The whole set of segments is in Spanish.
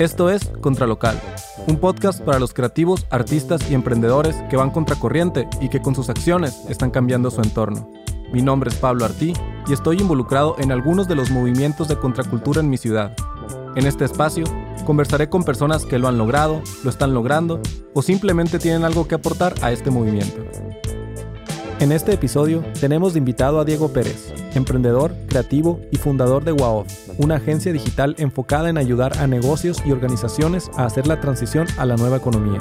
Esto es Contralocal, un podcast para los creativos, artistas y emprendedores que van contracorriente y que con sus acciones están cambiando su entorno. Mi nombre es Pablo Artí y estoy involucrado en algunos de los movimientos de contracultura en mi ciudad. En este espacio conversaré con personas que lo han logrado, lo están logrando o simplemente tienen algo que aportar a este movimiento. En este episodio tenemos de invitado a Diego Pérez, emprendedor, creativo y fundador de WAOF, una agencia digital enfocada en ayudar a negocios y organizaciones a hacer la transición a la nueva economía.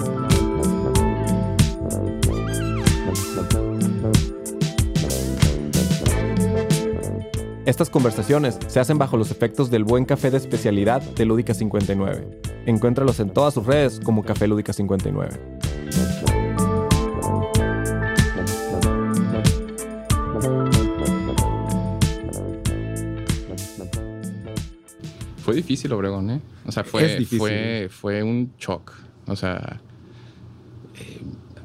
Estas conversaciones se hacen bajo los efectos del buen café de especialidad de Lúdica 59. Encuéntralos en todas sus redes como Café Lúdica 59. Fue difícil Obregón, ¿eh? O sea, fue, fue, fue un shock. O sea, eh,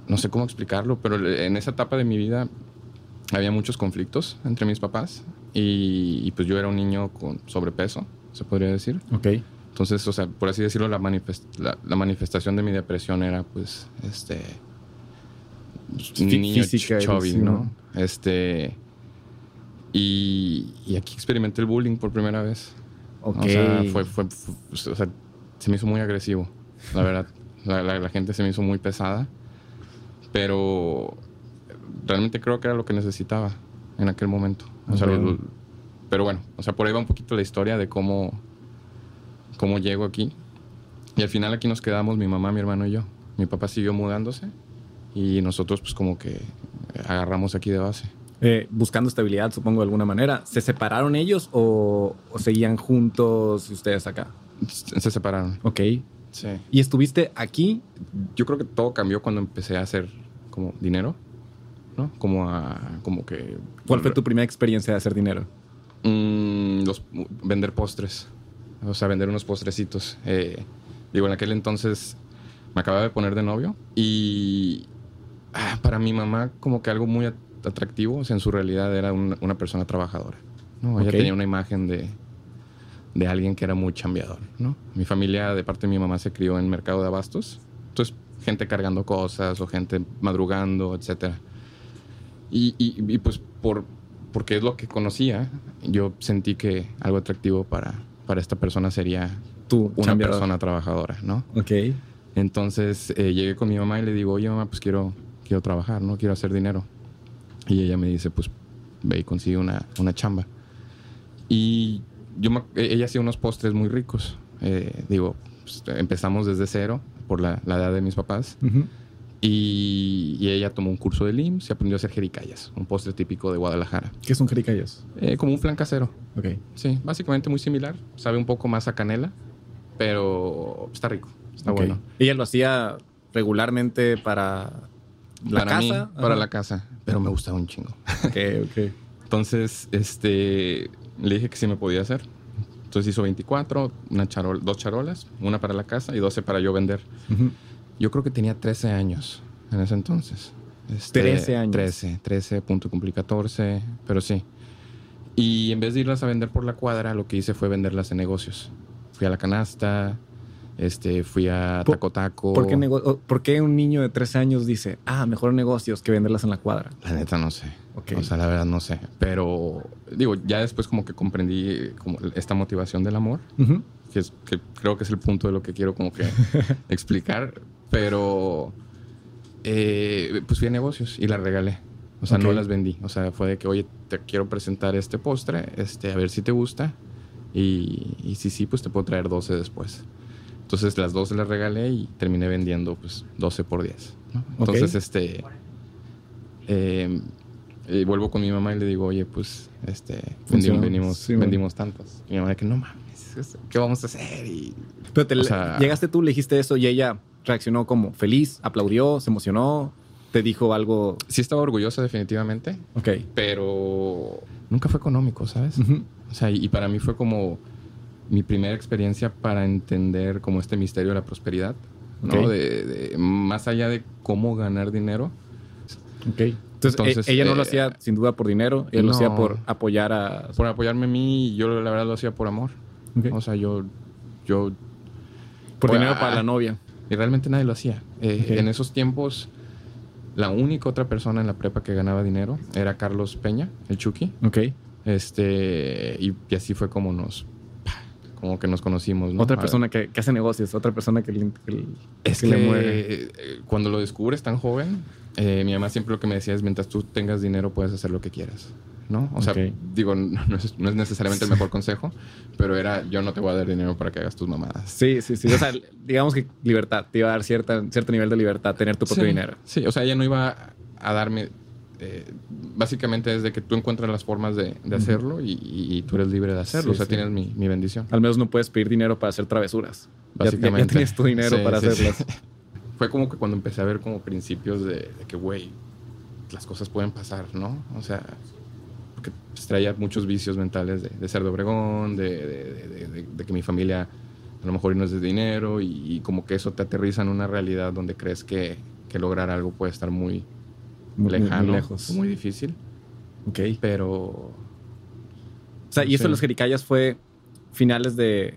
no sé cómo explicarlo, pero en esa etapa de mi vida había muchos conflictos entre mis papás y, pues yo era un niño con sobrepeso, se podría decir. Ok. Entonces, o sea, por así decirlo, la, la, manifestación de mi depresión era pues, este... niño física, ¿no? Este... Y, y aquí experimenté el bullying por primera vez. O sea, fue, fue, o sea, se me hizo muy agresivo, la verdad. La, gente se me hizo muy pesada, pero realmente creo que era lo que necesitaba en aquel momento. O sea, pero bueno, o sea, por ahí va un poquito la historia de cómo, cómo llego aquí. Y al final aquí nos quedamos mi mamá, mi hermano y yo. Mi papá siguió mudándose y nosotros pues como que agarramos aquí de base. Eh, buscando estabilidad, supongo, de alguna manera. ¿Se separaron ellos o, seguían juntos ustedes acá? Se separaron. Ok. Sí. ¿Y estuviste aquí? Yo creo que todo cambió cuando empecé a hacer como dinero, ¿no? Como a, como que... ¿Cuál fue tu primera experiencia de hacer dinero? Mm, los, vender postres. O sea, vender unos postrecitos. Eh, digo, en aquel entonces me acababa de poner de novio y ah, para mi mamá como que algo muy atractivo, en su realidad era una persona trabajadora. ¿no? Ella tenía una imagen de, de alguien que era muy chambeador. ¿no? Mi familia, de parte de mi mamá, se crió en mercado de abastos. Entonces, gente cargando cosas o gente madrugando, etc. Y, y, pues por, porque es lo que conocía, yo sentí que algo atractivo para, para esta persona sería Tú, una persona trabajadora, ¿no? Ok. Entonces eh, llegué con mi mamá y le digo, oye mamá, pues quiero, quiero trabajar, ¿no? Quiero hacer dinero. Y ella me dice, pues ve y consigue una, una chamba. Y yo e, ella hacía unos postres muy ricos. Eh, digo, pues, empezamos desde cero por la, la edad de mis papás. y, ella tomó un curso de LIMS y aprendió a hacer jericayas, un postre típico de Guadalajara. ¿Qué son jericayas? Eh, como un flan casero. Ok. Sí, básicamente muy similar. Sabe un poco más a canela, pero está rico, está bueno. ¿Ella lo hacía regularmente para la para casa? Mí, para la casa pero me gustaba un chingo. Ok, ok. Entonces, este, le dije que sí me podía hacer. Entonces hizo 24, una charol, dos charolas, una para la casa y 12 para yo vender. Yo creo que tenía 13 años en ese entonces. 13 este, años. 13, 13, punto cumplí 14, pero sí. Y en vez de irlas a vender por la cuadra, lo que hice fue venderlas en negocios. Fui a la canasta, este, fui a Taco Taco. ¿Por qué, un niño de 13 años dice, ah, mejor negocios que venderlas en la cuadra? La neta no sé. O sea, la verdad no sé. Pero, digo, ya después como que comprendí como esta motivación del amor, que, es, que creo que es el punto de lo que quiero como que explicar. Pero, eh, pues fui a negocios y las regalé. O sea, no las vendí. O sea, fue de que, oye, te quiero presentar este postre, este, a ver si te gusta. Y, y si sí, pues te puedo traer 12 después. Entonces las 12 las regalé y terminé vendiendo pues 12 por 10. Entonces, este... Eh, vuelvo con mi mamá y le digo, oye, pues, este, vendimos, vendimos tantas. Y mi mamá que no mames, ¿qué vamos a hacer? Y, Pero te llegaste tú, le dijiste eso y ella reaccionó como feliz, aplaudió, se emocionó, te dijo algo. Sí estaba orgullosa definitivamente. Ok. Pero nunca fue económico, ¿sabes? O sea, y para mí fue como mi primera experiencia para entender como este misterio de la prosperidad, ¿no? De, más allá de cómo ganar dinero. Ok. Entonces, e-, ella no lo eh, hacía sin duda por dinero, ella lo hacía por apoyar a... Por apoyarme a mí y yo la verdad lo hacía por amor. O sea, yo, yo Por dinero para la novia. Y realmente nadie lo hacía. Eh, en esos tiempos, la única otra persona en la prepa que ganaba dinero era Carlos Peña, el Chucky. Ok. Este, y, así fue como nos, como que nos conocimos. Otra persona que, hace negocios, otra persona que, le mueve. Eh, cuando lo descubres tan joven, eh, mi mamá siempre lo que me decía es, mientras tú tengas dinero puedes hacer lo que quieras. ¿no? O sea, digo, no es, necesariamente el mejor consejo, pero era yo no te voy a dar dinero para que hagas tus mamadas. Sí, sí, sí. O sea, digamos que libertad, te iba a dar cierta, cierto nivel de libertad, tener tu propio dinero. Sí, o sea, ella no iba a darme eh, básicamente es de que tú encuentras las formas de, hacerlo y, tú eres libre de hacerlo. o sea, tienes mi, bendición. Al menos no puedes pedir dinero para hacer travesuras. Básicamente. Ya, tienes tu dinero para hacerlas. Fue como que cuando empecé a ver como principios de, que, güey, las cosas pueden pasar, ¿no? O sea, porque pues, traía muchos vicios mentales de, ser de Obregón, de, que mi familia a lo mejor no es de dinero y, como que eso te aterriza en una realidad donde crees que, que lograr algo puede estar muy muy lejano, muy lejos. Muy difícil. Ok. Pero. O sea, y eso de los jericayas fue finales de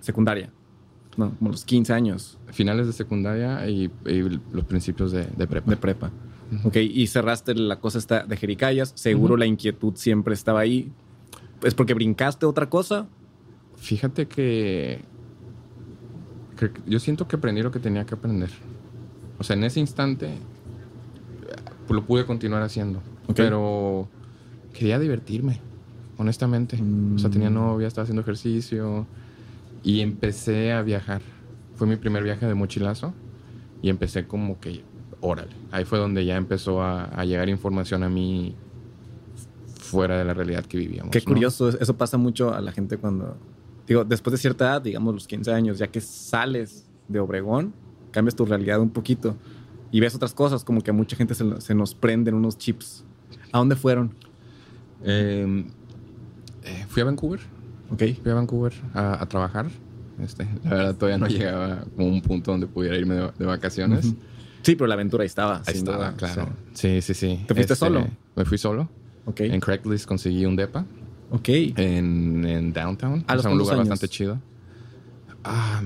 secundaria. No, como los 15 años. Finales de secundaria y, los principios de, prepa. De prepa. Ok, y cerraste la cosa esta de jericayas. Seguro la inquietud siempre estaba ahí. ¿Es porque brincaste otra cosa? Fíjate que, que yo siento que aprendí lo que tenía que aprender. O sea, en ese instante lo pude continuar haciendo. Pero quería divertirme, honestamente. O sea, tenía mm. novia, estaba haciendo ejercicio y empecé a viajar. Fue mi primer viaje de mochilazo y empecé como que, órale. Ahí fue donde ya empezó a, llegar información a mí fuera de la realidad que vivíamos. Qué curioso, eso pasa mucho a la gente cuando, digo, después de cierta edad, digamos los 15 años, ya que sales de Obregón, cambias tu realidad un poquito y ves otras cosas, como que a mucha gente se, nos prenden unos chips. ¿A dónde fueron? Em, eh, fui a Vancouver. Ok. Fui a Vancouver a, trabajar. Este, la verdad todavía no llegaba como un punto donde pudiera irme de, vacaciones. Sí, pero la aventura ahí estaba. Ahí estaba, claro. Sí, sí, sí. ¿Te fuiste este, solo? Me fui solo. Ok. En Craigslist conseguí un depa. Ok. En, Downtown. ¿A un lugar bastante chido. Ah,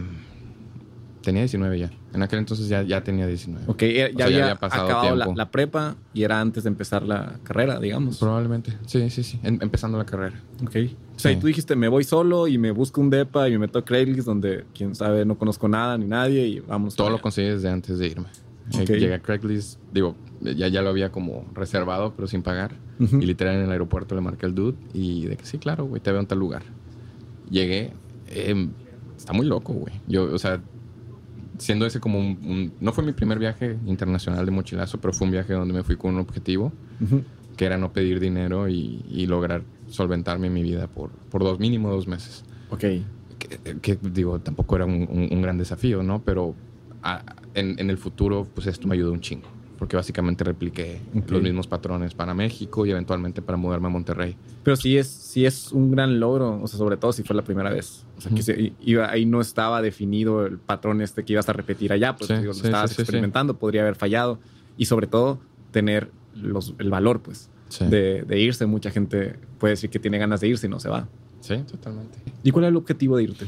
tenía 19 ya. En aquel entonces ya, ya tenía 19. Ok, ya, había, pasado acabado la, la, prepa y era antes de empezar la carrera, digamos. Probablemente, sí, sí, sí, empezando la carrera. Ok. O sea, y tú dijiste, me voy solo y me busco un depa y me meto a Craigslist donde, quién sabe, no conozco nada ni nadie y vamos. Todo lo conseguí desde antes de irme. Eh, llegué a Craigslist, digo, ya, ya lo había como reservado, pero sin pagar. Y literal en el aeropuerto le marqué al dude y de que sí, claro, güey, te veo en tal lugar. Llegué, em, está muy loco, güey. Yo, o sea, siendo ese como un, No fue mi primer viaje internacional de mochilazo, pero fue un viaje donde me fui con un objetivo, que era no pedir dinero y, lograr solventarme mi vida por, por dos, mínimo dos meses. Ok. Que, digo, tampoco era un, gran desafío, ¿no? Pero en, en, el futuro, pues esto me ayudó un chingo porque básicamente repliqué los mismos patrones para México y eventualmente para mudarme a Monterrey. Pero sí es, sí es un gran logro, o sea, sobre todo si fue la primera vez. O sea, que iba, ahí no estaba definido el patrón este que ibas a repetir allá, pues lo estabas experimentando, podría haber fallado. Y sobre todo, tener los, el valor, pues, de, de, irse. Mucha gente puede decir que tiene ganas de irse y no se va. Sí, totalmente. ¿Y cuál es el objetivo de irte?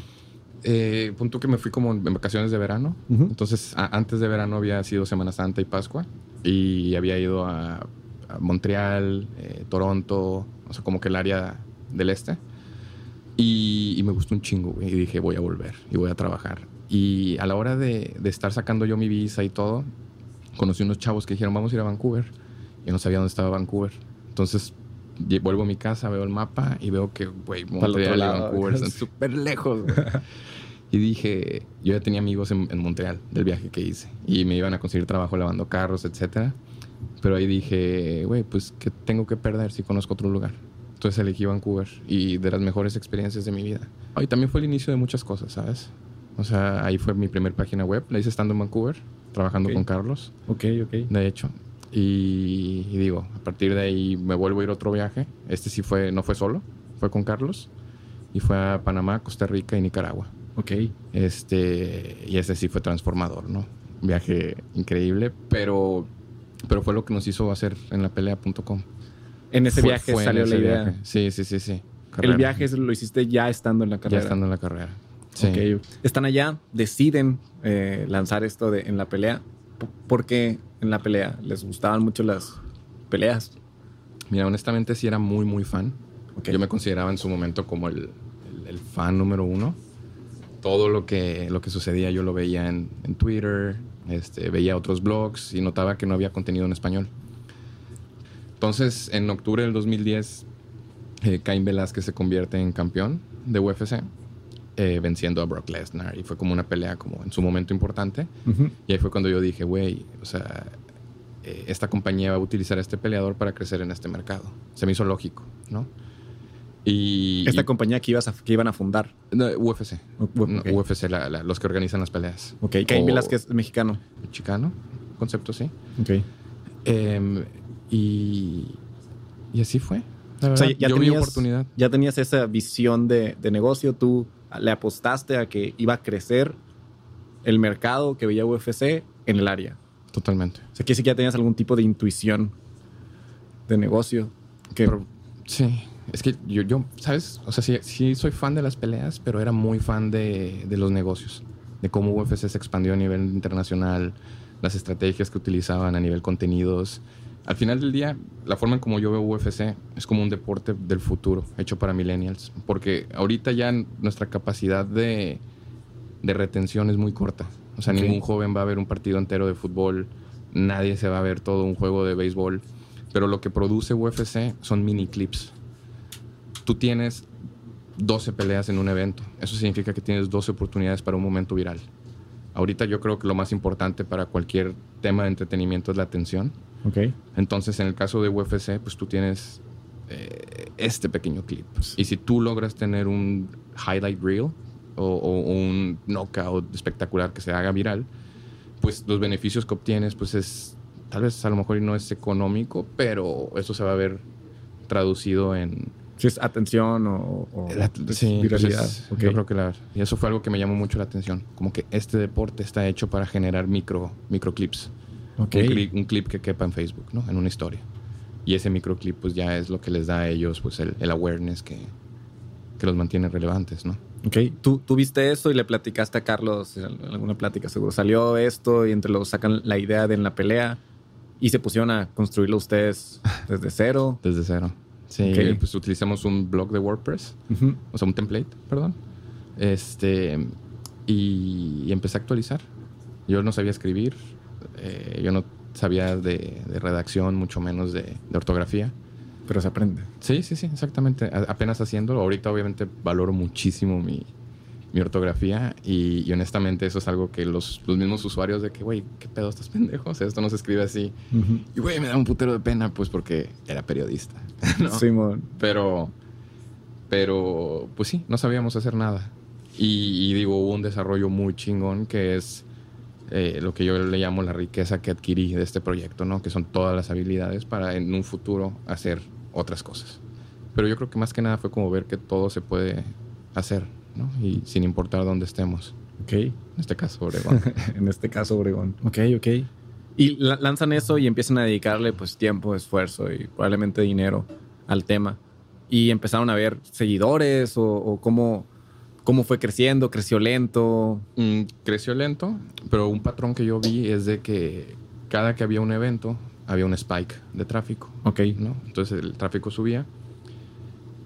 Eh, punto que me fui como en vacaciones de verano. Entonces, antes de verano había sido Semana Santa y Pascua. Y había ido a, Montreal, eh, Toronto, o sea, como que el área del este. Y, me gustó un chingo, Y dije, voy a volver y voy a trabajar. Y a la hora de, de, estar sacando yo mi visa y todo, conocí unos chavos que dijeron, vamos a ir a Vancouver. Y no sabía dónde estaba Vancouver. Entonces vuelvo a mi casa, veo el mapa y veo que, güey, Montreal y Vancouver están súper lejos. y dije, yo ya tenía amigos en, Montreal del viaje que hice y me iban a conseguir trabajo lavando carros, etcétera. Pero ahí dije, güey, pues, ¿qué tengo que perder si conozco otro lugar? Entonces elegí Vancouver y de las mejores experiencias de mi vida. Y también fue el inicio de muchas cosas, ¿sabes? O sea, ahí fue mi primera página web. La hice estando en Vancouver, trabajando con Carlos. Ok, ok. De hecho. Y, digo, a partir de ahí me vuelvo a ir a otro viaje. Este sí fue, no fue solo, fue con Carlos. Y fue a Panamá, Costa Rica y Nicaragua. Ok. Este, y ese sí fue transformador, ¿no? Un viaje increíble, pero, pero fue lo que nos hizo hacer en la pelea.com. En ese viaje salió la idea. Sí, sí, sí, sí. El viaje lo hiciste ya estando en la carrera. Ya estando en la carrera. Sí. Están allá, deciden eh, lanzar esto de, en la pelea. ¿Por qué en la pelea? ¿Les gustaban mucho las peleas? Mira, honestamente sí era muy, muy fan. Yo me consideraba en su momento como el, el, fan número uno. Todo lo que, lo que sucedía yo lo veía en, en Twitter, este, veía otros blogs y notaba que no había contenido en español. Entonces, en octubre del 2010, eh, Cain Velázquez se convierte en campeón de UFC, eh, venciendo a Brock Lesnar. Y fue como una pelea como en su momento importante. Y ahí fue cuando yo dije, güey, o sea, eh, esta compañía va a utilizar a este peleador para crecer en este mercado. Se me hizo lógico, ¿no? Y, ¿Esta compañía que, ibas que iban a fundar? UFC. UFC, los que organizan las peleas. Ok, Cain Velázquez es mexicano. Chicano, concepto sí. Ok. Em, y, y así fue. O sea, ya tenías, oportunidad. Ya tenías esa visión de, de, negocio, tú le apostaste a que iba a crecer el mercado que veía UFC en el área. Totalmente. O sea, que sí que ya tenías algún tipo de intuición de negocio. Que... sí, es que yo, yo, ¿sabes? O sea, sí, sí, soy fan de las peleas, pero era muy fan de, de los negocios, de cómo UFC se expandió a nivel internacional, las estrategias que utilizaban a nivel contenidos al final del día, la forma en como yo veo UFC es como un deporte del futuro, hecho para millennials. Porque ahorita ya nuestra capacidad de, retención es muy corta. O sea, ningún joven va a ver un partido entero de fútbol, nadie se va a ver todo un juego de béisbol. Pero lo que produce UFC son mini clips. Tú tienes 12 peleas en un evento. Eso significa que tienes 12 oportunidades para un momento viral. Ahorita yo creo que lo más importante para cualquier tema de entretenimiento es la atención Okay. Entonces, en el caso de UFC, pues tú tienes eh, este pequeño clip. Y si tú logras tener un highlight reel o, un knockout espectacular que se haga viral, pues los beneficios que obtienes, pues es, tal vez a lo mejor no es económico, pero eso se va a ver traducido en... Si es atención o, sí, pues viralidad. Yo creo que la, y eso fue algo que me llamó mucho la atención. Como que este deporte está hecho para generar micro, microclips. Un, clip, que quepa en Facebook, ¿no? En una historia. Y ese microclip pues ya es lo que les da a ellos pues el, awareness que, que, los mantiene relevantes, ¿no? Ok, ¿Tú, tú viste eso y le platicaste a Carlos en alguna plática, seguro. Salió esto y entre los sacan la idea de en la pelea y se pusieron a construirlo ustedes desde cero. Desde cero. Sí, pues utilizamos un blog de WordPress, o sea, un template, perdón. Este, y, y empecé a actualizar. Yo no sabía escribir, eh, yo no sabía de, redacción, mucho menos de, ortografía. Pero se aprende. Sí, sí, sí, exactamente. apenas haciéndolo. Ahorita obviamente valoro muchísimo mi, ortografía y, honestamente eso es algo que los, mismos usuarios de que, güey, ¿qué pedo estás pendejo? O sea, esto no se escribe así. Y, güey, me da un putero de pena, pues porque era periodista. ¿no? Pero, pero, pues sí, no sabíamos hacer nada. Y, y digo, hubo un desarrollo muy chingón que es eh, lo que yo le llamo la riqueza que adquirí de este proyecto, ¿no? Que son todas las habilidades para en un futuro hacer otras cosas. Pero yo creo que más que nada fue como ver que todo se puede hacer, ¿no? Y sin importar dónde estemos. Ok. En este caso, Obregón. en este caso, Obregón. Ok, ok. Y lanzan eso y empiezan a dedicarle pues tiempo, esfuerzo y probablemente dinero al tema. Y empezaron a ver seguidores o, o cómo, ¿Cómo fue creciendo? ¿Creció lento? Mm, creció lento, pero un patrón que yo vi es de que cada que había un evento había un spike de tráfico. Ok. ¿no? Entonces el tráfico subía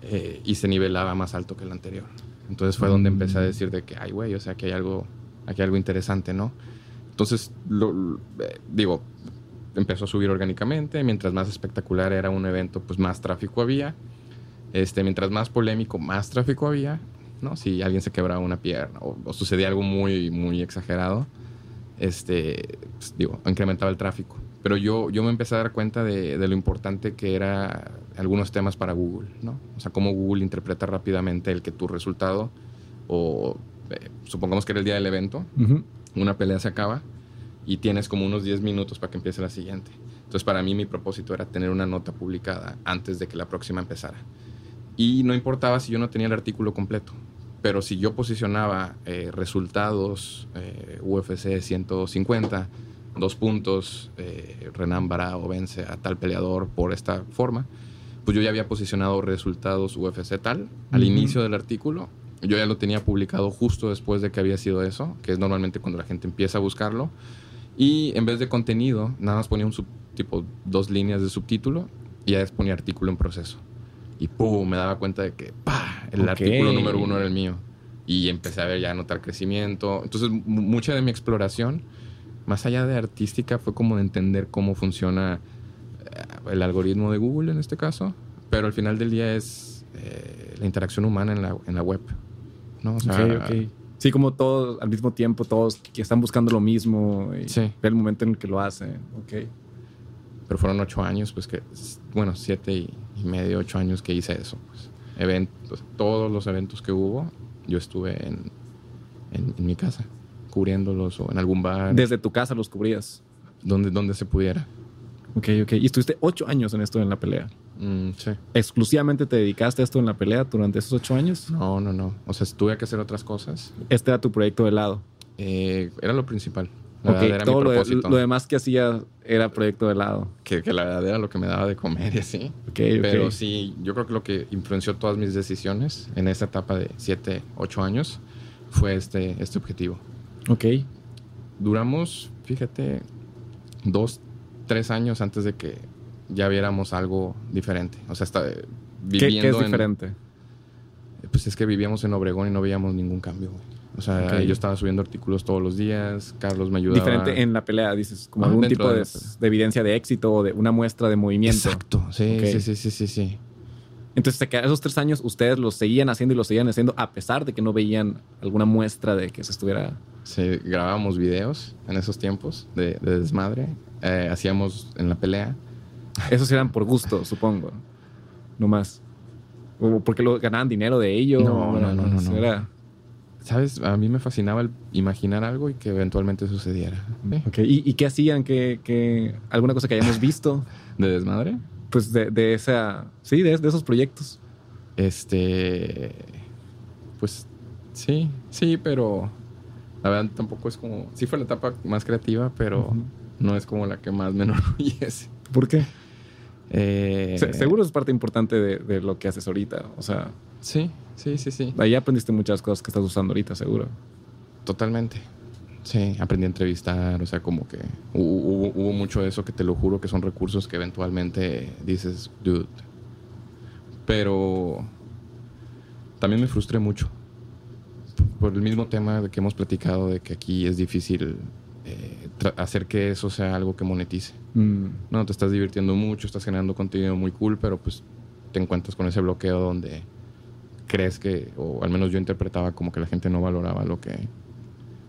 eh, y se nivelaba más alto que el anterior. Entonces fue donde empecé a mm. decir de que, ay, güey, o sea, que hay algo, aquí hay algo interesante, ¿no? Entonces, lo, eh, digo, empezó a subir orgánicamente. Mientras más espectacular era un evento, pues más tráfico había. Este, mientras más polémico, más tráfico había. ¿no? Si alguien se quebraba una pierna o, sucedía algo muy, muy exagerado, este, pues, digo, incrementaba el tráfico. Pero yo, yo me empecé a dar cuenta de, lo importante que era algunos temas para Google, ¿no? O sea, cómo Google interpreta rápidamente el que tu resultado, o eh, supongamos que era el día del evento, una pelea se acaba y tienes como unos 10 minutos para que empiece la siguiente. Entonces, para mí mi propósito era tener una nota publicada antes de que la próxima empezara. Y no importaba si yo no tenía el artículo completo, pero si yo posicionaba eh, resultados eh, UFC 150, dos puntos, eh, Renan Barao vence a tal peleador por esta forma, pues yo ya había posicionado resultados UFC tal al inicio del artículo Yo ya lo tenía publicado justo después de que había sido eso, que es normalmente cuando la gente empieza a buscarlo. Y en vez de contenido, nada más ponía un tipo dos líneas de subtítulo y ya ponía artículo en proceso. Y ¡pum! me daba cuenta de que ¡pah! el artículo número uno era el mío. Y empecé a ver ya a notar crecimiento. Entonces, mucha de mi exploración, más allá de artística, fue como de entender cómo funciona eh, el algoritmo de Google en este caso. Pero al final del día es eh, la interacción humana en la, en la web. ¿no? O sea, Sí, como todos al mismo tiempo, todos que están buscando lo mismo. Y sí. el momento en el que lo hacen. Ok. Pero fueron ocho años, pues que, bueno, siete y, medio, ocho años que hice eso. Pues. Eventos, todos los eventos que hubo, yo estuve en, en, mi casa, cubriéndolos o en algún bar. ¿Desde tu casa los cubrías? Donde, donde se pudiera. Ok, ok. Y estuviste ocho años en esto en la pelea. Mm, sí. ¿Exclusivamente te dedicaste a esto en la pelea durante esos ocho años? No, no, no. O sea, tuve que hacer otras cosas. ¿Este era tu proyecto de lado? Eh, era lo principal. La era todo mi propósito. Lo, demás que hacía era proyecto de lado. Que, la verdad era lo que me daba de comer y así. Pero sí, yo creo que lo que influenció todas mis decisiones en esta etapa de siete, ocho años fue este, este objetivo. Ok. Duramos, fíjate, dos, tres años antes de que ya viéramos algo diferente. O sea, está viviendo. ¿Qué, es diferente? pues es que vivíamos en Obregón y no veíamos ningún cambio. O sea, yo estaba subiendo artículos todos los días, Carlos me ayudaba. Diferente en la pelea, dices, como algún tipo de, evidencia de éxito o de una muestra de movimiento. Exacto, sí, sí, sí, sí, sí, sí. Entonces, esos tres años ustedes los seguían haciendo y los seguían haciendo a pesar de que no veían alguna muestra de que se estuviera... Sí, grabábamos videos en esos tiempos de, desmadre. Eh, hacíamos en la pelea esos eran por gusto, supongo. No más. O porque lo ganaban dinero de ello. No, no, no, no. Era... ¿Sabes? A mí me fascinaba el imaginar algo y que eventualmente sucediera. ¿Y, qué hacían? ¿Qué, alguna cosa que hayamos visto? ¿De desmadre? Pues de, de esa... Sí, de, esos proyectos. Este... Pues sí, sí, pero... La verdad tampoco es como... Sí fue la etapa más creativa, pero no es como la que más me enorgullece. ¿Por qué? Eh, seguro es parte importante de, lo que haces ahorita. O sea. Sí, sí, sí, sí. Ahí aprendiste muchas cosas que estás usando ahorita, seguro. Totalmente. Sí, aprendí a entrevistar, o sea, como que hubo, mucho de eso que te lo juro que son recursos que eventualmente dices, dude. Pero también me frustré mucho por el mismo tema de que hemos platicado de que aquí es difícil eh, hacer que eso sea algo que monetice. Mm. No, te estás divirtiendo mucho, estás generando contenido muy cool, pero pues te encuentras con ese bloqueo donde crees que, o al menos yo interpretaba como que la gente no valoraba lo que,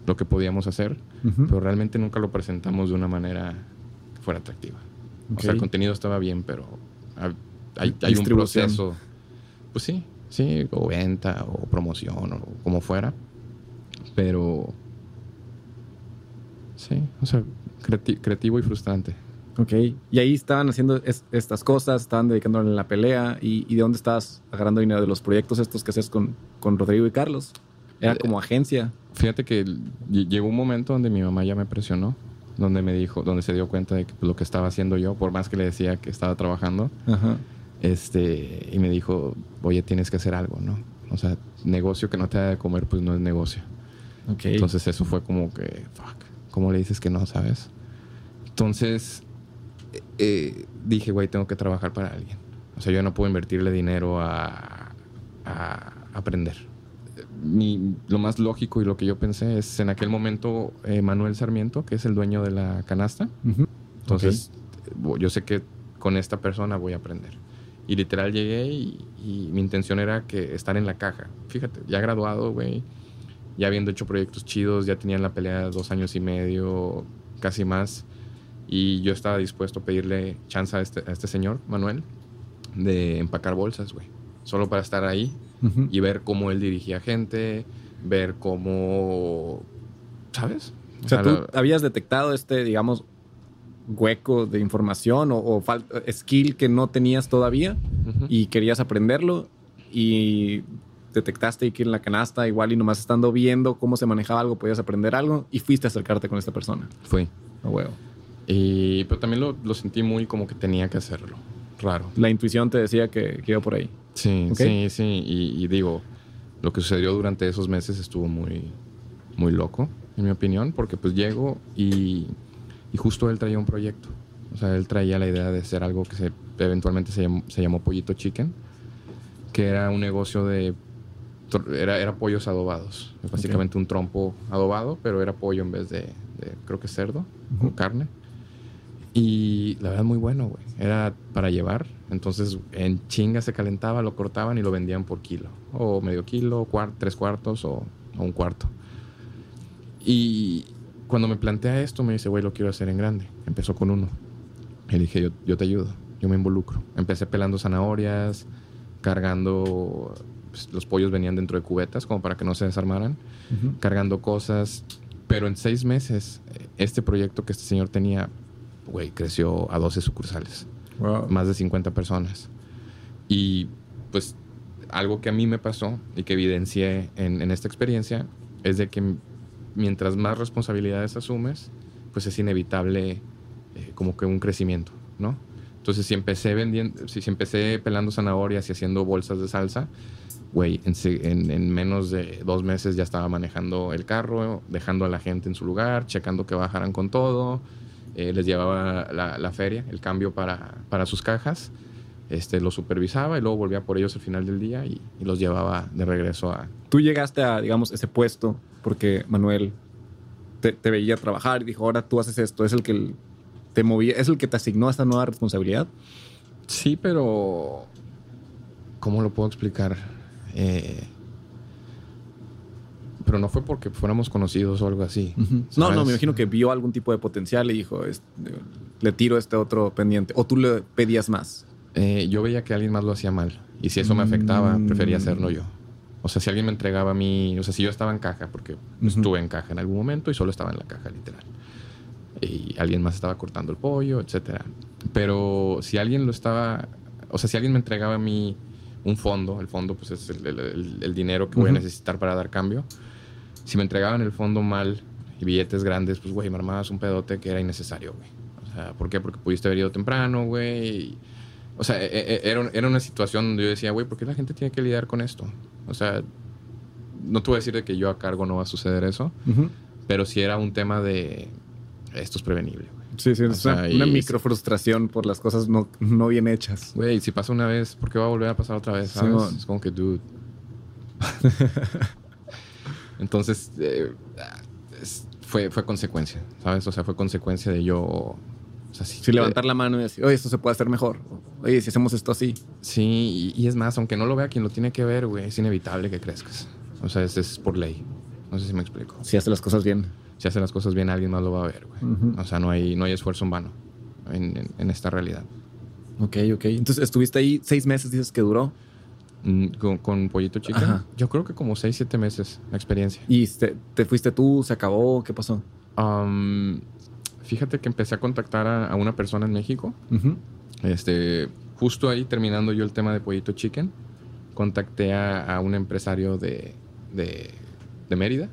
lo que podíamos hacer, pero realmente nunca lo presentamos de una manera que fuera atractiva. O sea, el contenido estaba bien, pero hay, hay un proceso. Pues sí, sí, o venta, o promoción, o como fuera. Pero Sí, o sea, creativo y frustrante. Ok, y ahí estaban haciendo estas cosas, estaban dedicándole en la pelea. ¿Y, de dónde estabas agarrando dinero? ¿De los proyectos estos que haces con, con Rodrigo y Carlos? ¿Era eh, como agencia? Fíjate que llegó un momento donde mi mamá ya me presionó, donde me dijo, donde se dio cuenta de que pues, lo que estaba haciendo yo, por más que le decía que estaba trabajando, este y me dijo, oye, tienes que hacer algo, ¿no? O sea, negocio que no te da de comer, pues no es negocio. Okay. Entonces eso fue como que, fuck. ¿cómo le dices que no, sabes? Entonces eh, dije, güey, tengo que trabajar para alguien. O sea, yo no puedo invertirle dinero a, aprender. lo más lógico y lo que yo pensé es en aquel momento eh, Manuel Sarmiento, que es el dueño de la canasta. Entonces, yo sé que con esta persona voy a aprender. Y literal llegué y, y, mi intención era que estar en la caja. Fíjate, ya graduado, güey ya habiendo hecho proyectos chidos, ya tenían la pelea dos años y medio, casi más. Y yo estaba dispuesto a pedirle chance a este, a este señor, Manuel, de empacar bolsas, güey. Solo para estar ahí y ver cómo él dirigía gente, ver cómo. ¿Sabes? O, sea, tú habías detectado este, digamos, hueco de información o, o skill que no tenías todavía y querías aprenderlo y detectaste que en la canasta, igual y nomás estando viendo cómo se manejaba algo, podías aprender algo y fuiste a acercarte con esta persona. Fui. Oh, huevo. Y, pero también lo, lo, sentí muy como que tenía que hacerlo. Raro. La intuición te decía que, que iba por ahí. Sí, sí, sí. Y, digo, lo que sucedió durante esos meses estuvo muy, muy loco, en mi opinión, porque pues llego y, y justo él traía un proyecto. O sea, él traía la idea de hacer algo que se, eventualmente se llamó, se llamó Pollito Chicken, que era un negocio de... Era, era pollos adobados. Básicamente un trompo adobado, pero era pollo en vez de, creo que cerdo, con carne. Y la verdad, muy bueno, güey. Era para llevar. Entonces, en chinga se calentaba, lo cortaban y lo vendían por kilo. O medio kilo, tres cuartos o, o, un cuarto. Y cuando me plantea esto, me dice, güey, lo quiero hacer en grande. Empezó con uno. Y dije, yo, yo te ayudo, yo me involucro. Empecé pelando zanahorias, cargando, pues, los pollos venían dentro de cubetas como para que no se desarmaran, cargando cosas. Pero en seis meses, este proyecto que este señor tenía, güey, creció a 12 sucursales. Más de 50 personas. Y pues algo que a mí me pasó y que evidencié en, en esta experiencia es de que mientras más responsabilidades asumes, pues es inevitable eh, como que un crecimiento, ¿no? Entonces, si empecé vendiendo, si, empecé pelando zanahorias y haciendo bolsas de salsa, güey, en, menos de dos meses ya estaba manejando el carro, dejando a la gente en su lugar, checando que bajaran con todo, eh, les llevaba la, feria, el cambio para, para sus cajas, este, los supervisaba y luego volvía por ellos al final del día y, los llevaba de regreso a... Tú llegaste a, digamos, ese puesto porque Manuel te, te veía trabajar y dijo, ahora tú haces esto, es el que es el que te asignó esta nueva responsabilidad. Sí, pero ¿cómo lo puedo explicar? Eh, pero no fue porque fuéramos conocidos o algo así. No, no, me imagino que vio algún tipo de potencial y dijo, le tiro este otro pendiente. ¿O tú le pedías más? Eh, yo veía que alguien más lo hacía mal. Y si eso me afectaba, mm. prefería hacerlo yo. O sea, si alguien me entregaba a mí, o sea, si yo estaba en caja, porque estuve en caja en algún momento y solo estaba en la caja, literal y alguien más estaba cortando el pollo, etcétera. Pero si alguien lo estaba, o sea, si alguien me entregaba a mí un fondo, el fondo pues es el, dinero que voy a necesitar para dar cambio, si me entregaban el fondo mal y billetes grandes, pues güey, me armabas un pedote que era innecesario, güey. O sea, ¿por qué? Porque pudiste haber ido temprano, güey. O sea, e, e, era, era una situación donde yo decía, güey, ¿por qué la gente tiene que lidiar con esto? O sea, no te voy a decir de que yo a cargo no va a suceder eso, pero si era un tema de esto es prevenible. Sí, sí, es una, micro frustración por las cosas no, no bien hechas. Güey, si pasa una vez, ¿por qué va a volver a pasar otra vez? ¿sabes? es como que, dude. Entonces, eh, fue, fue consecuencia, ¿sabes? O sea, fue consecuencia de yo. Sea, sí, levantar la mano y decir, oye, esto se puede hacer mejor. Oye, si hacemos esto así. Sí, y, es más, aunque no lo vea quien lo tiene que ver, güey, es inevitable que crezcas. O sea, es, es por ley. No sé si me explico. Si hace las cosas bien si hace las cosas bien, alguien más lo va a ver, güey. O sea, no hay, no hay esfuerzo en vano en, esta realidad. Ok, ok. Entonces, ¿estuviste ahí seis meses, dices que duró? Mm, ¿Con, Pollito Chica? Yo creo que como seis, siete meses la experiencia. ¿Y te, fuiste tú? ¿Se acabó? ¿Qué pasó? Fíjate que empecé a contactar a, una persona en México. Este, justo ahí, terminando yo el tema de Pollito Chicken, contacté a, un empresario de, de, de Mérida.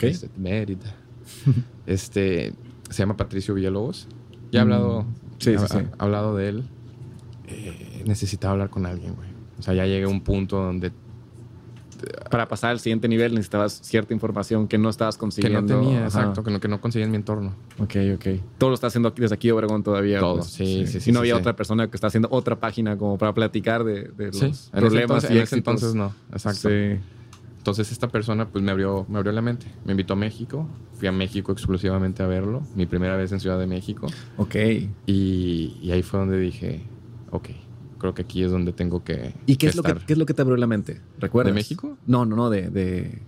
Este, Mérida. este, se llama Patricio Villalobos. Ya he hablado, mm, hablado de él. Eh, necesitaba hablar con alguien, güey. O sea, ya llegué a un punto donde para pasar al siguiente nivel necesitabas cierta información que no estabas consiguiendo. Que no tenía, exacto, que no, que no conseguía en mi entorno. Ok, ok. Todo lo está haciendo aquí, desde aquí Obregón todavía. Todo, pues, sí, sí, sí. Y no había otra persona que está haciendo otra página como para platicar de, los problemas y en ese entonces no, exacto. Entonces esta persona pues me abrió, me abrió la mente. Me invitó a México. Fui a México exclusivamente a verlo. Mi primera vez en Ciudad de México. Ok. Y, ahí fue donde dije, ok, creo que aquí es donde tengo que ¿Y qué, es, lo que, qué es lo que te abrió la mente? ¿Recuerdas? ¿De México? No, no, no, de... de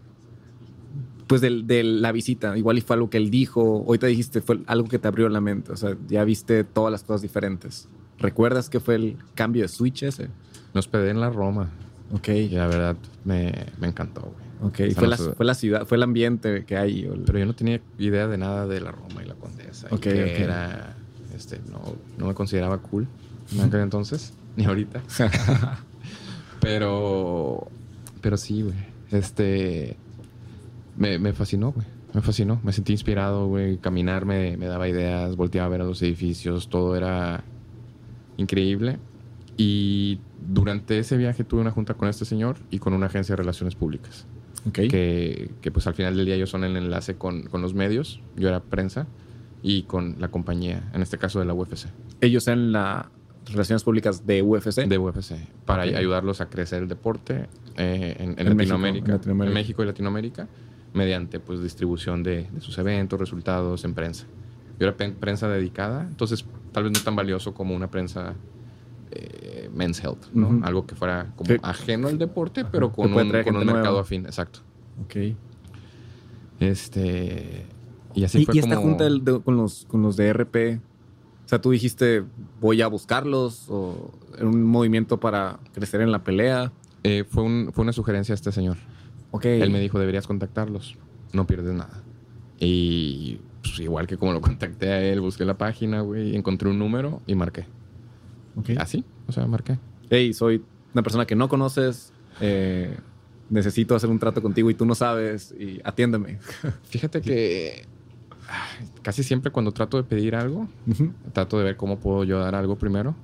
pues de, de, la visita. Igual y fue algo que él dijo. Hoy te dijiste, fue algo que te abrió la mente. O sea, ya viste todas las cosas diferentes. ¿Recuerdas qué fue el cambio de switch ese? Me hospedé en la Roma. Ok. Y la verdad me, me encantó, güey. Ok, fue, la, fue, la, ciudad, fue el ambiente que hay. Pero yo no tenía idea de nada de la Roma y la Condesa. Ok, que era, este, no, no me consideraba cool en aquel entonces, ni ahorita. pero, pero sí, güey. Este, me, me fascinó, güey. Me fascinó. Me sentí inspirado, güey. Caminar me, me daba ideas, volteaba a ver a los edificios, todo era increíble. Y durante ese viaje tuve una junta con este señor y con una agencia de relaciones públicas. Que, que, pues al final del día ellos son el enlace con, con, los medios, yo era prensa, y con la compañía, en este caso de la UFC. Ellos en las relaciones públicas de UFC. De UFC, para ayudarlos a crecer el deporte eh, en, Latinoamérica, en, México y Latinoamérica, mediante pues distribución de, de sus eventos, resultados en prensa. Yo era prensa dedicada, entonces tal vez no tan valioso como una prensa eh, men's health, ¿no? Algo que fuera como ajeno al deporte, pero con un, con un mercado afín, exacto. Ok. Este. Y así fue ¿Y esta junta con, los, con los de RP? O sea, tú dijiste, voy a buscarlos, o en un movimiento para crecer en la pelea. Eh, fue, un, fue una sugerencia a este señor. Ok. Él me dijo, deberías contactarlos, no pierdes nada. Y pues, igual que como lo contacté a él, busqué la página, güey, encontré un número y marqué. Así, o sea, marqué. Hey, soy una persona que no conoces, eh, necesito hacer un trato contigo y tú no sabes, y atiéndeme. Fíjate que casi siempre cuando trato de pedir algo, trato de ver cómo puedo yo dar algo primero.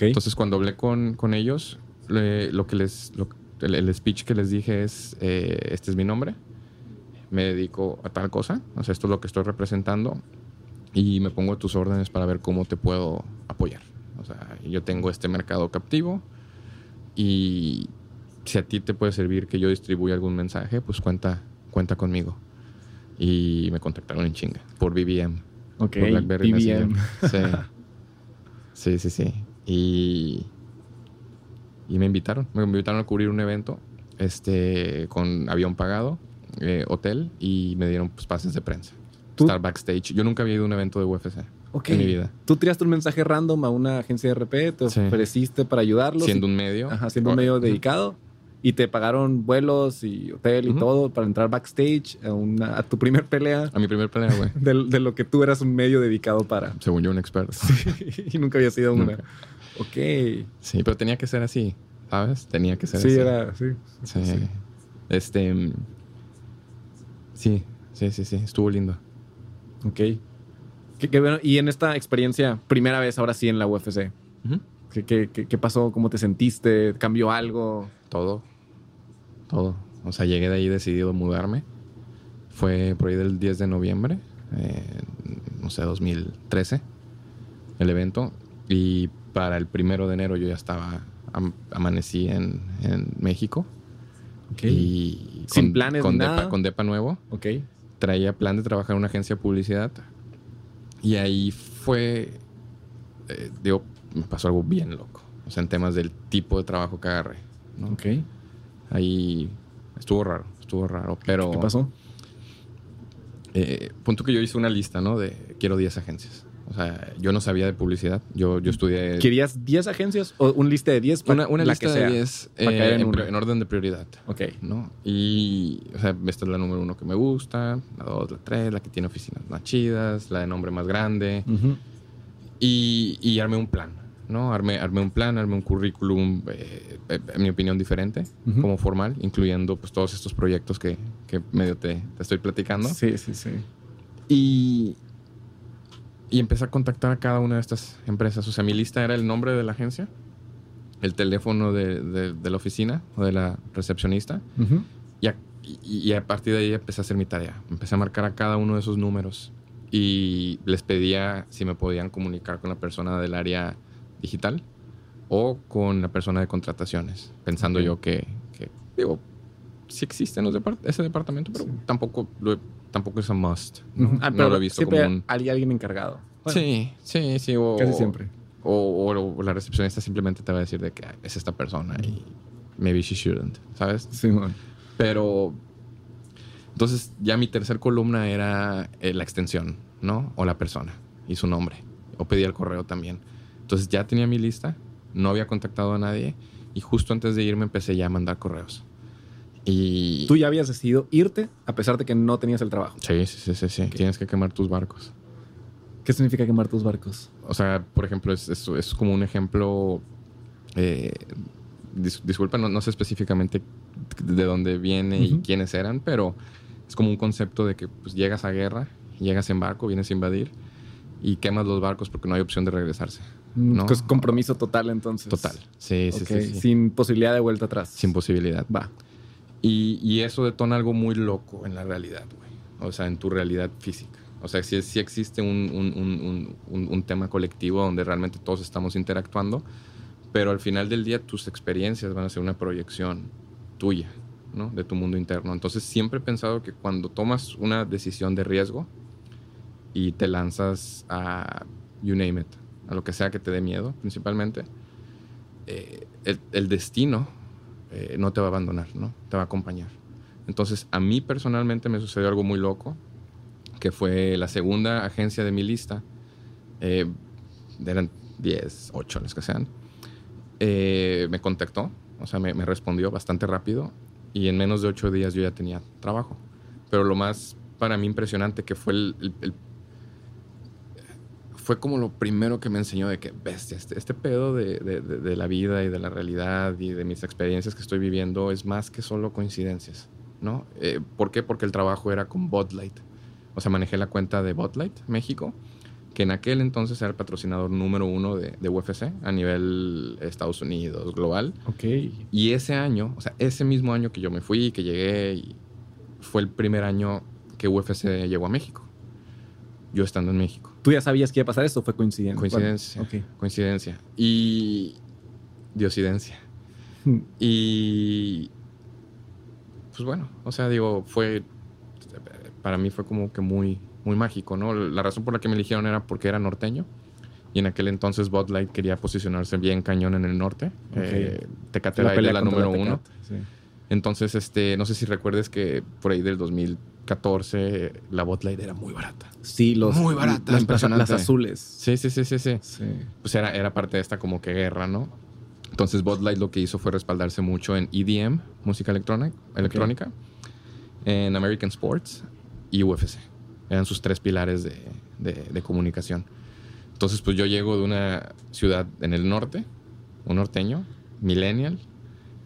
Entonces, cuando hablé con, con ellos, lo que les, el, speech que les dije es, eh, este es mi nombre, me dedico a tal cosa, o sea, esto es lo que estoy representando y me pongo a tus órdenes para ver cómo te puedo apoyar. O sea, yo tengo este mercado captivo y si a ti te puede servir que yo distribuya algún mensaje, pues cuenta, cuenta conmigo. Y me contactaron en chinga por BBM. Ok, por BlackBerry BBM. Sí. sí, sí, Y, y me invitaron. Me invitaron a cubrir un evento este, con avión pagado, eh, hotel y me dieron pues, pases de prensa. Estar backstage. Yo nunca había ido a un evento de UFC en mi vida. Tú tiraste un mensaje random a una agencia de RP, te ofreciste para ayudarlos. Siendo un medio. Ajá, siendo un medio dedicado. Y te pagaron vuelos y hotel y todo para entrar backstage a, una, a tu primer pelea. A mi primer pelea, güey. De, lo que tú eras un medio dedicado para. Según yo, un experto. y nunca había sido una. Ok. Sí, pero tenía que ser así, ¿sabes? Tenía que ser así. sí, era, sí. Sí. Este. Sí, sí, sí, sí. Estuvo lindo. Ok. Qué, bueno. Y en esta experiencia, primera vez ahora sí en la UFC, ¿qué, pasó? ¿Cómo te sentiste? ¿Cambió algo? Todo. Todo. O sea, llegué de ahí decidido a mudarme. Fue por ahí del 10 de noviembre, eh, no sé, 2013, el evento. Y para el primero de enero yo ya estaba, amanecí en, México. Y Sin planes con nada. Depa, con Depa nuevo. Ok. Traía plan de trabajar en una agencia de publicidad y ahí fue, eh, digo, me pasó algo bien loco. O sea, en temas del tipo de trabajo que agarré. Ok. Ahí estuvo raro, estuvo raro, pero... ¿Qué pasó? Eh, punto que yo hice una lista, ¿no? De quiero 10 agencias. O sea, yo no sabía de publicidad. Yo, yo estudié. ¿Querías 10 agencias o una lista de 10? Una, una lista de 10 eh, en, orden de prioridad. Ok. ¿no? Y, o sea, esta es la número uno que me gusta, la dos, la tres, la que tiene oficinas más chidas, la de nombre más grande. y, y armé un plan, ¿no? Armé, armé un plan, armé un currículum, eh, eh, en mi opinión, diferente, como formal, incluyendo pues todos estos proyectos que, que medio te, te estoy platicando. Sí, sí, sí. Y, y empecé a contactar a cada una de estas empresas. O sea, mi lista era el nombre de la agencia, el teléfono de, la oficina o de la recepcionista. y, a, y, a, partir de ahí empecé a hacer mi tarea. Empecé a marcar a cada uno de esos números y les pedía si me podían comunicar con la persona del área digital o con la persona de contrataciones, pensando yo que, digo, sí existe en ese departamento, pero tampoco lo tampoco es un must. ¿no? Ah, pero lo he visto como un... hay alguien encargado. sí, sí, sí. O, casi siempre. O, la recepcionista simplemente te va a decir de que es esta persona y maybe she shouldn't, ¿sabes? Sí, man. Pero entonces ya mi tercer columna era eh, la extensión, ¿no? O la persona y su nombre. O pedía el correo también. Entonces ya tenía mi lista, no había contactado a nadie y justo antes de irme empecé ya a mandar correos. Y... Tú ya habías decidido irte a pesar de que no tenías el trabajo. Sí, sí, sí, sí. Tienes que quemar tus barcos. ¿Qué significa quemar tus barcos? O sea, por ejemplo, es, es, como un ejemplo... Eh, disculpa, no, sé específicamente de dónde viene y quiénes eran, pero es como un concepto de que pues, llegas a guerra, llegas en barco, vienes a invadir y quemas los barcos porque no hay opción de regresarse. Mm, ¿no? Es compromiso total entonces. Total. Sí, sí, sí, Sin posibilidad de vuelta atrás. Sin posibilidad. Va. Y, y eso detona algo muy loco en la realidad, güey. O sea, en tu realidad física. O sea, sí, sí existe un, un, un, un, tema colectivo donde realmente todos estamos interactuando, pero al final del día tus experiencias van a ser una proyección tuya, ¿no? De tu mundo interno. Entonces siempre he pensado que cuando tomas una decisión de riesgo y te lanzas a, you name it, a lo que sea que te dé miedo principalmente, eh, el, destino eh, no te va a abandonar, ¿no? Te va a acompañar. Entonces a mí personalmente me sucedió algo muy loco que fue la segunda agencia de mi lista, eh, eran 10, 8 los que sean, eh, me contactó, o sea, me, respondió bastante rápido y en menos de 8 días yo ya tenía trabajo. Pero lo más para mí impresionante que fue el, fue como lo primero que me enseñó de que, bestia, este, este pedo de, de, la vida y de la realidad y de mis experiencias que estoy viviendo es más que solo coincidencias, ¿no? Eh, ¿Por qué? Porque el trabajo era con Botlight o sea, manejé la cuenta de Botlight México, que en aquel entonces era el patrocinador número uno de, de, UFC a nivel Estados Unidos, global. Ok. Y ese año, o sea, ese mismo año que yo me fui, que llegué, y fue el primer año que UFC llegó a México. Yo estando en México. ¿Tú ya sabías que iba a pasar esto o fue coincidencia? Coincidencia. Okay. Coincidencia. Y. Diosidencia. Hmm. Y. Pues bueno, o sea, digo, fue para mí fue como que muy, muy mágico, ¿no? La razón por la que me eligieron era porque era norteño. Y en aquel entonces Bud Light quería posicionarse bien cañón en el norte. Eh, Tecate la, la número uno. Entonces, este, no sé si recuerdes que por ahí del 2014 la Bud Light era muy barata. Sí, los, muy barata, las, las azules. Sí, sí, sí, sí, sí. Pues era, era parte de esta como que guerra, ¿no? Entonces Bud Light lo que hizo fue respaldarse mucho en EDM, música electrónica, electrónica en American Sports y UFC. Eran sus tres pilares de, de, comunicación. Entonces, pues yo llego de una ciudad en el norte, un norteño, millennial,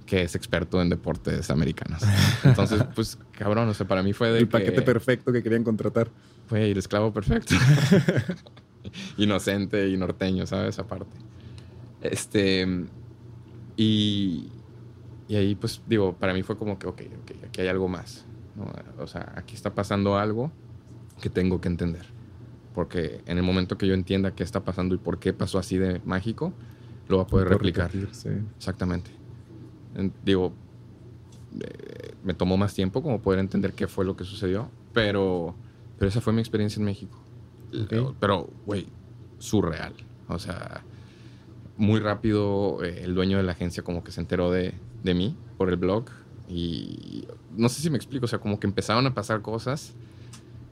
que es experto en deportes americanos. Entonces, pues, cabrón, o sea, para mí fue de. El paquete perfecto que querían contratar. Fue el esclavo perfecto. Inocente y norteño, ¿sabes? Aparte. Este. Y. Y ahí, pues, digo, para mí fue como que, ok, ok, aquí hay algo más. O sea, aquí está pasando algo que tengo que entender. Porque en el momento que yo entienda qué está pasando y por qué pasó así de mágico, lo va a poder replicar. Exactamente. Digo, eh, me tomó más tiempo como poder entender qué fue lo que sucedió, pero, pero esa fue mi experiencia en México. Pero, güey, surreal. O sea, muy rápido eh, el dueño de la agencia como que se enteró de, de mí por el blog y no sé si me explico, o sea, como que empezaron a pasar cosas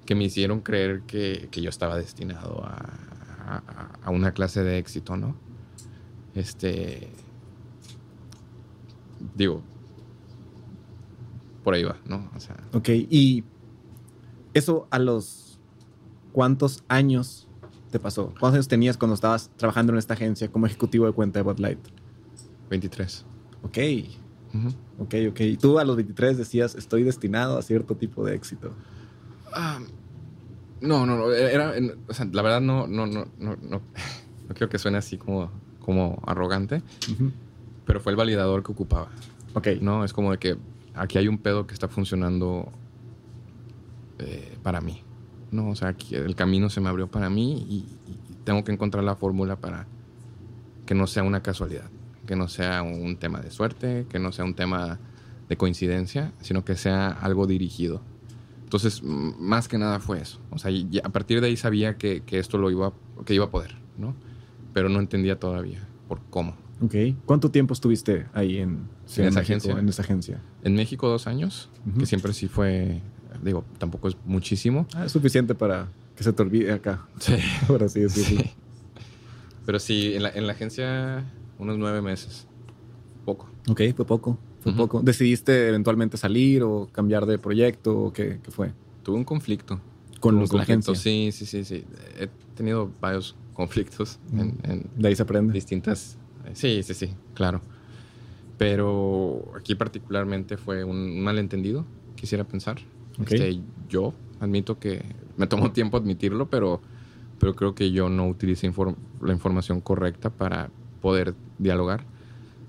que me hicieron creer que, yo estaba destinado a, una clase de éxito, ¿no? Este. Digo. Por ahí va, ¿no? O sea. Ok, y. Eso a los. ¿Cuántos años te pasó? ¿Cuántos años tenías cuando estabas trabajando en esta agencia como ejecutivo de cuenta de Botlight? 23. Ok. Ok, ok. Y tú a los 23 decías, estoy destinado a cierto tipo de éxito. Ah, no, no, no. Era, o sea, la verdad no, no, no, no, no, no quiero que suene así como, como arrogante, pero fue el validador que ocupaba. Ok. No, es como de que aquí hay un pedo que está funcionando eh, para mí. No, o sea, aquí el camino se me abrió para mí y tengo que encontrar la fórmula para que no sea una casualidad que no sea un tema de suerte, que no sea un tema de coincidencia, sino que sea algo dirigido. Entonces, más que nada fue eso. O sea, a partir de ahí sabía que, esto lo iba, que iba a poder, ¿no? Pero no entendía todavía por cómo. Ok. ¿Cuánto tiempo estuviste ahí en, esa agencia? En esa agencia. En México dos años, que siempre sí fue, digo, tampoco es muchísimo. Ah, es suficiente para que se te olvide acá. Sí. Ahora sí, sí. Pero sí, en la, en la agencia unos nueve meses. Poco. Ok, fue poco. Fue poco. ¿Decidiste eventualmente salir o cambiar de proyecto o qué, fue? Tuve un conflicto. ¿Con los conflictos Sí, sí, sí, sí. He tenido varios conflictos. En, de ahí se aprende. Distintas. Sí, sí, sí, claro. Pero aquí particularmente fue un malentendido, quisiera pensar. Este, yo admito que me tomó tiempo admitirlo, pero pero creo que yo no utilicé la información correcta para poder dialogar.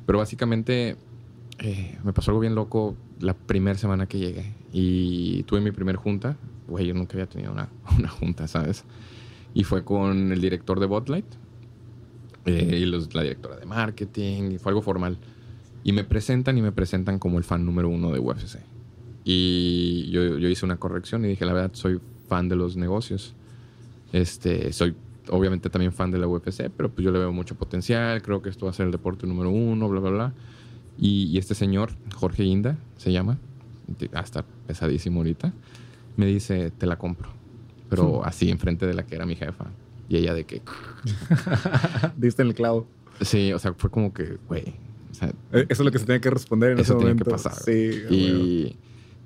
Pero básicamente eh, me pasó algo bien loco la primera semana que llegué y tuve mi primer junta. Güey, yo nunca había tenido una, una junta, ¿sabes? Y fue con el director de Botlight eh, y los, la directora de marketing, y fue algo formal. Y me presentan y me presentan como el fan número uno de UFC. Y yo, yo hice una corrección y dije, la verdad, soy fan de los negocios. Este, soy obviamente también fan de la UFC, pero pues yo le veo mucho potencial, creo que esto va a ser el deporte número uno, bla, bla, bla. Y, este señor, Jorge Inda, se llama, hasta pesadísimo ahorita, me dice, te la compro. Pero así, enfrente de la que era mi jefa. Y ella de que... Diste en el clavo. Sí, o sea, fue como que, güey. E, eso es lo que se tiene que responder en ese momento. que pasar. Sí, y,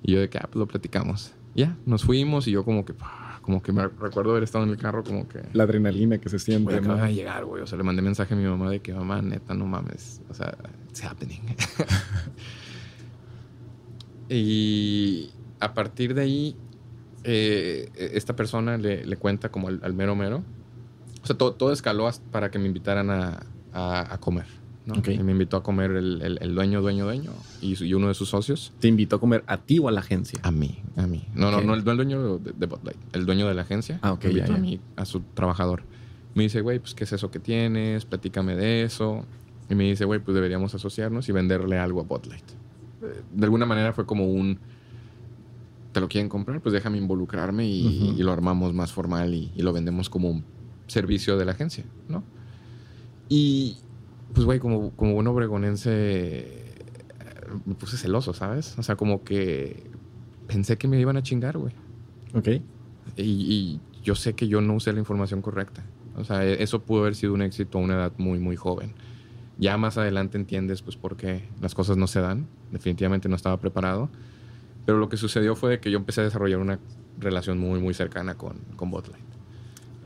y, yo de que, ah, pues lo platicamos. Ya, nos fuimos y yo como que como que me recuerdo haber estado en el carro, como que. La adrenalina que se siente. Güey, acaba de llegar, güey. O sea, le mandé mensaje a mi mamá de que, mamá, neta, no mames. O sea, it's happening. y a partir de ahí, eh, esta persona le, le cuenta como al, mero mero. O sea, todo, todo escaló para que me invitaran a, a comer. Me invitó a comer el, el, dueño, dueño, dueño y, uno de sus socios. ¿Te invitó a comer a ti o a la agencia? A mí, a mí. No, no, no, el, dueño de, de el dueño de la agencia. Ah, ok. Me invitó a mí, a su trabajador. Me dice, güey, pues, ¿qué es eso que tienes? Platícame de eso. Y me dice, güey, pues deberíamos asociarnos y venderle algo a Botlight. De alguna manera fue como un. ¿Te lo quieren comprar? Pues déjame involucrarme y, lo armamos más formal y, y lo vendemos como un servicio de la agencia, ¿no? Y, pues, güey, como, como buen obregonense, me puse celoso, ¿sabes? O sea, como que pensé que me iban a chingar, güey. Ok. Y, yo sé que yo no usé la información correcta. O sea, e, eso pudo haber sido un éxito a una edad muy, muy joven. Ya más adelante entiendes, pues, por qué las cosas no se dan. Definitivamente no estaba preparado. Pero lo que sucedió fue que yo empecé a desarrollar una relación muy, muy cercana con, con Botlight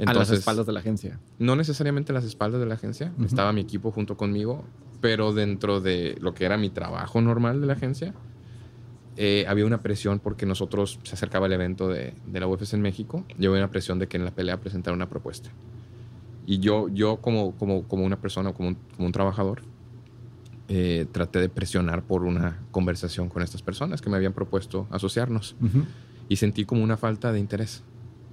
a las espaldas de la agencia. No necesariamente a las espaldas de la agencia. Estaba mi equipo junto conmigo, pero dentro de lo que era mi trabajo normal de la agencia, eh, había una presión porque nosotros se acercaba el evento de, de, la UFC en México y había una presión de que en la pelea presentara una propuesta. Y yo, yo como, como, como una persona, como un, como un trabajador, eh, traté de presionar por una conversación con estas personas que me habían propuesto asociarnos. Y sentí como una falta de interés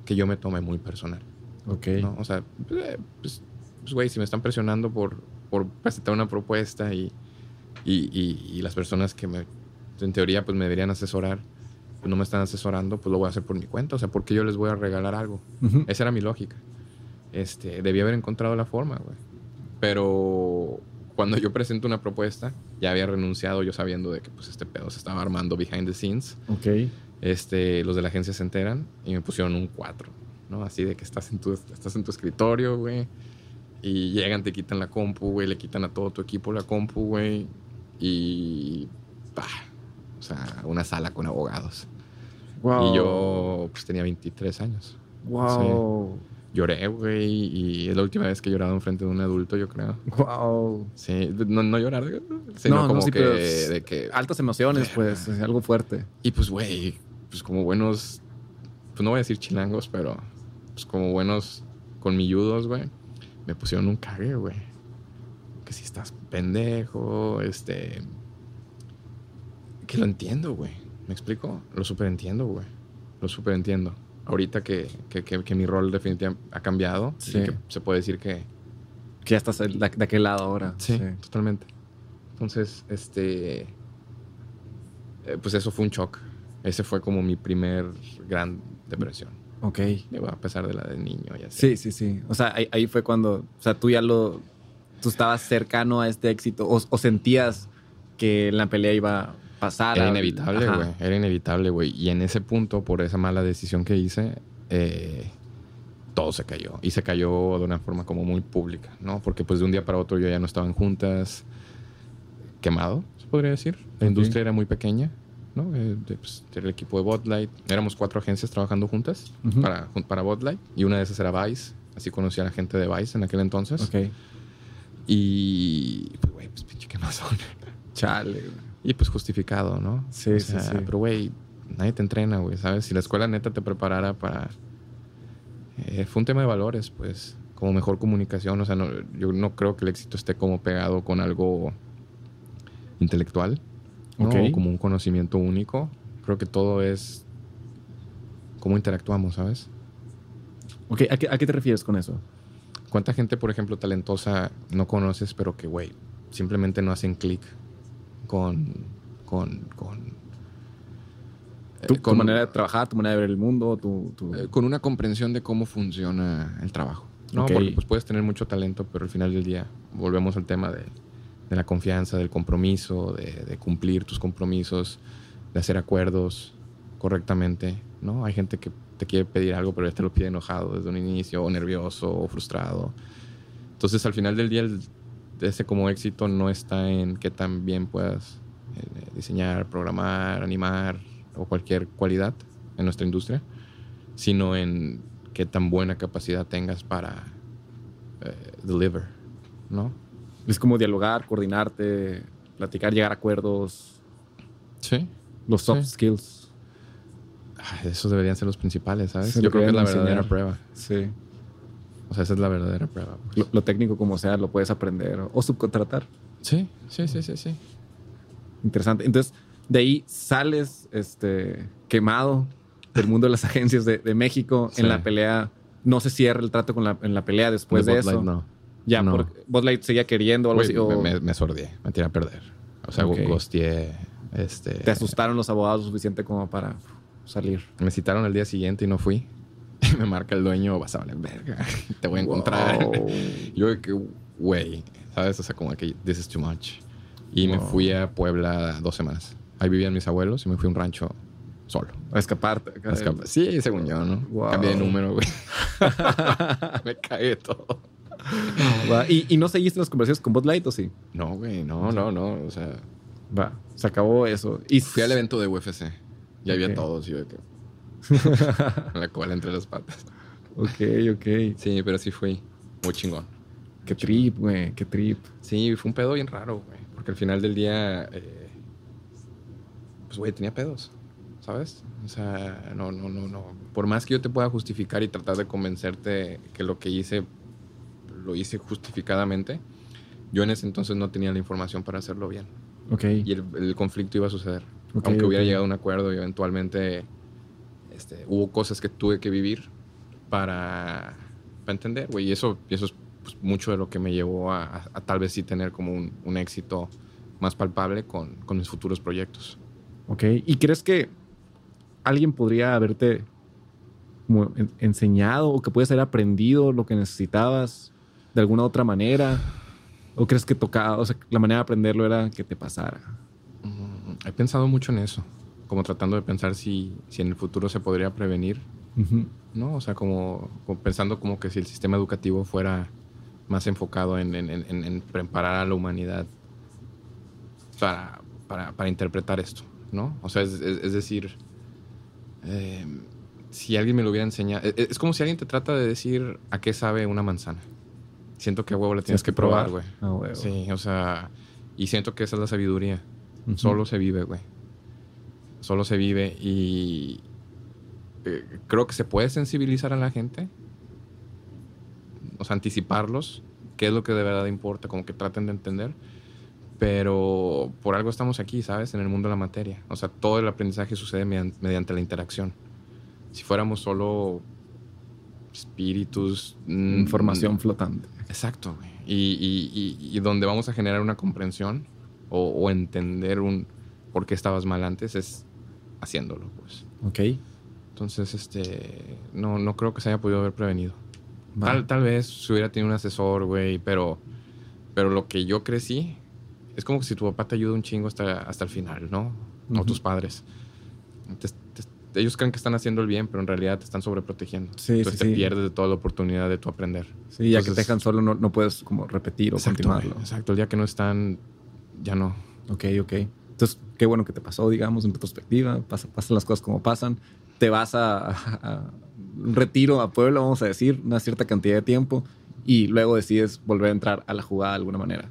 que yo me tomé muy personal. Ok. O sea, eh, pues, pues, güey, si me están presionando por, por presentar una propuesta y, y, y, las personas que me, en teoría, pues me deberían asesorar, pues no me están asesorando, pues lo voy a hacer por mi cuenta. O sea, ¿por qué yo les voy a regalar algo? Esa era mi lógica. Este, debí haber encontrado la forma, güey. Pero cuando yo presento una propuesta, ya había renunciado yo sabiendo de que pues este pedo se estaba armando behind the scenes. Ok. Este, los de la agencia se enteran y me pusieron un 4. ¿No? Así de que estás en tu, estás en tu escritorio, güey. Y llegan, te quitan la compu, güey. Le quitan a todo tu equipo la compu, güey. Y... o sea, una sala con abogados. Y yo pues tenía 23 años. Wow. Lloré, güey, y es la última vez que he llorado enfrente de un adulto, yo creo. Wow. Sí, no, no llorar, sino no, como no, sí, que, de que... Altas emociones, pues, algo fuerte. Y pues, güey, pues como buenos, pues no voy a decir chilangos, pero pues como buenos colmilludos, güey, me pusieron un cague, güey. Que si estás pendejo, este... Que lo entiendo, güey. ¿Me explico? Lo super entiendo, güey. Lo super entiendo. Ahorita que, que, mi rol definitivamente ha cambiado, sí. que se puede decir que... Que ya estás de, aquel lado ahora. Sí, totalmente. Entonces, este... Eh, pues eso fue un shock. Ese fue como mi primer gran depresión. Ok. a pesar de la del niño y Sí, sí, sí. O sea, ahí, fue cuando, o sea, tú ya lo, tú estabas cercano a este éxito o, sentías que la pelea iba a pasar. Era inevitable, güey. Era inevitable, güey. Y en ese punto, por esa mala decisión que hice, eh, todo se cayó. Y se cayó de una forma como muy pública, ¿no? Porque pues de un día para otro yo ya no estaba en juntas, quemado, se podría decir. La industria era muy pequeña. ¿No? Eh, pues, del equipo de Botlight. Éramos cuatro agencias trabajando juntas para, para Botlight y una de esas era Vice. Así conocí a la gente de Vice en aquel entonces. Ok. Y, pues, güey, pues pinche quemazón. Chale, Y pues justificado, ¿no? Sí, sí, sí. Pero, güey, nadie te entrena, güey, ¿sabes? Si la escuela neta te preparara para Eh, fue un tema de valores, pues, como mejor comunicación. O sea, yo no creo que el éxito esté como pegado con algo intelectual, ¿no? como un conocimiento único. Creo que todo es cómo interactuamos, ¿sabes? Ok, ¿a qué, ¿a qué te refieres con eso? ¿Cuánta gente, por ejemplo, talentosa no conoces, pero que, güey, simplemente no hacen clic con, con, con tu, con, manera de trabajar, tu manera de ver el mundo, tu, eh, con una comprensión de cómo funciona el trabajo. No, porque pues puedes tener mucho talento, pero al final del día volvemos al tema de, de la confianza, del compromiso, de, cumplir tus compromisos, de hacer acuerdos correctamente, ¿no? Hay gente que te quiere pedir algo, pero ya te lo pide enojado desde un inicio, o nervioso, o frustrado. Entonces, al final del día, ese como éxito no está en qué tan bien puedas eh, diseñar, programar, animar, o cualquier cualidad en nuestra industria, sino en qué tan buena capacidad tengas para eh, deliver, ¿no? Es como dialogar, coordinarte, platicar, llegar a acuerdos. Sí. Los soft skills. esos deberían ser los principales, ¿sabes? Yo creo que es la verdadera prueba. Sí. O sea, esa es la verdadera prueba. Pues. Lo, técnico como sea, lo puedes aprender o subcontratar. Sí, sí, sí, sí, sí. Interesante. Entonces, de ahí sales este, quemado del mundo de las agencias de, México en la pelea. No se cierra el trato con la, en la pelea después de, eso. no. Ya, no. porque seguía queriendo algo así. Me, me, sordié, me tiré a perder. O sea, okay. Este, ¿Te asustaron los abogados suficiente como para salir? Me citaron el día siguiente y no fui. me marca el dueño, vas a valer verga. Te voy a encontrar. Yo, que, güey, ¿sabes? O sea, como que this is too much. Y me fui a Puebla dos semanas. Ahí vivían mis abuelos y me fui a un rancho solo. A escaparte. Sí, según yo, ¿no? Cambié de número, güey. me cagué todo. ¿Y, ¿Y, no seguiste las conversaciones con Bud Light o sí? No, güey, no, no, no. O sea, va, se acabó eso. Y fui al evento de UFC. Ya había todos y yo que. la cola entre las patas. Ok, ok. Sí, pero sí fui. Muy chingón. Qué trip, güey, qué trip. Sí, fue un pedo bien raro, güey. Porque al final del día. Eh, pues, güey, tenía pedos. ¿Sabes? O sea, no, no, no, no. Por más que yo te pueda justificar y tratar de convencerte que lo que hice lo hice justificadamente, yo en ese entonces no tenía la información para hacerlo bien. Ok. Y el, conflicto iba a suceder. Aunque hubiera llegado a un acuerdo y eventualmente este, hubo cosas que tuve que vivir para, para entender, güey. Y eso, eso es pues, mucho de lo que me llevó a, tal vez sí tener como un, un éxito más palpable con, con, mis futuros proyectos. Ok. ¿Y crees que alguien podría haberte enseñado o que puedes haber aprendido lo que necesitabas de alguna otra manera? ¿O crees que tocaba, o sea, la manera de aprenderlo era que te pasara? Mm, he pensado mucho en eso, como tratando de pensar si, si en el futuro se podría prevenir, ¿no? O sea, como, pensando como que si el sistema educativo fuera más enfocado en, en, en, preparar a la humanidad para, para, para, interpretar esto, ¿no? O sea, es, es, decir, eh, si alguien me lo hubiera enseñado, es, es como si alguien te trata de decir a qué sabe una manzana siento que a huevo la tienes que probar, güey. Sí, o sea, y siento que esa es la sabiduría. Solo se vive, güey. Solo se vive y eh, creo que se puede sensibilizar a la gente. O sea, anticiparlos, qué es lo que de verdad importa, como que traten de entender. Pero por algo estamos aquí, ¿sabes? En el mundo de la materia. O sea, todo el aprendizaje sucede mediante la interacción. Si fuéramos solo espíritus. Mm, Información flotante. Exacto, Y, y, donde vamos a generar una comprensión o, entender un por qué estabas mal antes es haciéndolo, pues. Ok. Entonces, este, no, no creo que se haya podido haber prevenido. Tal, tal vez se hubiera tenido un asesor, güey, pero, pero lo que yo crecí es como que si tu papá te ayuda un chingo hasta, hasta el final, ¿no? O tus padres ellos creen que están haciendo el bien, pero en realidad te están sobreprotegiendo. Sí, Entonces te pierdes de toda la oportunidad de tu aprender. Sí, ya que te dejan solo no, no, puedes como repetir o continuarlo. Exacto, el día que no están, ya no. Ok, ok. Entonces, qué bueno que te pasó, digamos, en retrospectiva. Pasan, pasan las cosas como pasan. Te vas a, un retiro a pueblo, vamos a decir, una cierta cantidad de tiempo y luego decides volver a entrar a la jugada de alguna manera.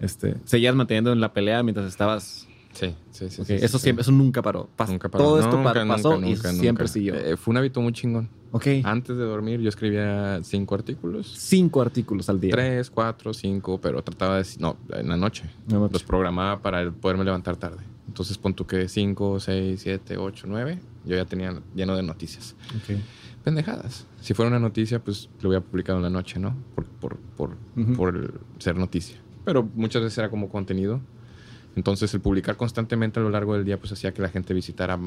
Este, seguías manteniendo en la pelea mientras estabas Sí, sí, sí. eso, Siempre, eso nunca paró. nunca paró. Todo esto pasó y siempre siguió. Eh, fue un hábito muy chingón. Ok. Antes de dormir yo escribía cinco artículos. Cinco artículos al día. Tres, cuatro, cinco, pero trataba de... No, en la noche. Los programaba para poderme levantar tarde. Entonces pon tú que cinco, seis, siete, ocho, nueve. Yo ya tenía lleno de noticias. Ok. Pendejadas. Si fuera una noticia, pues lo hubiera publicado en la noche, ¿no? Por, por, por, por ser noticia. Pero muchas veces era como contenido entonces el publicar constantemente a lo largo del día pues hacía que la gente visitara,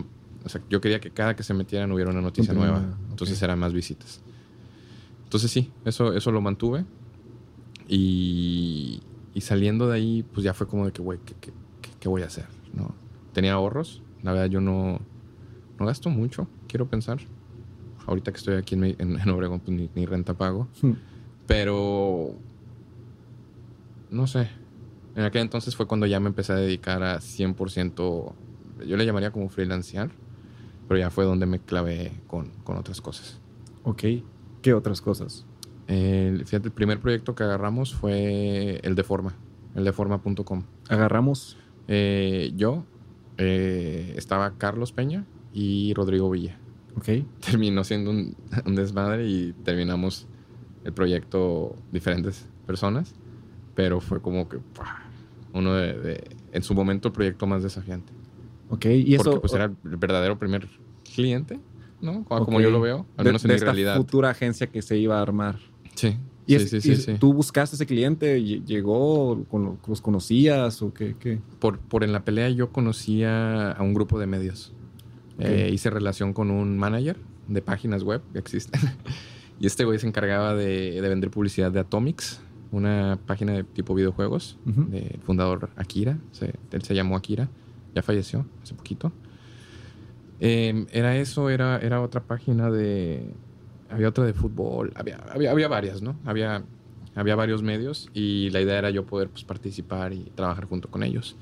o sea, yo quería que cada que se metieran hubiera una noticia nueva, entonces eran más visitas. Entonces sí, eso, eso lo mantuve y, y saliendo de ahí pues ya fue como de que, güey, ¿qué, qué, voy a hacer? ¿no? Tenía ahorros, la verdad yo no, no gasto mucho, quiero pensar. Ahorita que estoy aquí en, en, Obregón pues ni, renta pago, hmm. pero no sé, en aquel entonces fue cuando ya me empecé a dedicar a 100%, yo le llamaría como freelancear, pero ya fue donde me clavé con, con otras cosas. Ok, ¿qué otras cosas? fíjate, el primer proyecto que agarramos fue el de Forma, el de forma.com. ¿Agarramos? Eh, yo, eh, estaba Carlos Peña y Rodrigo Villa. Ok. Terminó siendo un, un desmadre y terminamos el proyecto diferentes personas, pero fue como que uno de, en su momento, el proyecto más desafiante. Ok, y eso... Porque pues era el verdadero primer cliente, ¿no? Como yo lo veo, al menos en de mi realidad. futura agencia que se iba a armar. Sí. ¿Y sí, sí, sí, ¿Tú buscaste ese cliente? ¿Llegó? ¿Los conocías o qué? qué? Por, por en la pelea yo conocía a un grupo de medios. Eh, hice relación con un manager de páginas web que existen. y este güey se encargaba de, de vender publicidad de Atomics, una página de tipo videojuegos del fundador Akira. él se llamó Akira, ya falleció hace poquito. Em, era eso, era, era otra página de... Había otra de fútbol, había, había, varias, ¿no? Había, había varios medios y la idea era yo poder pues, participar y trabajar junto con ellos.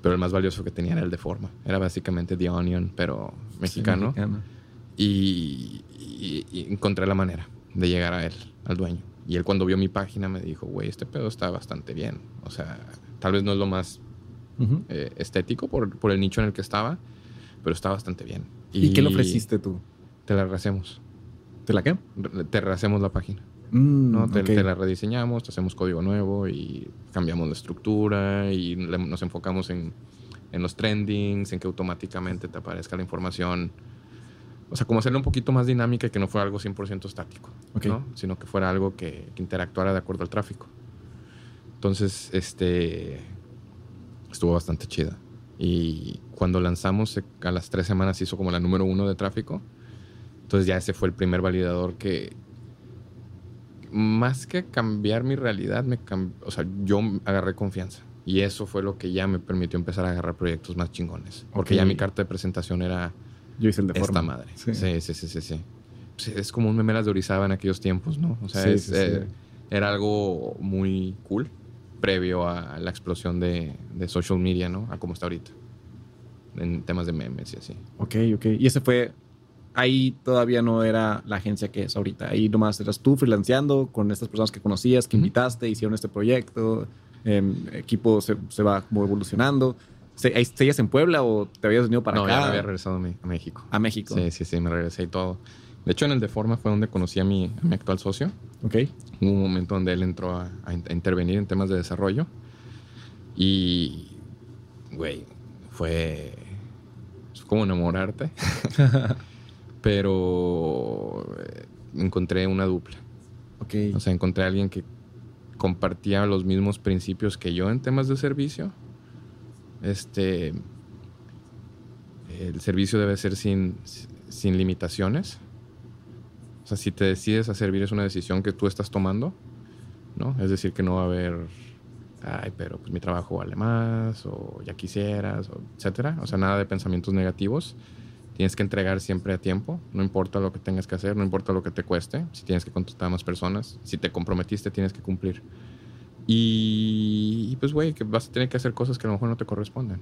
Pero el más valioso que tenía era el de forma. Era básicamente The Onion, pero mexicano. y, encontré la manera de llegar a él, al dueño. Y él cuando vio mi página me dijo, güey, este pedo está bastante bien. O sea, tal vez no es lo más eh, estético por, por, el nicho en el que estaba, pero está bastante bien. ¿Y, qué le ofreciste tú? Te la rehacemos. ¿Te la qué? Te rehacemos la página. Mm, ¿no? Te, la rediseñamos, te hacemos código nuevo y cambiamos la estructura y nos enfocamos en, en los trendings, en que automáticamente te aparezca la información o sea, como hacerlo un poquito más dinámica y que no fuera algo 100% estático, ¿no? Sino que fuera algo que, interactuara de acuerdo al tráfico. Entonces, este, estuvo bastante chida. Y cuando lanzamos, a las tres semanas hizo como la número uno de tráfico. Entonces ya ese fue el primer validador que, más que cambiar mi realidad, me o sea, yo agarré confianza. Y eso fue lo que ya me permitió empezar a agarrar proyectos más chingones. Porque ya mi carta de presentación era yo hice el de Esta madre. Sí, sí, sí, sí. sí, es como un memelas de Orizaba en aquellos tiempos, ¿no? O sea, eh, era algo muy cool previo a la explosión de, de, social media, ¿no? A como está ahorita. En temas de memes y así. Ok, ok. Y ese fue. Ahí todavía no era la agencia que es ahorita. Ahí nomás eras tú freelanceando con estas personas que conocías, que invitaste, hicieron este proyecto. El equipo se, se va como evolucionando. ¿Seguías en Puebla o te habías venido para acá? No, ya había regresado a México. ¿A México? Sí, sí, sí, me regresé y todo. De hecho, en el de Forma fue donde conocí a mi, mi actual socio. Ok. Hubo un momento donde él entró a, intervenir en temas de desarrollo. Y, güey, fue, fue como enamorarte. Pero eh, encontré una dupla. Ok. O sea, encontré a alguien que compartía los mismos principios que yo en temas de servicio este, el servicio debe ser sin, sin limitaciones. O sea, si te decides a servir es una decisión que tú estás tomando, ¿no? Es decir, que no va a haber, ay, pero pues mi trabajo vale más, o ya quisieras, o etcétera. O sea, nada de pensamientos negativos. Tienes que entregar siempre a tiempo, no importa lo que tengas que hacer, no importa lo que te cueste. Si tienes que contactar a más personas, si te comprometiste, tienes que cumplir. Y, pues, güey, que vas a tener que hacer cosas que a lo mejor no te corresponden.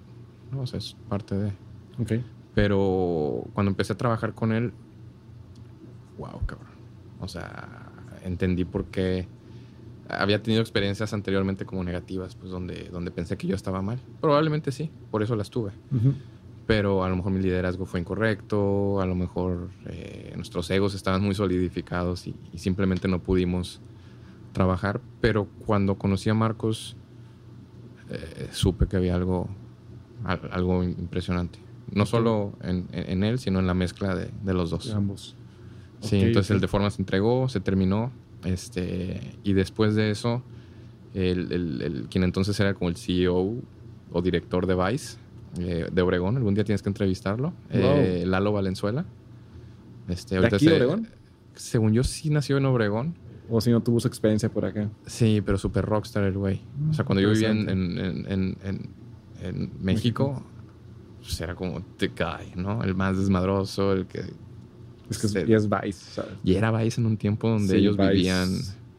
¿no? O sea, es parte de. Ok. Pero cuando empecé a trabajar con él, wow, cabrón. O sea, entendí por qué había tenido experiencias anteriormente como negativas, pues donde, donde pensé que yo estaba mal. Probablemente sí, por eso las tuve. Pero a lo mejor mi liderazgo fue incorrecto, a lo mejor eh, nuestros egos estaban muy solidificados y, simplemente no pudimos trabajar. Pero cuando conocí a Marcos, eh, supe que había algo, algo impresionante. No solo en, en, él, sino en la mezcla de, de los dos. ambos. Sí, entonces el de forma se entregó, se terminó este, y después de eso, el, el, quien entonces era como el CEO o director de Vice eh, de Obregón, algún día tienes que entrevistarlo, eh, Lalo Valenzuela. Este, ¿De aquí, Obregón? Según yo, sí nació en Obregón. O si no tuvo su experiencia por acá. Sí, pero súper rockstar el güey. O sea, cuando yo vivía en, en, en, en México, pues era como the guy, ¿no? El más desmadroso, el que es que y es Vice, ¿sabes? Y era Vice en un tiempo donde ellos vivían,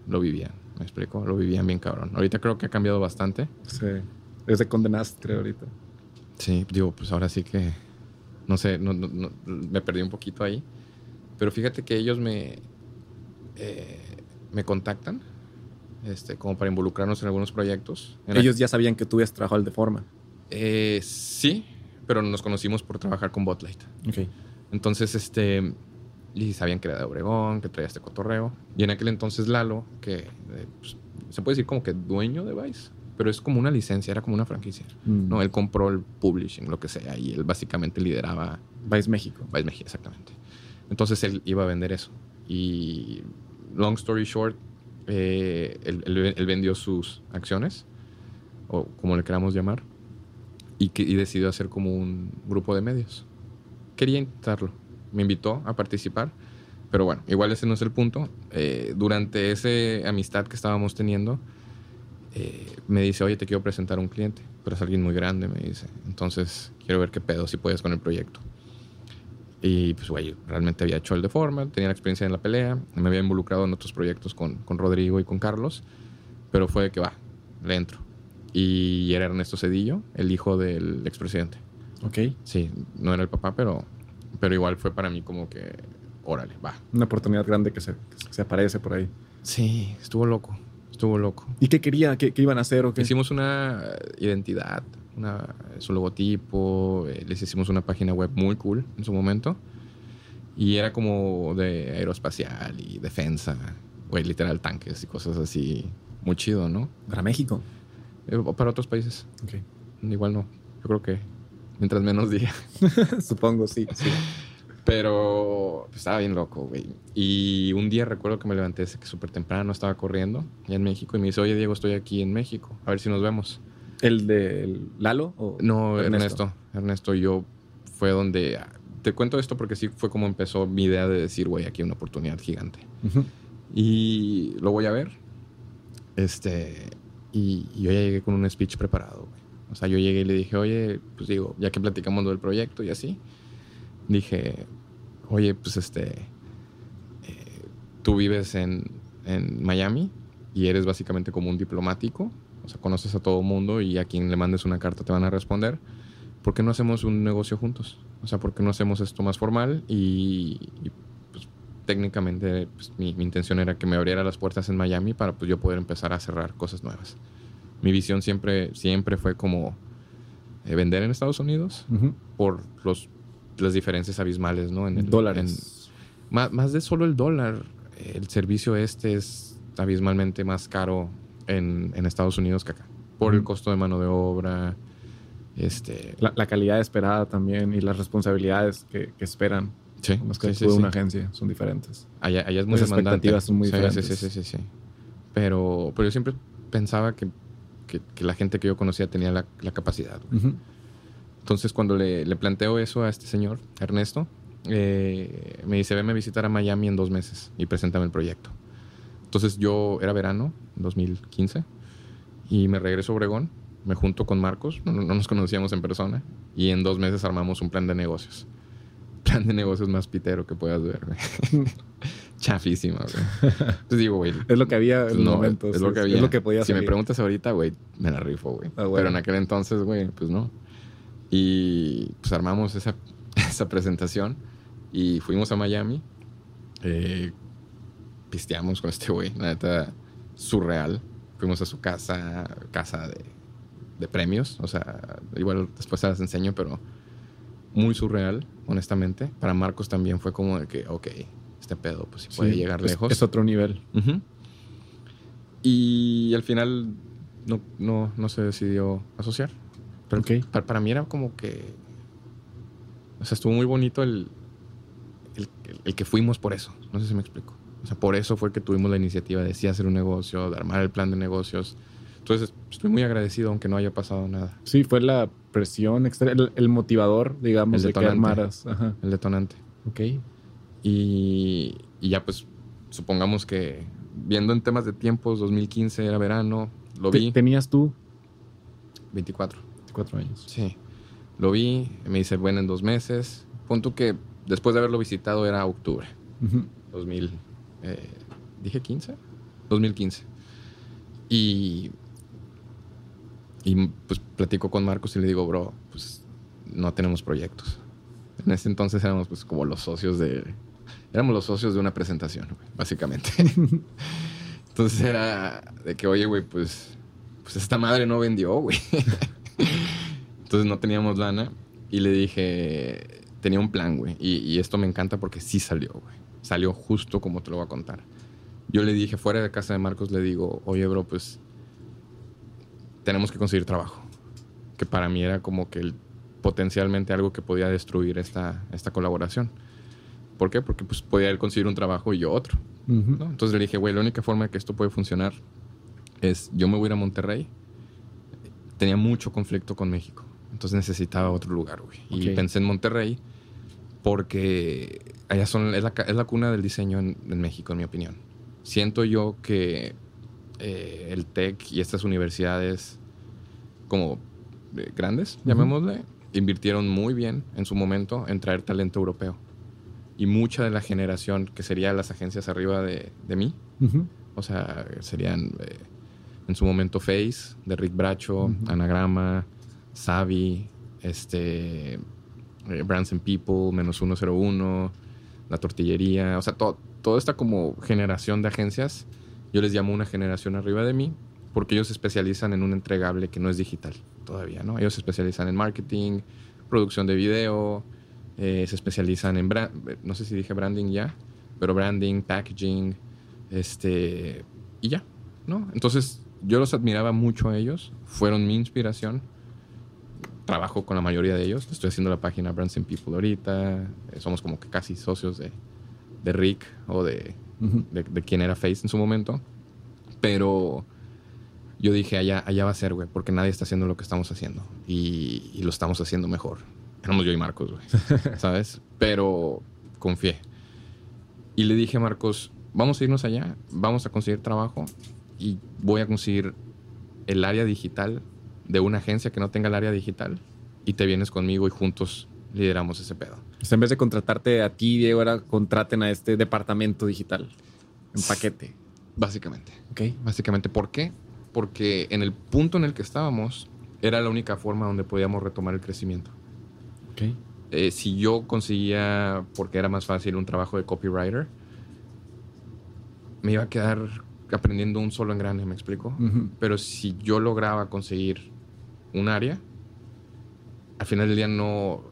lo vivían, me explico, lo vivían bien cabrón. Ahorita creo que ha cambiado bastante. Sí. Es de Condenast, creo, ahorita. Sí, digo, pues ahora sí que, no sé, no, no, me perdí un poquito ahí. Pero fíjate que ellos me, eh, me contactan este, como para involucrarnos en algunos proyectos. ellos ya sabían que tú habías trabajado de forma. Eh, sí, pero nos conocimos por trabajar con Botlight. Ok. Entonces, este, y sabían que era de Obregón, que traía este cotorreo. Y en aquel entonces Lalo, que eh, pues, se puede decir como que dueño de Vice, pero es como una licencia, era como una franquicia. Mm. ¿no? Él compró el publishing, lo que sea, y él básicamente lideraba... Vice México. Vice México, exactamente. Entonces él iba a vender eso. Y long story short, eh, él, vendió sus acciones, o como le queramos llamar, y, decidió hacer como un grupo de medios. Quería intentarlo me invitó a participar. Pero bueno, igual ese no es el punto. Eh, durante esa amistad que estábamos teniendo, eh, me dice, oye, te quiero presentar a un cliente, pero es alguien muy grande, me dice. Entonces, quiero ver qué pedo, si puedes con el proyecto. Y pues, güey, realmente había hecho el de forma, tenía la experiencia en la pelea, me había involucrado en otros proyectos con, con Rodrigo y con Carlos, pero fue de que va, le entro. Y era Ernesto Cedillo, el hijo del expresidente. Ok. Sí, no era el papá, pero pero igual fue para mí como que, órale, va. Una oportunidad grande que se, se aparece por ahí. Sí, estuvo loco. Estuvo loco. ¿Y qué quería? ¿Qué, qué iban a hacer? ¿o qué? Hicimos una identidad, una, su logotipo, eh, les hicimos una página web muy cool en su momento. Y era como de aeroespacial y defensa, güey, literal tanques y cosas así. Muy chido, ¿no? ¿Para México? Eh, para otros países. Ok. Igual no. Yo creo que mientras menos diga. Supongo, sí, sí. Pero pues, estaba bien loco, güey. Y un día recuerdo que me levanté súper temprano, estaba corriendo ya en México y me dice, oye Diego, estoy aquí en México, a ver si nos vemos. ¿El de Lalo? O no, Ernesto. Ernesto. yo fue donde... Te cuento esto porque sí fue como empezó mi idea de decir, güey, aquí hay una oportunidad gigante. Y lo voy a ver. Este... Y, y yo ya llegué con un speech preparado, güey. O sea, yo llegué y le dije, oye, pues digo, ya que platicamos del proyecto y así, dije, oye, pues este, eh, tú vives en, en, Miami y eres básicamente como un diplomático, o sea, conoces a todo mundo y a quien le mandes una carta te van a responder. ¿Por qué no hacemos un negocio juntos? O sea, ¿por qué no hacemos esto más formal? Y, pues, técnicamente pues, mi, mi, intención era que me abriera las puertas en Miami para pues, yo poder empezar a cerrar cosas nuevas mi visión siempre, siempre fue como eh, vender en Estados Unidos por los, las diferencias abismales, ¿no? En el, Dólares. más, más, de solo el dólar. El servicio este es abismalmente más caro en, en Estados Unidos que acá. Por el costo de mano de obra. Este... La, calidad esperada también y las responsabilidades que, que esperan. Sí, las que sí, una agencia son diferentes. Allá, allá es muy Las expectativas son muy diferentes. Sí, sí, sí, sí. Pero, pero yo siempre pensaba que que, la gente que yo conocía tenía la, capacidad. Entonces, cuando le, le, planteo eso a este señor, Ernesto, eh, me dice, venme a visitar a Miami en dos meses y preséntame el proyecto. Entonces, yo era verano, 2015, y me regreso a Obregón, me junto con Marcos, no, nos conocíamos en persona, y en dos meses armamos un plan de negocios. Plan de negocios más pitero que puedas ver. chafísima, güey. Entonces digo, güey. Es lo que había en no, momentos. Es lo que había. Es lo que podía Si me preguntas ahorita, güey, me la rifo, güey. Ah, Pero en aquel entonces, güey, pues no. Y pues armamos esa, esa presentación y fuimos a Miami. Eh, pisteamos con este güey. La neta, surreal. Fuimos a su casa, casa de, de premios. O sea, igual después se las enseño, pero muy surreal, honestamente. Para Marcos también fue como de que, ok, este pedo, pues si puede llegar lejos. Es otro nivel. Y al final no, no, no, se decidió asociar. Pero para, para, mí era como que. O sea, estuvo muy bonito el, el, el, que fuimos por eso. No sé si me explico. O sea, por eso fue que tuvimos la iniciativa de sí hacer un negocio, de armar el plan de negocios. Entonces, estoy muy agradecido, aunque no haya pasado nada. Sí, fue la presión extra, el, motivador, digamos, el detonante, de que El detonante. Ok. Y, y, ya, pues, supongamos que viendo en temas de tiempos, 2015 era verano, lo vi. ¿Tenías tú? 24. 24 años. Sí. Lo vi, me dice, bueno, en dos meses. Punto que después de haberlo visitado era octubre. 2000. Eh, ¿Dije 15? 2015. Y y pues platico con Marcos y le digo, bro, pues no tenemos proyectos. En ese entonces éramos pues como los socios de... Éramos los socios de una presentación, básicamente. entonces era de que, oye, güey, pues, pues esta madre no vendió, güey. entonces no teníamos lana y le dije, tenía un plan, güey. Y, y esto me encanta porque sí salió, güey. Salió justo como te lo voy a contar. Yo le dije, fuera de casa de Marcos, le digo, oye, bro, pues tenemos que conseguir trabajo. Que para mí era como que potencialmente algo que podía destruir esta, esta colaboración. ¿Por qué? Porque pues podía él conseguir un trabajo y yo otro. Entonces le dije, güey, la única forma de que esto puede funcionar es yo me voy a ir a Monterrey. Tenía mucho conflicto con México. Entonces necesitaba otro lugar, güey. Y pensé en Monterrey porque allá son, es, la, es la cuna del diseño en, en México, en mi opinión. Siento yo que eh, el TEC y estas universidades como eh, grandes, llamémosle, invirtieron muy bien en su momento en traer talento europeo. Y mucha de la generación que serían las agencias arriba de, mí, o sea, serían eh, en su momento Face, de Rick Bracho, Anagrama, Savi, este, Brands and People, menos 101, La Tortillería, o sea, toda esta como generación de agencias yo les llamo una generación arriba de mí porque ellos se especializan en un entregable que no es digital todavía, ¿no? Ellos se especializan en marketing, producción de video, eh, se especializan en, no sé si dije branding ya, pero branding, packaging, este, y ya, ¿no? Entonces yo los admiraba mucho a ellos, fueron mi inspiración. Trabajo con la mayoría de ellos, estoy haciendo la página Brands and People ahorita, eh, somos como que casi socios de, de Rick o de de, quién era Face en su momento. Pero yo dije, allá, allá va a ser, güey, porque nadie está haciendo lo que estamos haciendo. Y, lo estamos haciendo mejor. Éramos yo y Marcos, güey. ¿Sabes? Pero confié. Y le dije a Marcos, vamos a irnos allá, vamos a conseguir trabajo y voy a conseguir el área digital de una agencia que no tenga el área digital y te vienes conmigo y juntos lideramos ese pedo. en vez de contratarte a ti, Diego, ahora contraten a este departamento digital en paquete. Básicamente. Ok. Básicamente. ¿Por qué? Porque en el punto en el que estábamos era la única forma donde podíamos retomar el crecimiento. Ok. Eh, si yo conseguía, porque era más fácil, un trabajo de copywriter, me iba a quedar aprendiendo un solo engrane, ¿me explico? Pero si yo lograba conseguir un área, al final del día no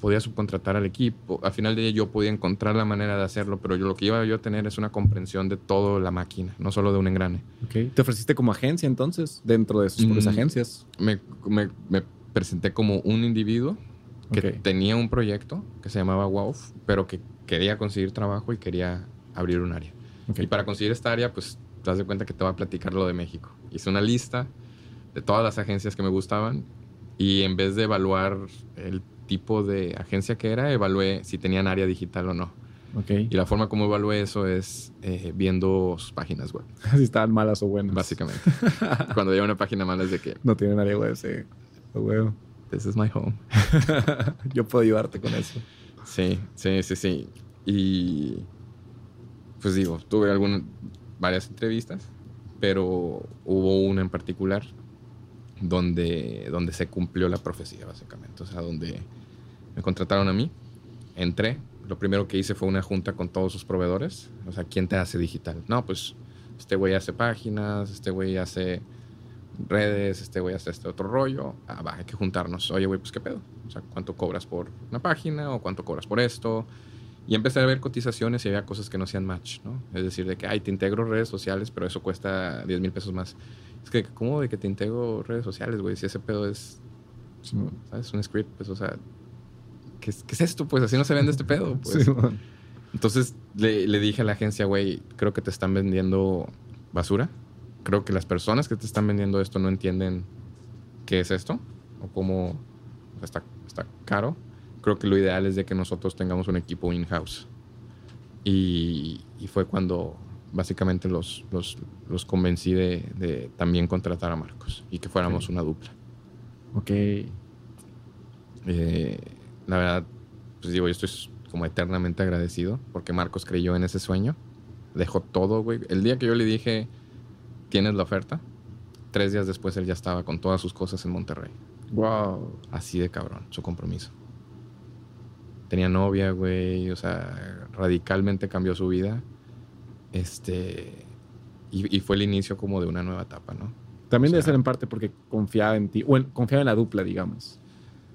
podía subcontratar al equipo. Al final de día yo podía encontrar la manera de hacerlo, pero yo lo que iba yo a tener es una comprensión de toda la máquina, no solo de un engrane. Okay. ¿Te ofreciste como agencia entonces dentro de sus mm, agencias? Me, presenté como un individuo que tenía un proyecto que se llamaba WOW, pero que quería conseguir trabajo y quería abrir un área. Y para conseguir esta área, pues te das de cuenta que te va a platicar lo de México. Hice una lista de todas las agencias que me gustaban y en vez de evaluar el tipo de agencia que era, evalué si tenían área digital o no. Okay. Y la forma como evalué eso es eh, viendo sus páginas web. si estaban malas o buenas. Básicamente. Cuando hay una página mala es de que... No tienen área web, sí. O This is my home. Yo puedo ayudarte con eso. Sí, sí, sí, sí. Y pues digo, tuve algunas, varias entrevistas, pero hubo una en particular donde, donde se cumplió la profecía, básicamente. O sea, donde me contrataron a mí, entré, lo primero que hice fue una junta con todos sus proveedores. O sea, ¿quién te hace digital? No, pues este güey hace páginas, este güey hace redes, este güey hace este otro rollo. Ah, va, hay que juntarnos. Oye, güey, pues qué pedo. O sea, ¿cuánto cobras por una página o cuánto cobras por esto? Y empecé a ver cotizaciones y había cosas que no hacían match, ¿no? Es decir, de que, ay, te integro redes sociales, pero eso cuesta 10 mil pesos más. Es que, ¿cómo de que te integro redes sociales, güey? Si ese pedo es, ¿sabes? Un script, pues, o sea, ¿qué, es esto? Pues así no se vende este pedo, pues. Entonces le, le, dije a la agencia, güey, creo que te están vendiendo basura. Creo que las personas que te están vendiendo esto no entienden qué es esto o cómo está, está caro creo que lo ideal es de que nosotros tengamos un equipo in-house. Y, fue cuando básicamente los, los, convencí de, también contratar a Marcos y que fuéramos una dupla. Ok. Eh, la verdad, pues digo, yo estoy como eternamente agradecido porque Marcos creyó en ese sueño. Dejó todo, güey. El día que yo le dije, tienes la oferta, tres días después él ya estaba con todas sus cosas en Monterrey. Wow. Así de cabrón, su compromiso tenía novia, güey, o sea, radicalmente cambió su vida. Este, y, fue el inicio como de una nueva etapa, ¿no? También debe ser en parte porque confiaba en ti, o confiaba en la dupla, digamos.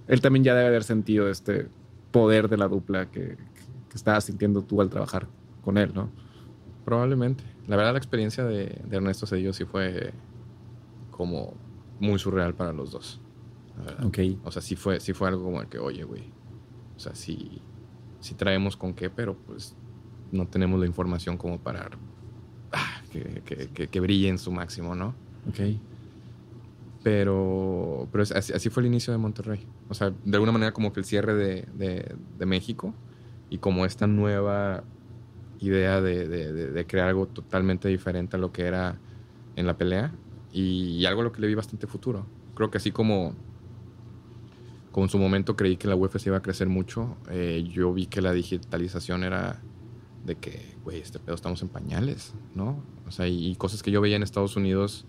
Él también ya debe haber sentido este poder de la dupla que, que estabas sintiendo tú al trabajar con él, ¿no? Probablemente. La verdad, la experiencia de, de Ernesto Cedillo sí fue como muy surreal para los dos. Ok. O sea, sí fue, sí fue algo como el que, oye, güey, o sea, sí, traemos con qué, pero pues no tenemos la información como para ah, que, brille en su máximo, ¿no? Ok. Pero, pero así, fue el inicio de Monterrey. O sea, de alguna manera como que el cierre de, México y como esta nueva idea de, crear algo totalmente diferente a lo que era en la pelea y, y algo a lo que le vi bastante futuro. Creo que así como como en su momento creí que la UFC iba a crecer mucho, eh, yo vi que la digitalización era de que, güey, este pedo estamos en pañales, ¿no? O sea, y, cosas que yo veía en Estados Unidos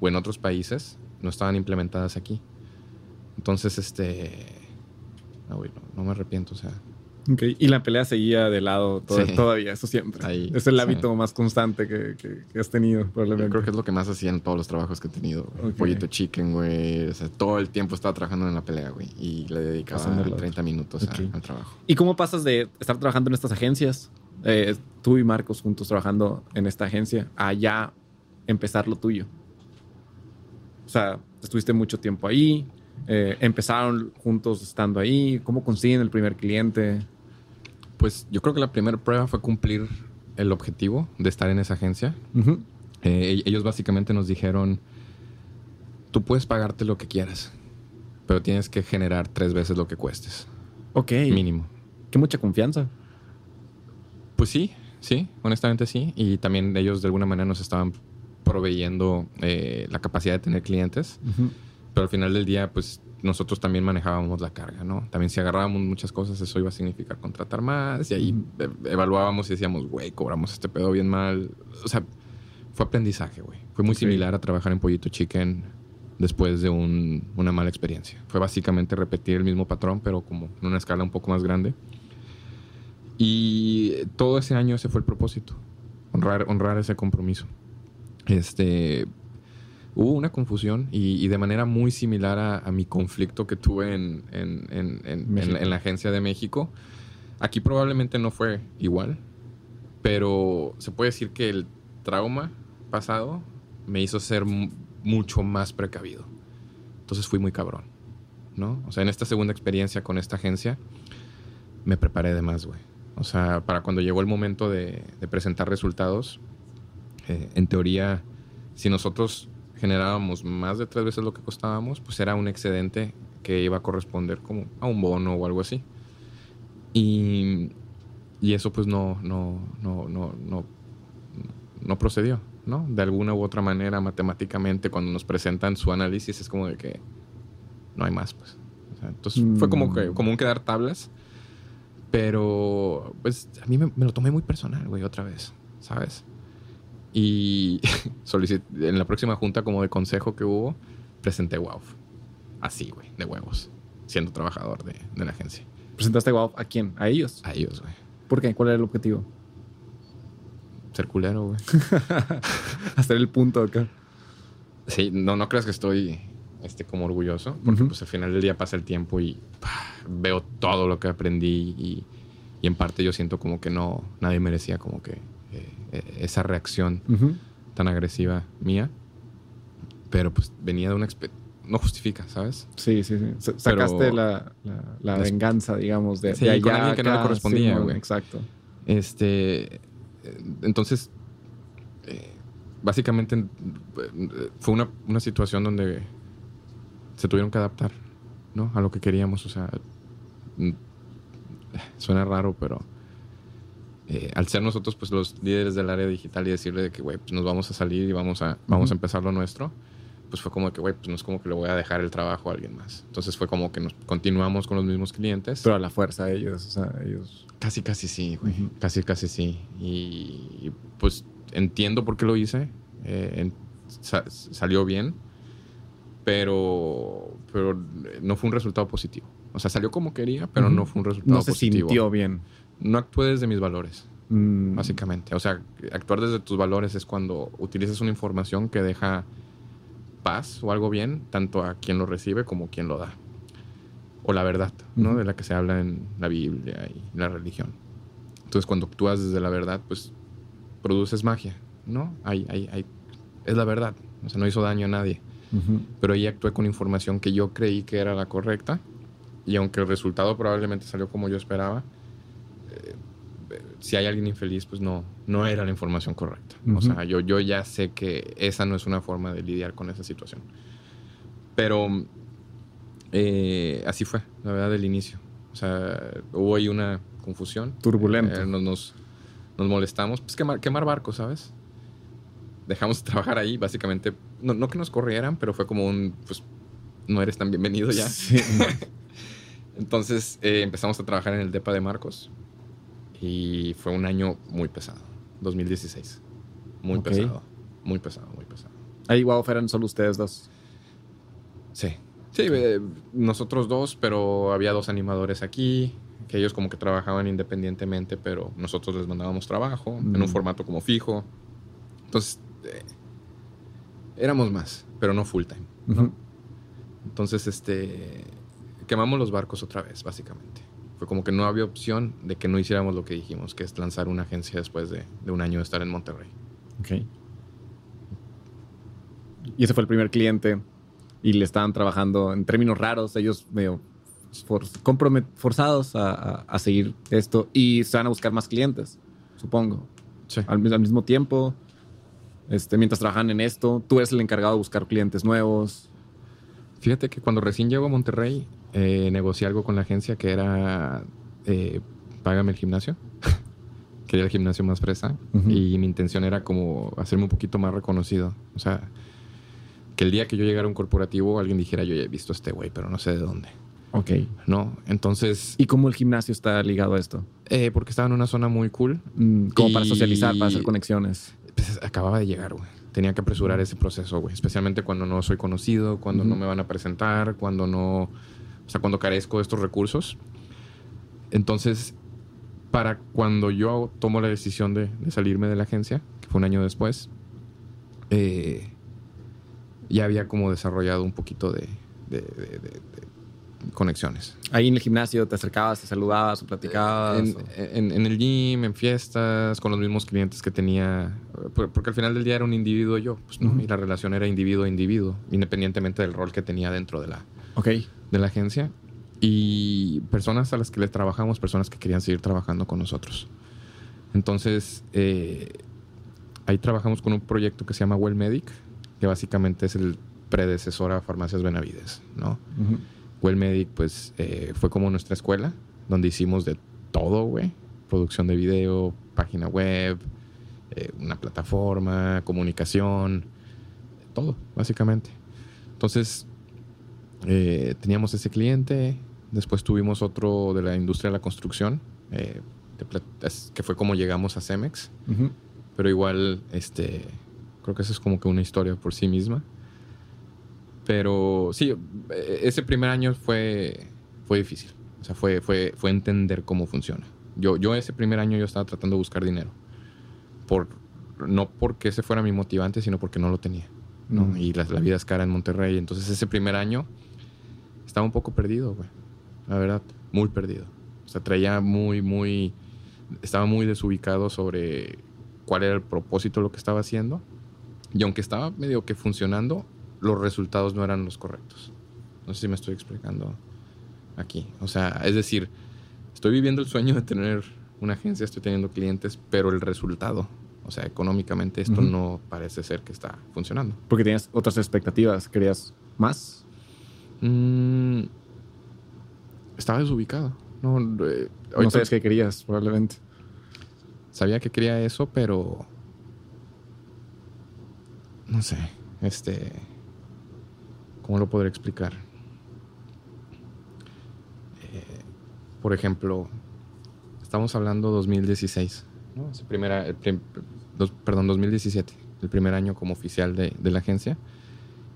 o en otros países no estaban implementadas aquí. Entonces, este... No, güey, no me arrepiento, o sea, y la pelea seguía de lado todavía, eso siempre. es el hábito más constante que, has tenido, probablemente. creo que es lo que más hacía en todos los trabajos que he tenido. Pollito chicken, güey. O sea, todo el tiempo estaba trabajando en la pelea, güey. Y le dedicaba 30 minutos al trabajo. ¿Y cómo pasas de estar trabajando en estas agencias, eh, tú y Marcos juntos trabajando en esta agencia, a ya empezar lo tuyo? O sea, estuviste mucho tiempo ahí, eh, empezaron juntos estando ahí? ¿Cómo consiguen el primer cliente? Pues yo creo que la primera prueba fue cumplir el objetivo de estar en esa agencia. Eh, ellos básicamente nos dijeron, tú puedes pagarte lo que quieras, pero tienes que generar tres veces lo que cuestes. Ok. Mínimo. Qué mucha confianza. Pues sí, sí, honestamente sí. Y también ellos de alguna manera nos estaban proveyendo eh, la capacidad de tener clientes. Pero al final del día, pues nosotros también manejábamos la carga, ¿no? También si agarrábamos muchas cosas, eso iba a significar contratar más. Y ahí e-, evaluábamos y decíamos, güey, cobramos este pedo bien mal. O sea, fue aprendizaje, güey. Fue muy similar a trabajar en Pollito Chicken después de una mala experiencia. Fue básicamente repetir el mismo patrón, pero como en una escala un poco más grande. Y todo ese año ese fue el propósito. Honrar, honrar ese compromiso. Este, hubo una confusión y, de manera muy similar a, mi conflicto que tuve en, en, la agencia de México. Aquí probablemente no fue igual, pero se puede decir que el trauma pasado me hizo ser mucho más precavido. Entonces fui muy cabrón, ¿no? O sea, en esta segunda experiencia con esta agencia me preparé de más, güey. O sea, para cuando llegó el momento de, presentar resultados, eh, en teoría, si nosotros generábamos más de tres veces lo que costábamos, pues era un excedente que iba a corresponder como a un bono o algo así. Y, y eso pues no, no, no, no, no, no procedió, ¿no? De alguna u otra manera, matemáticamente, cuando nos presentan su análisis, es como de que no hay más, pues. entonces fue como, que, mm. como un quedar tablas, pero pues a mí me, me lo tomé muy personal, güey, otra vez, ¿sabes? Y solicité, en la próxima junta como de consejo que hubo, presenté WOW. Así, güey, de huevos, siendo trabajador de, de la agencia. ¿Presentaste WOW a quién? ¿A ellos? A ellos, güey. ¿Por qué? ¿Cuál era el objetivo? Ser culero, güey. hasta el punto acá. Sí, no, no creas que estoy este, como orgulloso, porque pues al final del día pasa el tiempo y veo todo lo que aprendí y, y, en parte yo siento como que no, nadie merecía como que eh, esa reacción tan agresiva mía, pero pues venía de una no justifica, ¿sabes? Sí, sí, sí. Sacaste la, la, venganza, digamos, de, sí, de con alguien que no le correspondía, güey. exacto. Este, entonces, eh, básicamente fue una, una, situación donde se tuvieron que adaptar, ¿no? A lo que queríamos, o sea, suena raro, pero eh, al ser nosotros, pues, los líderes del área digital y decirle de que, güey, pues nos vamos a salir y vamos a, vamos a empezar lo nuestro, pues fue como que, güey, pues no es como que le voy a dejar el trabajo a alguien más. Entonces fue como que nos continuamos con los mismos clientes. Pero a la fuerza ellos, o sea, ellos... Casi, casi sí, güey. Casi, casi sí. Y, pues entiendo por qué lo hice. Eh, salió bien. Pero, pero no fue un resultado positivo. O sea, salió como quería, pero no fue un resultado positivo. No se sintió bien. No actué desde mis valores, mm. básicamente. O sea, actuar desde tus valores es cuando utilizas una información que deja paz o algo bien, tanto a quien lo recibe como quien lo da. O la verdad, ¿no? De la que se habla en la Biblia y la religión. Entonces, cuando actúas desde la verdad, pues produces magia, ¿no? Hay, hay, hay, es la verdad. O sea, no hizo daño a nadie. Pero ahí actué con información que yo creí que era la correcta. Y aunque el resultado probablemente salió como yo esperaba, si hay alguien infeliz, pues no, no era la información correcta. O sea, yo, yo ya sé que esa no es una forma de lidiar con esa situación. Pero eh, así fue, la verdad, del inicio. O sea, hubo ahí una confusión. Turbulento. Eh, nos, nos, molestamos. Pues quemar, quemar barcos, ¿sabes? Dejamos de trabajar ahí, básicamente. No, no, que nos corrieran, pero fue como un, pues, no eres tan bienvenido ya. Entonces eh, empezamos a trabajar en el DEPA de Marcos y fue un año muy pesado, 2016. Muy pesado, muy pesado, muy pesado. Ahí, wow, eran solo ustedes dos. Sí, sí, eh, nosotros dos, pero había dos animadores aquí, que ellos como que trabajaban independientemente, pero nosotros les mandábamos trabajo en un mm. formato como fijo. Entonces, eh, éramos más, pero no full time. Entonces, este, quemamos los barcos otra vez, básicamente. Fue como que no había opción de que no hiciéramos lo que dijimos, que es lanzar una agencia después de, un año de estar en Monterrey. Ok. Y ese fue el primer cliente y le estaban trabajando en términos raros, ellos medio forzados a, seguir esto y se van a buscar más clientes, supongo. Sí. Al, mismo tiempo, este, mientras trabajan en esto, tú eres el encargado de buscar clientes nuevos. Fíjate que cuando recién llego a Monterrey, eh, negocié algo con la agencia que era eh, págame el gimnasio. Quería el gimnasio más fresa y mi intención era como hacerme un poquito más reconocido. O sea, que el día que yo llegara a un corporativo alguien dijera yo ya he visto a este güey, pero no sé de dónde. Ok. No, entonces... ¿Y cómo el gimnasio está ligado a esto? Eh, porque estaba en una zona muy cool. Mm, como para socializar, para hacer conexiones. Pues, acababa de llegar, güey. Tenía que apresurar ese proceso, güey. Especialmente cuando no soy conocido, cuando no me van a presentar, cuando no o sea, cuando carezco de estos recursos. Entonces, para cuando yo tomo la decisión de, salirme de la agencia, que fue un año después, eh, ya había como desarrollado un poquito de, conexiones. Ahí en el gimnasio te acercabas, te saludabas o platicabas. En, el gym, en fiestas, con los mismos clientes que tenía. Porque al final del día era un individuo yo, pues, ¿no? Y la relación era individuo a individuo, independientemente del rol que tenía dentro de la, okay de la agencia y personas a las que le trabajamos, personas que querían seguir trabajando con nosotros. Entonces, eh, ahí trabajamos con un proyecto que se llama Well Medic, que básicamente es el predecesor a Farmacias Benavides, ¿no? Well Medic, pues, eh, fue como nuestra escuela, donde hicimos de todo, güey. Producción de video, página web, eh, una plataforma, comunicación, todo, básicamente. Entonces, eh, teníamos ese cliente, después tuvimos otro de la industria de la construcción, eh, que fue como llegamos a Cemex, pero igual, este, creo que eso es como que una historia por sí misma. Pero sí, e-, ese primer año fue, fue difícil, o sea, fue, fue, fue entender cómo funciona. Yo, yo ese primer año yo estaba tratando de buscar dinero por no porque ese fuera mi motivante, sino porque no lo tenía. ¿no? Y la, vida es cara en Monterrey. Entonces ese primer año estaba un poco perdido, güey. La verdad, muy perdido. O sea, traía muy, muy... Estaba muy desubicado sobre cuál era el propósito de lo que estaba haciendo. Y aunque estaba medio que funcionando, los resultados no eran los correctos. No sé si me estoy explicando aquí. O sea, es decir, estoy viviendo el sueño de tener una agencia, estoy teniendo clientes, pero el resultado, o sea, económicamente esto no parece ser que está funcionando. Porque tenías otras expectativas, ¿querías más? Mm, estaba desubicado. No, eh, no sabes qué querías, probablemente. Sabía que quería eso, pero... No sé, este... ¿Cómo lo podré explicar? Eh, por ejemplo, estamos hablando 2016, ¿no? primera, perdón, 2017, el primer año como oficial de, la agencia.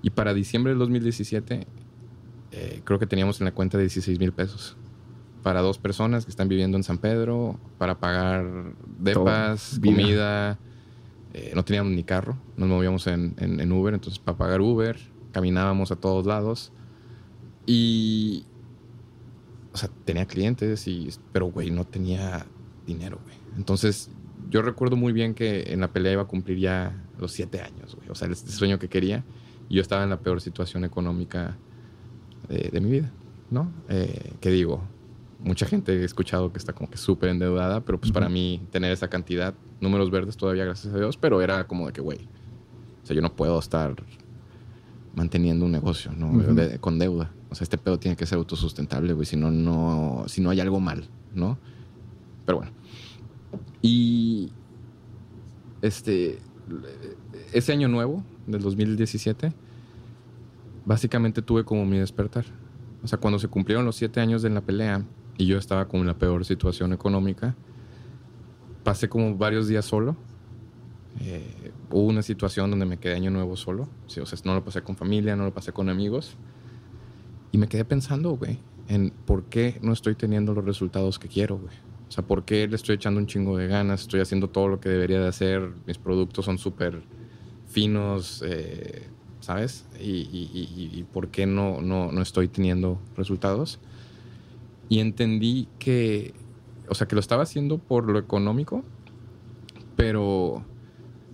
Y para diciembre del 2017, eh, creo que teníamos en la cuenta 16 mil pesos. Para dos personas que están viviendo en San Pedro, para pagar depas, comida. Eh, no teníamos ni carro, nos movíamos en, en Uber, entonces para pagar Uber, caminábamos a todos lados. Y, o sea, tenía clientes, y, pero, güey, no tenía dinero, güey. Entonces, yo recuerdo muy bien que en la pelea iba a cumplir ya los siete años, güey. O sea, el sueño que quería. Y yo estaba en la peor situación económica de, mi vida, ¿no? Eh, que digo, mucha gente he escuchado que está como que súper endeudada, pero pues para mí tener esa cantidad, números verdes todavía, gracias a Dios, pero era como de que, güey, o sea, yo no puedo estar manteniendo un negocio, ¿no? con deuda. O sea, este pedo tiene que ser autosustentable, güey, si no, no, si no hay algo mal, ¿no? Pero bueno. Y este, ese año nuevo, del 2017, básicamente tuve como mi despertar. O sea, cuando se cumplieron los siete años de la pelea y yo estaba con la peor situación económica, pasé como varios días solo. Eh, hubo una situación donde me quedé año nuevo solo. Sí, o sea, no lo pasé con familia, no lo pasé con amigos. Y me quedé pensando, güey, en por qué no estoy teniendo los resultados que quiero, güey. O sea, por qué le estoy echando un chingo de ganas, estoy haciendo todo lo que debería de hacer, mis productos son súper finos, eh, ¿sabes? Y, por qué no, no, no estoy teniendo resultados. Y entendí que, o sea, que lo estaba haciendo por lo económico, pero,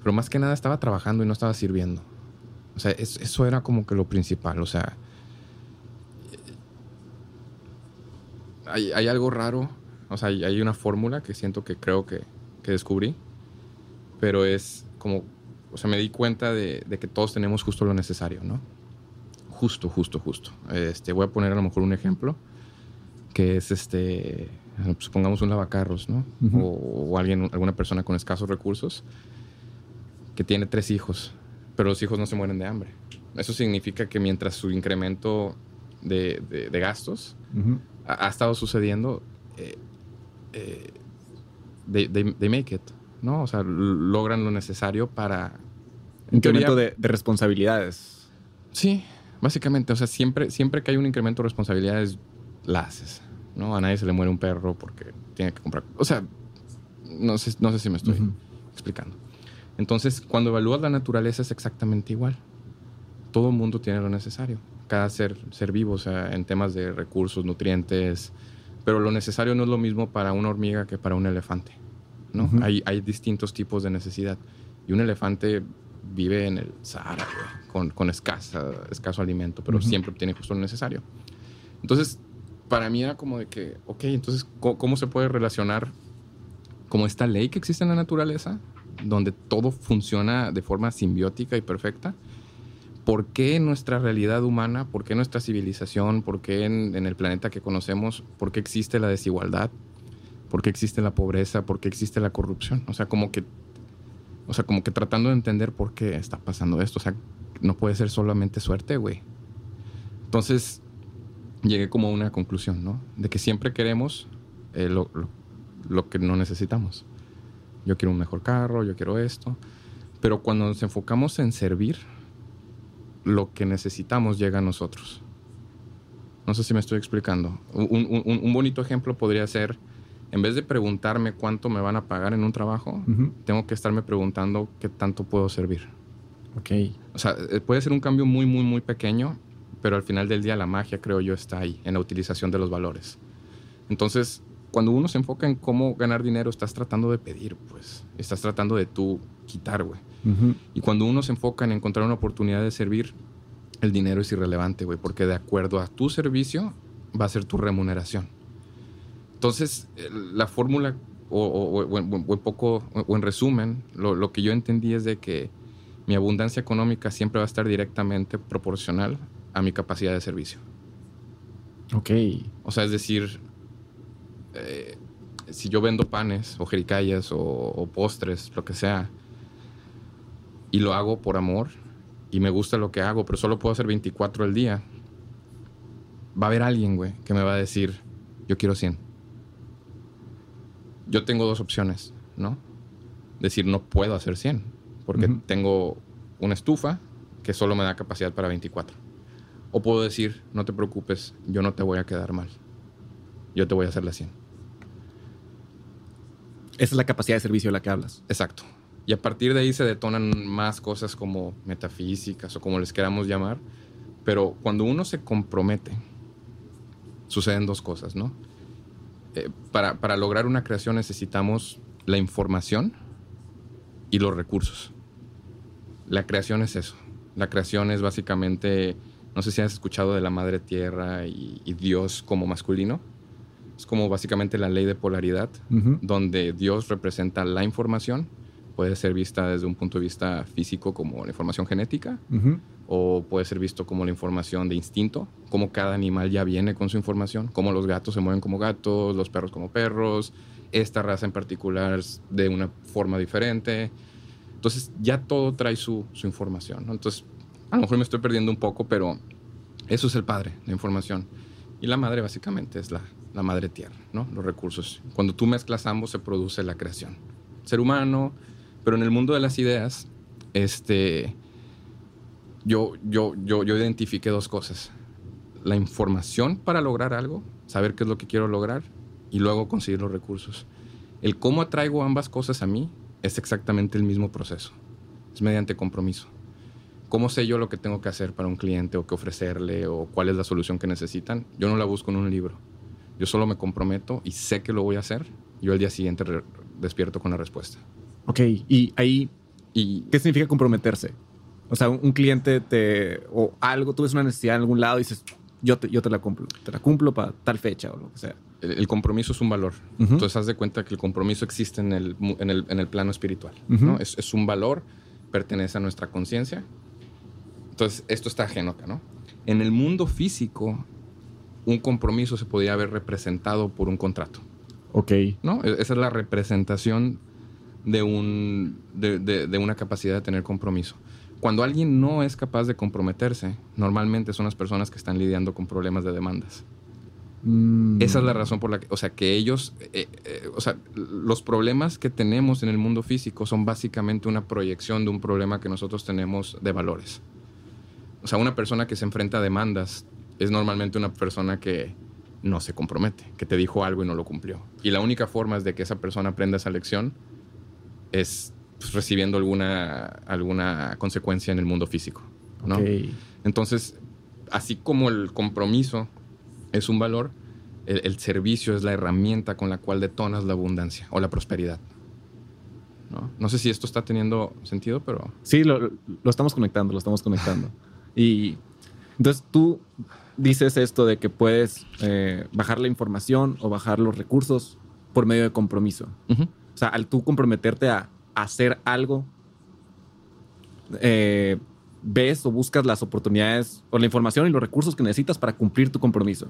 pero más que nada estaba trabajando y no estaba sirviendo. O sea, eso era como que lo principal. O sea, hay, algo raro. O sea, hay, una fórmula que siento que creo que, descubrí. Pero es como, o sea, me di cuenta de, que todos tenemos justo lo necesario, ¿no? Justo, justo, justo. Este, voy a poner a lo mejor un ejemplo, que es este, supongamos pues un lavacarros, ¿no? o, alguien, alguna persona con escasos recursos que tiene tres hijos, pero los hijos no se mueren de hambre. Eso significa que mientras su incremento de, gastos ha, estado sucediendo, eh, eh, they, make it, ¿no? O sea, logran lo necesario para... Incremento de, responsabilidades. Sí, básicamente. O sea, siempre, siempre que hay un incremento de responsabilidades, la haces, ¿no? A nadie se le muere un perro porque tiene que comprar... O sea, no sé, no sé si me estoy explicando. Entonces, cuando evalúas la naturaleza es exactamente igual. Todo mundo tiene lo necesario cada ser, ser vivo, o sea, en temas de recursos, nutrientes, pero lo necesario no es lo mismo para una hormiga que para un elefante, ¿no? hay, hay, distintos tipos de necesidad. Y un elefante vive en el Sahara, con, con escasa, escaso alimento, pero siempre obtiene justo lo necesario. Entonces, para mí era como de que, ok, entonces, ¿cómo, ¿cómo se puede relacionar como esta ley que existe en la naturaleza, donde todo funciona de forma simbiótica y perfecta? por qué nuestra realidad humana, por qué nuestra civilización, por qué en, el planeta que conocemos, por qué existe la desigualdad, por qué existe la pobreza, por qué existe la corrupción. O sea, como que, o sea, como que tratando de entender por qué está pasando esto. O sea, no puede ser solamente suerte, güey. Entonces, llegué como a una conclusión, ¿no? De que siempre queremos eh, lo, lo que no necesitamos. Yo quiero un mejor carro, yo quiero esto. Pero cuando nos enfocamos en servir, lo que necesitamos llega a nosotros. No sé si me estoy explicando. Un, bonito ejemplo podría ser en vez de preguntarme cuánto me van a pagar en un trabajo, tengo que estarme preguntando qué tanto puedo servir. Ok. O sea, eh, puede ser un cambio muy, muy, muy pequeño, pero al final del día la magia, creo yo, está ahí, en la utilización de los valores. Entonces, cuando uno se enfoca en cómo ganar dinero, estás tratando de pedir, pues. Estás tratando de tú quitar, güey. Y cuando uno se enfoca en encontrar una oportunidad de servir, el dinero es irrelevante, güey, porque de acuerdo a tu servicio va a ser tu remuneración. Entonces, la fórmula, o, en poco, o en resumen, lo, lo, que yo entendí es de que mi abundancia económica siempre va a estar directamente proporcional a mi capacidad de servicio. Ok. O sea, es decir, eh, si yo vendo panes o jericayas o, postres, lo que sea, y lo hago por amor y me gusta lo que hago, pero solo puedo hacer 24 al día, va a haber alguien, güey, que me va a decir, yo quiero 100. Yo tengo dos opciones, ¿no? Decir, no puedo hacer 100, porque tengo una estufa que solo me da capacidad para 24. O puedo decir, no te preocupes, yo no te voy a quedar mal. Yo te voy a hacer la 100. Esa es la capacidad de servicio de la que hablas. Exacto. Y a partir de ahí se detonan más cosas como metafísicas o como les queramos llamar. Pero cuando uno se compromete, suceden dos cosas, ¿no? Eh, para, para lograr una creación necesitamos la información y los recursos. La creación es eso. La creación es básicamente, no sé si has escuchado de la madre tierra y, y Dios como masculino. Es como básicamente la ley de polaridad, donde Dios representa la información, puede ser vista desde un punto de vista físico como la información genética, o puede ser visto como la información de instinto, como cada animal ya viene con su información, como los gatos se mueven como gatos, los perros como perros, esta raza en particular de una forma diferente. Entonces ya todo trae su, información. Entonces, a lo mejor me estoy perdiendo un poco, pero eso es el padre, la información. Y la madre básicamente es la, la madre tierra, ¿no? Los recursos. Cuando tú mezclas ambos se produce la creación. Ser humano, pero en el mundo de las ideas, este, yo, yo, yo, yo identifiqué dos cosas. La información para lograr algo, saber qué es lo que quiero lograr, y luego conseguir los recursos. El cómo atraigo ambas cosas a mí es exactamente el mismo proceso. Es mediante compromiso. ¿Cómo sé yo lo que tengo que hacer para un cliente o qué ofrecerle o cuál es la solución que necesitan? Yo no la busco en un libro yo solo me comprometo y sé que lo voy a hacer. Yo al día siguiente despierto con la respuesta. Ok, y ahí, y, ¿qué significa comprometerse? O sea, un, cliente te, o algo, tú ves una necesidad en algún lado y dices, yo te, yo te la cumplo, te la cumplo para tal fecha o lo que sea. El, compromiso es un valor. Entonces, haz de cuenta que el compromiso existe en el, en el, en el plano espiritual. ¿no? es, es, un valor, pertenece a nuestra conciencia. Entonces, esto está ajeno acá, ¿no? En el mundo físico, un compromiso se podía haber representado por un contrato. Ok. ¿No? E-, esa es la representación de, un, de, una capacidad de tener compromiso. Cuando alguien no es capaz de comprometerse, normalmente son las personas que están lidiando con problemas de demandas. Mm. Esa es la razón por la que, o sea, que ellos, eh, eh, o sea, los problemas que tenemos en el mundo físico son básicamente una proyección de un problema que nosotros tenemos de valores. O sea, una persona que se enfrenta a demandas es normalmente una persona que no se compromete, que te dijo algo y no lo cumplió. Y la única forma es de que esa persona aprenda esa lección es pues, recibiendo alguna, alguna consecuencia en el mundo físico. ¿no? Entonces, así como el compromiso es un valor, el, servicio es la herramienta con la cual detonas la abundancia o la prosperidad. ¿no? no sé si esto está teniendo sentido, pero... Sí, lo, lo estamos conectando, lo estamos conectando. y entonces tú dices esto de que puedes eh, bajar la información o bajar los recursos por medio de compromiso. O sea, al tú comprometerte a hacer algo, eh, ves o buscas las oportunidades o la información y los recursos que necesitas para cumplir tu compromiso.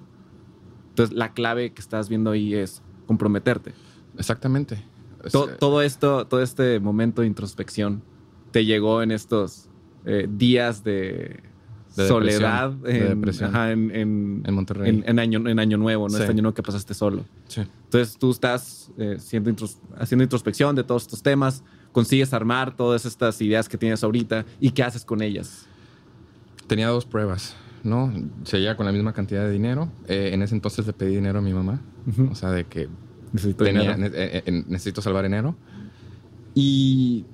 Entonces, la clave que estás viendo ahí es comprometerte. Exactamente. Eh, todo, esto, todo este momento de introspección te llegó en estos días de soledad en, en, Monterrey. En, año, en Año Nuevo, ¿no? Este año nuevo que pasaste solo. Sí. Entonces tú estás eh, haciendo introspección de todos estos temas, consigues armar todas estas ideas que tienes ahorita y qué haces con ellas. Tenía dos pruebas, ¿no? Seguía con la misma cantidad de dinero. Eh, en ese entonces le pedí dinero a mi mamá. O sea, de que Necesito, eh, eh, necesito salvar enero. Y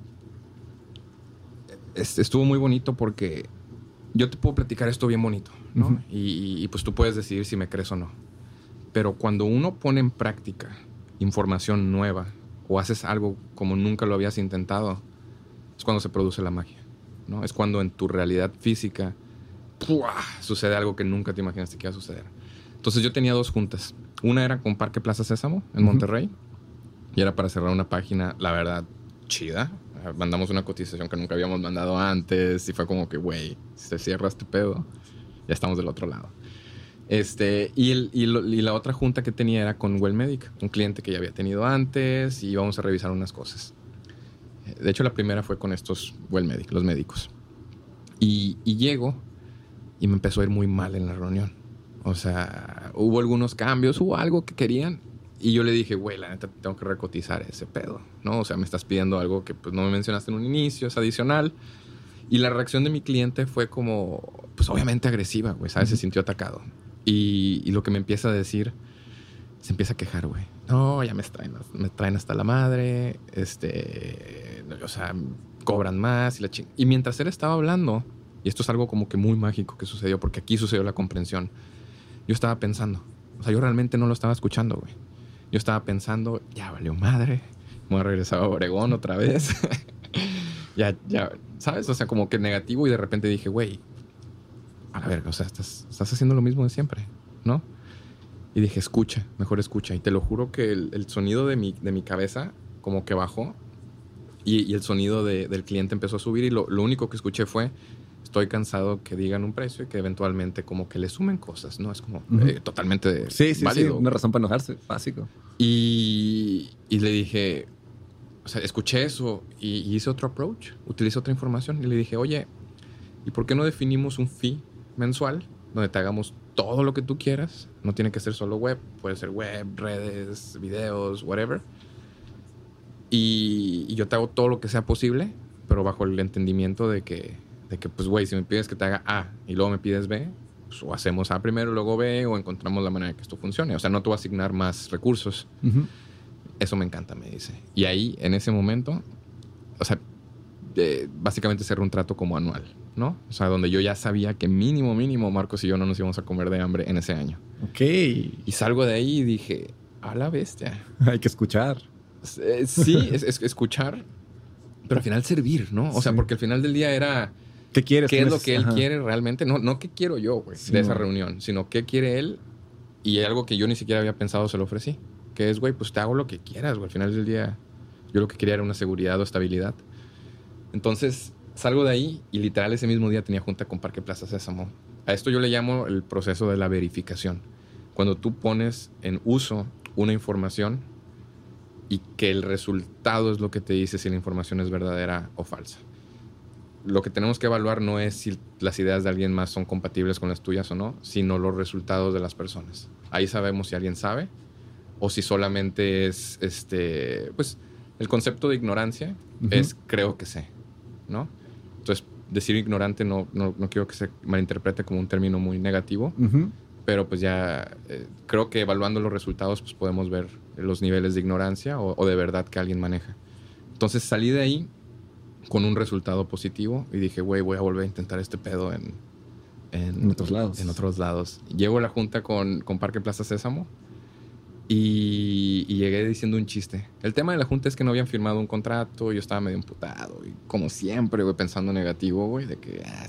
estuvo muy bonito porque yo te puedo platicar esto bien bonito, ¿no? y, pues tú puedes decidir si me crees o no. Pero cuando uno pone en práctica información nueva o haces algo como nunca lo habías intentado, es cuando se produce la magia, ¿no? Es cuando en tu realidad física sucede algo que nunca te imaginaste que iba a suceder. Entonces yo tenía dos juntas. Una era con Parque Plaza Sésamo en Monterrey y era para cerrar una página, la verdad, chida. Mandamos una cotización que nunca habíamos mandado antes y fue como que, güey, si se cierra este pedo, ya estamos del otro lado. Este, y, el, y, la otra junta que tenía era con Well Medic, un cliente que ya había tenido antes y íbamos a revisar unas cosas. De hecho, la primera fue con estos Well Medic, los médicos. Y, y llego y me empezó a ir muy mal en la reunión. O sea, hubo algunos cambios, hubo algo que querían. Y yo le dije, güey, la neta, tengo que recotizar ese pedo, ¿no? O sea, me estás pidiendo algo que pues, no me mencionaste en un inicio, es adicional. Y la reacción de mi cliente fue como, pues obviamente agresiva, güey, ¿sabes? Se sintió atacado. Y, y, lo que me empieza a decir, se empieza a quejar, güey. No, ya me traen, me traen hasta la madre, este, o sea, cobran más y la ching... Y mientras él estaba hablando, y esto es algo como que muy mágico que sucedió, porque aquí sucedió la comprensión. Yo estaba pensando, o sea, yo realmente no lo estaba escuchando, güey. Yo estaba pensando, ya valió madre, me voy a regresar a Oregón otra vez. ya, ya, ¿sabes? O sea, como que negativo y de repente dije, güey, a ver, o sea, estás, estás haciendo lo mismo de siempre, ¿no? Y dije, escucha, mejor escucha. Y te lo juro que el, sonido de mi, de mi cabeza como que bajó y, el sonido del cliente empezó a subir y lo, lo único que escuché fue, estoy cansado que digan un precio y que eventualmente como que le sumen cosas, ¿no? Es como eh, totalmente sí, sí, Sí, una razón para enojarse, básico. Y, y le dije, o sea, escuché eso y, hice otro approach, utilicé otra información y le dije, oye, ¿y por qué no definimos un fee mensual donde te hagamos todo lo que tú quieras? No tiene que ser solo web, puede ser web, redes, videos, whatever. Y, y yo te hago todo lo que sea posible, pero bajo el entendimiento de que de que, pues, güey, si me pides que te haga A y luego me pides B, pues o hacemos A primero, luego B, o encontramos la manera de que esto funcione. O sea, no te voy a asignar más recursos. Eso me encanta, me dice. Y ahí, en ese momento, o sea, básicamente cerré un trato como anual, ¿no? O sea, donde yo ya sabía que mínimo, mínimo, Marcos y yo no nos íbamos a comer de hambre en ese año. Ok. Y salgo de ahí y dije, a la bestia. Hay que escuchar. Eh, sí, es, escuchar, pero al final servir, ¿no? O sea, porque al final del día era ¿Qué quieres? ¿Qué es lo que él quiere realmente? No, no qué quiero yo, güey, de esa reunión, sino qué quiere él y algo que yo ni siquiera había pensado se lo ofrecí. Que es, güey, pues te hago lo que quieras, güey. Al final del día, yo lo que quería era una seguridad o estabilidad. Entonces, salgo de ahí y literal ese mismo día tenía junta con Parque Plaza Sésamo. A esto yo le llamo el proceso de la verificación. Cuando tú pones en uso una información y que el resultado es lo que te dice si la información es verdadera o falsa lo que tenemos que evaluar no es si las ideas de alguien más son compatibles con las tuyas o no, sino los resultados de las personas. Ahí sabemos si alguien sabe o si solamente es este, pues el concepto de ignorancia es creo que sé, ¿no? Entonces, decir ignorante no, no, quiero que se malinterprete como un término muy negativo, pero pues ya eh, creo que evaluando los resultados pues podemos ver los niveles de ignorancia o, o de verdad que alguien maneja. Entonces salí de ahí con un resultado positivo y dije, güey, voy a volver a intentar este pedo en, en, otros lados. En otros lados. Llego a la junta con, con Parque Plaza Sésamo y, llegué diciendo un chiste. El tema de la junta es que no habían firmado un contrato, yo estaba medio imputado y como siempre, güey, pensando negativo, güey, de que ah,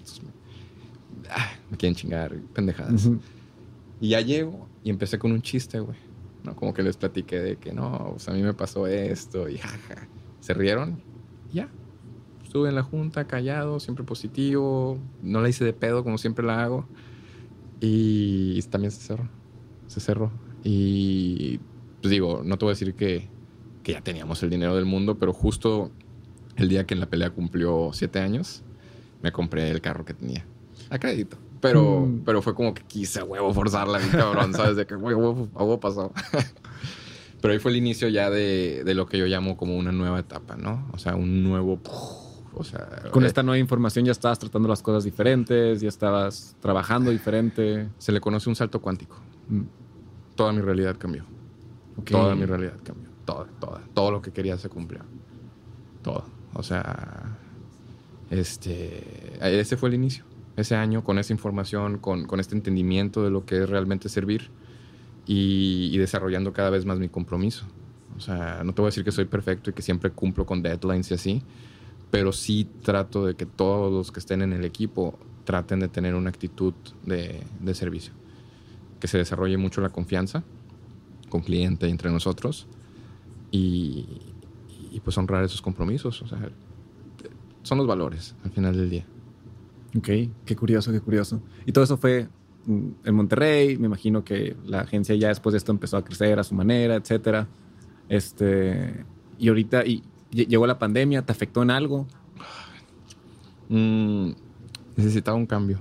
ah, me quieren chingar, pendejadas. Y ya llego y empecé con un chiste, güey. ¿no? Como que les platiqué de que no, pues a mí me pasó esto y jaja. Se rieron y ya, estuve en la junta callado, siempre positivo, no la hice de pedo como siempre la hago. Y también se cerró, se cerró. Y pues digo, no te voy a decir que, que ya teníamos el dinero del mundo, pero justo el día que en la pelea cumplió siete años, me compré el carro que tenía. A crédito. Pero, mm. pero fue como que quise huevo forzarla, cabrón, ¿sabes? De que huevo, huevo pasó. pero ahí fue el inicio ya de, de, lo que yo llamo como una nueva etapa, ¿no? O sea, un nuevo con esta nueva información ya estabas tratando las cosas diferentes, ya estabas trabajando diferente. Se le conoce un salto cuántico. Mm. Toda mi realidad cambió. Toda mi realidad cambió. Toda, toda. Todo lo que quería se cumplió. Todo. O sea, este, ese fue el inicio. Ese año, con esa información, con, con este entendimiento de lo que es realmente servir y, y desarrollando cada vez más mi compromiso. O sea, no te voy a decir que soy perfecto y que siempre cumplo con deadlines y así, pero sí trato de que todos los que estén en el equipo traten de tener una actitud de, de servicio. Que se desarrolle mucho la confianza con cliente y entre nosotros y, y pues honrar esos compromisos. O sea, son los valores al final del día. Ok, qué curioso, qué curioso. Y todo eso fue en Monterrey, me imagino que la agencia ya después de esto empezó a crecer a su manera, etcétera. Este, y ahorita y llegó la pandemia, ¿te afectó en algo? Mm, necesitaba un cambio.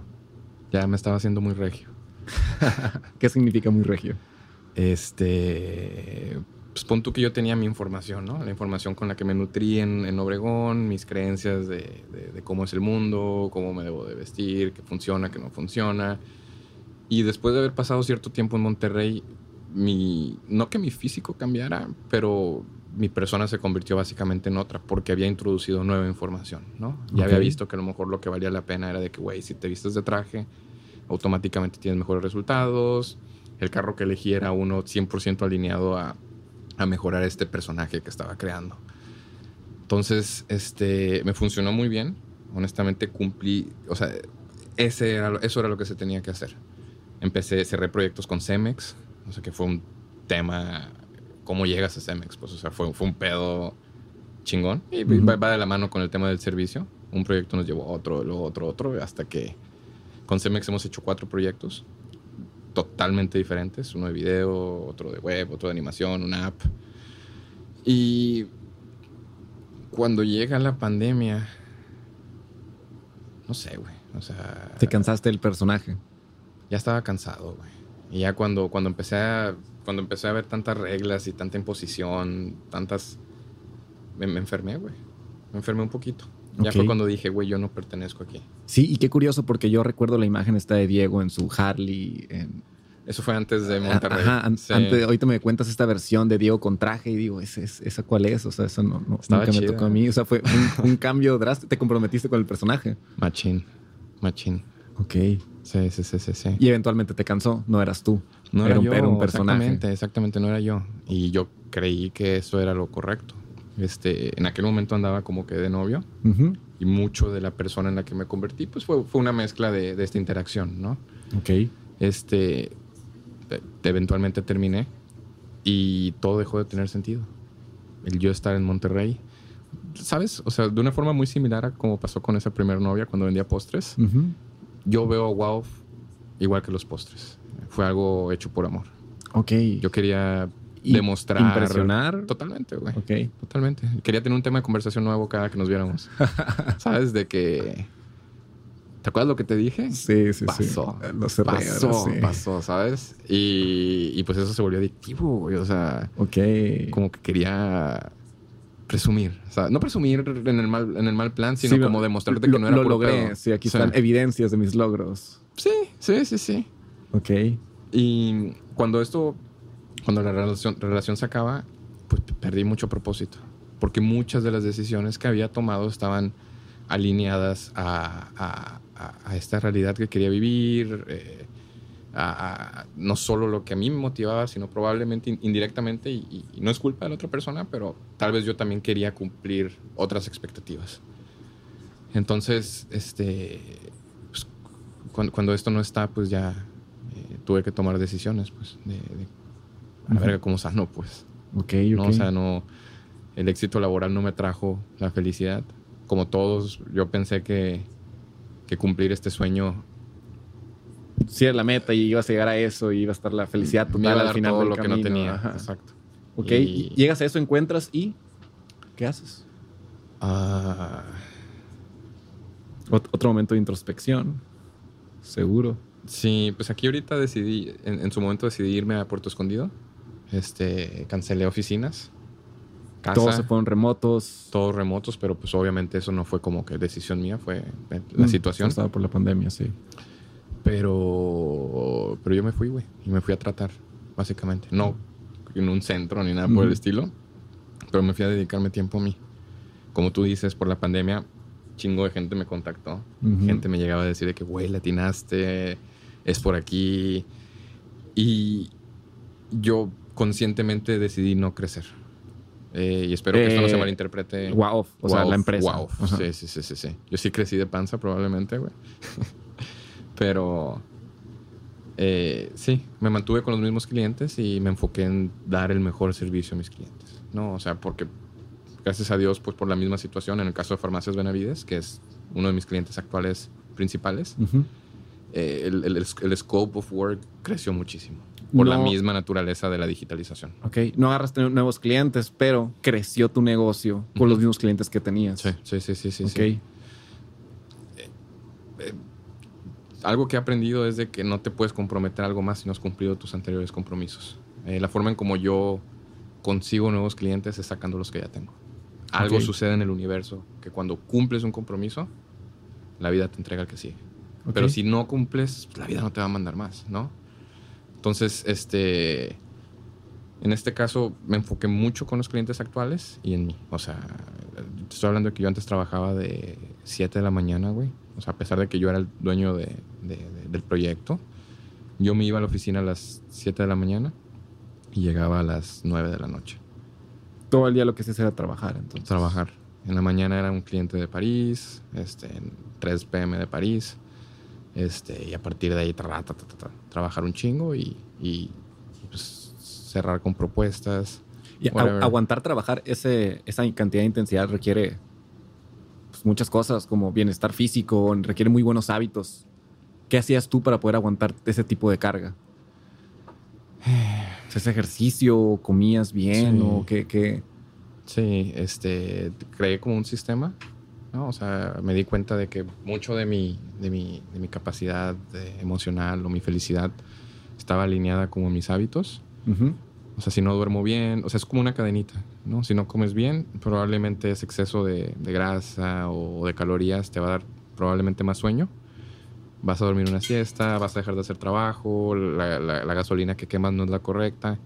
Ya me estaba haciendo muy regio. ¿Qué significa muy regio? Este, pues pon tú que yo tenía mi información, ¿no? La información con la que me nutrí en, en Obregón, mis creencias de, de, cómo es el mundo, cómo me debo de vestir, qué funciona, qué no funciona. Y después de haber pasado cierto tiempo en Monterrey, mi, no que mi físico cambiara, pero mi persona se convirtió básicamente en otra porque había introducido nueva información, ¿no? Ya había visto que a lo mejor lo que valía la pena era de que, güey, si te vistes de traje, automáticamente tienes mejores resultados. El carro que elegí era uno 100% alineado a a mejorar este personaje que estaba creando. Entonces, este, me funcionó muy bien. Honestamente, cumplí, o sea, ese era, eso era lo que se tenía que hacer. Empecé, cerré proyectos con Cemex, o sea, que fue un tema, ¿cómo llegas a Cemex? Pues, o sea, fue, fue un pedo chingón. Y va, va, de la mano con el tema del servicio. Un proyecto nos llevó a otro, luego otro, otro, hasta que con Cemex hemos hecho cuatro proyectos totalmente diferentes, uno de video, otro de web, otro de animación, una app. Y cuando llega la pandemia, no sé, güey, o sea... ¿Te cansaste del personaje? Ya estaba cansado, güey. Y ya cuando, cuando, empecé a, cuando empecé a ver tantas reglas y tanta imposición, tantas... Me, me enfermé, güey. Me enfermé un poquito. Ya fue cuando dije, güey, yo no pertenezco aquí. Sí, y qué curioso porque yo recuerdo la imagen esta de Diego en su Harley. Eso fue antes de Monterrey. Ajá, antes, ahorita me cuentas esta versión de Diego con traje y digo, ¿esa, cuál es? O sea, eso no, nunca me tocó a mí. O sea, fue un, cambio drástico. Te comprometiste con el personaje. Machín, machín. Ok. Sí, sí, sí, sí, sí. Y eventualmente te cansó, no eras tú. No era, yo, un personaje. Exactamente, exactamente, no era yo. Y yo creí que eso era lo correcto. Este, en aquel momento andaba como que de novio y mucho de la persona en la que me convertí pues fue, fue una mezcla de, de, esta interacción, ¿no? Ok. Este, eventualmente terminé y todo dejó de tener sentido. El yo estar en Monterrey, ¿sabes? O sea, de una forma muy similar a como pasó con esa primera novia cuando vendía postres. Yo veo a Wow igual que los postres. Fue algo hecho por amor. Ok. Yo quería demostrar. Impresionar. Totalmente, güey. Ok. Totalmente. Quería tener un tema de conversación nuevo cada que nos viéramos. ¿Sabes? De que. ¿Te acuerdas lo que te dije? Sí, sí, pasó, sí. Pasó. Pasó, pasó, ¿sabes? Y, y, pues eso se volvió adictivo, güey. O sea. Ok. Como que quería presumir. O sea, no presumir en el mal, en el mal plan, sino como demostrarte que no era Lo logré. Sí, aquí están evidencias de mis logros. Sí, sí, sí, sí. Ok. Y cuando esto cuando la relación, relación se acaba, pues perdí mucho propósito. Porque muchas de las decisiones que había tomado estaban alineadas a, a, esta realidad que quería vivir, eh, a, no solo lo que a mí me motivaba, sino probablemente indirectamente, y, no es culpa de la otra persona, pero tal vez yo también quería cumplir otras expectativas. Entonces, este, pues, cuando, cuando, esto no está, pues ya tuve que tomar decisiones pues, de, de a la verga como sano, pues. Ok, ¿no? O sea, no, el éxito laboral no me trajo la felicidad. Como todos, yo pensé que, que cumplir este sueño sí era la meta y ibas a llegar a eso y iba a estar la felicidad total al final todo del lo camino. que no tenía. Exacto. Ok, y... llegas a eso, encuentras y ¿qué haces? Uh... otro momento de introspección, seguro. Sí, pues aquí ahorita decidí, en, en, su momento decidí irme a Puerto Escondido. Este, cancelé oficinas. Casa, todos se fueron remotos. Todos remotos, pero pues obviamente eso no fue como que decisión mía, fue la mm, situación. Estaba por la pandemia, sí. Pero, pero yo me fui, güey, y me fui a tratar, básicamente. No, en un centro ni nada por el estilo, pero me fui a dedicarme tiempo a mí. Como tú dices, por la pandemia, chingo de gente me contactó. Gente me llegaba a decir de que, güey, latinaste, es por aquí. Y yo conscientemente decidí no crecer. Eh, y espero que esto no se eh, malinterprete. Wow, o sea, la empresa. Wow. Sí, sí, sí, sí, sí. Yo sí crecí de panza probablemente, güey. Pero eh, sí, me mantuve con los mismos clientes y me enfoqué en dar el mejor servicio a mis clientes. ¿no? O sea, porque gracias a Dios, pues por la misma situación, en el caso de Farmacias Benavides, que es uno de mis clientes actuales principales, el, el, scope of work creció muchísimo por la misma naturaleza de la digitalización. Ok, no agarraste nuevos clientes, pero creció tu negocio con los mismos clientes que tenías. Sí, sí, sí, sí. sí ok. Eh, eh, algo que he aprendido es de que no te puedes comprometer algo más si no has cumplido tus anteriores compromisos. Eh, la forma en como yo consigo nuevos clientes es sacando los que ya tengo. Algo sucede en el universo que cuando cumples un compromiso, la vida te entrega el que sigue. Pero si no cumples, la vida no te va a mandar más, ¿no? Entonces, este, en este caso me enfoqué mucho con los clientes actuales y en mí. O sea, estoy hablando de que yo antes trabajaba de 7 de la mañana, güey. O sea, a pesar de que yo era el dueño de, del proyecto, yo me iba a la oficina a las 7 de la mañana y llegaba a las 9 de la noche. Todo el día lo que hacías era trabajar, entonces. Trabajar. En la mañana era un cliente de París, este, en 3 pm de París. Este, y a partir de ahí trabajar un chingo y, pues, cerrar con propuestas. Y aguantar trabajar ese, esa cantidad de intensidad requiere pues, muchas cosas, como bienestar físico, requiere muy buenos hábitos. ¿Qué hacías tú para poder aguantar ese tipo de carga? ¿Ese ejercicio? ¿Comías bien? ¿O qué, qué? Sí, este, creé como un sistema o sea, me di cuenta de que mucho de mi, de mi, de mi capacidad emocional o mi felicidad estaba alineada como mis hábitos. O sea, si no duermo bien, o sea, es como una cadenita, ¿no? Si no comes bien, probablemente ese exceso de, grasa o de calorías te va a dar probablemente más sueño. Vas a dormir una siesta, vas a dejar de hacer trabajo, la, la, gasolina que quemas no es la correcta.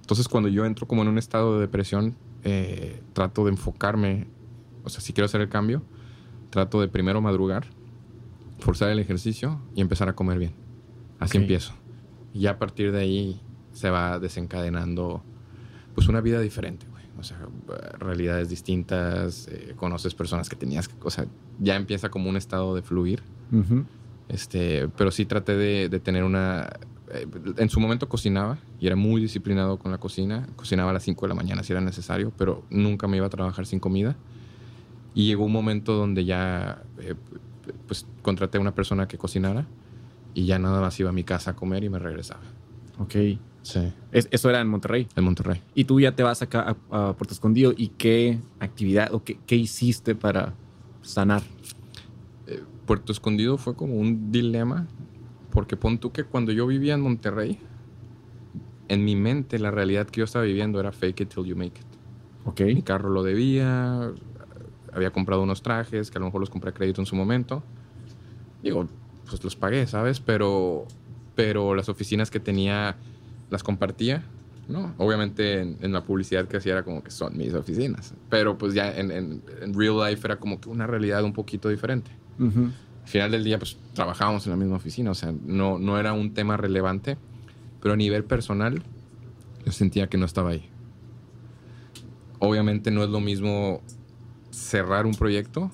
Entonces, cuando yo entro como en un estado de depresión, eh, trato de enfocarme o sea, si quiero hacer el cambio, trato de primero madrugar, forzar el ejercicio y empezar a comer bien. Así empiezo. Y a partir de ahí se va desencadenando pues una vida diferente, güey. O sea, realidades distintas, eh, conoces personas que tenías que, o sea, ya empieza como un estado de fluir. Este, pero sí traté de, tener una eh, en su momento cocinaba y era muy disciplinado con la cocina. Cocinaba a las 5 de la mañana si era necesario, pero nunca me iba a trabajar sin comida. Y llegó un momento donde ya eh, pues contraté a una persona que cocinara y ya nada más iba a mi casa a comer y me regresaba. Ok. Sí. ¿Eso era en Monterrey? En Monterrey. Y tú ya te vas acá a, Puerto Escondido y qué actividad o qué, qué hiciste para sanar? Eh, Puerto Escondido fue como un dilema porque pon tú que cuando yo vivía en Monterrey, en mi mente la realidad que yo estaba viviendo era fake it till you make it. Ok. Mi carro lo debía, había comprado unos trajes que a lo mejor los compré a crédito en su momento. Digo, pues los pagué, ¿sabes? Pero, pero las oficinas que tenía las compartía, ¿no? Obviamente en, la publicidad que hacía era como que son mis oficinas, pero pues ya en, en, real life era como que una realidad un poquito diferente. Al final del día, pues trabajábamos en la misma oficina, o sea, no, no era un tema relevante, pero a nivel personal yo sentía que no estaba ahí. Obviamente no es lo mismo cerrar un proyecto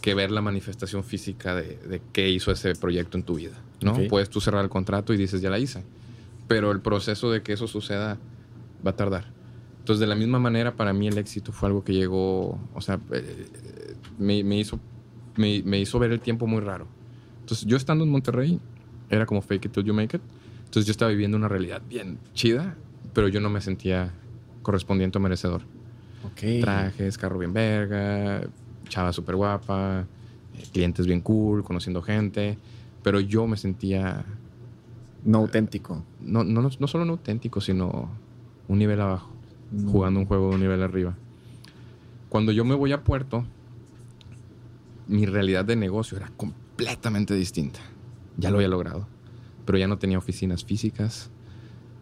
que ver la manifestación física de, de qué hizo ese proyecto en tu vida. ¿no? Puedes tú cerrar el contrato y dices, ya la hice. Pero el proceso de que eso suceda va a tardar. Entonces, de la misma manera, para mí el éxito fue algo que llegó, o sea, eh, me, hizo, me, me, hizo ver el tiempo muy raro. Entonces, yo estando en Monterrey, era como fake it till you make it. Entonces, yo estaba viviendo una realidad bien chida, pero yo no me sentía correspondiente o merecedor. Trajes, carro bien verga, chava súper guapa, clientes bien cool, conociendo gente. Pero yo me sentía... No auténtico. No, no, no solo no auténtico, sino un nivel abajo, jugando un juego de un nivel arriba. Cuando yo me voy a Puerto, mi realidad de negocio era completamente distinta. Ya lo había logrado, pero ya no tenía oficinas físicas,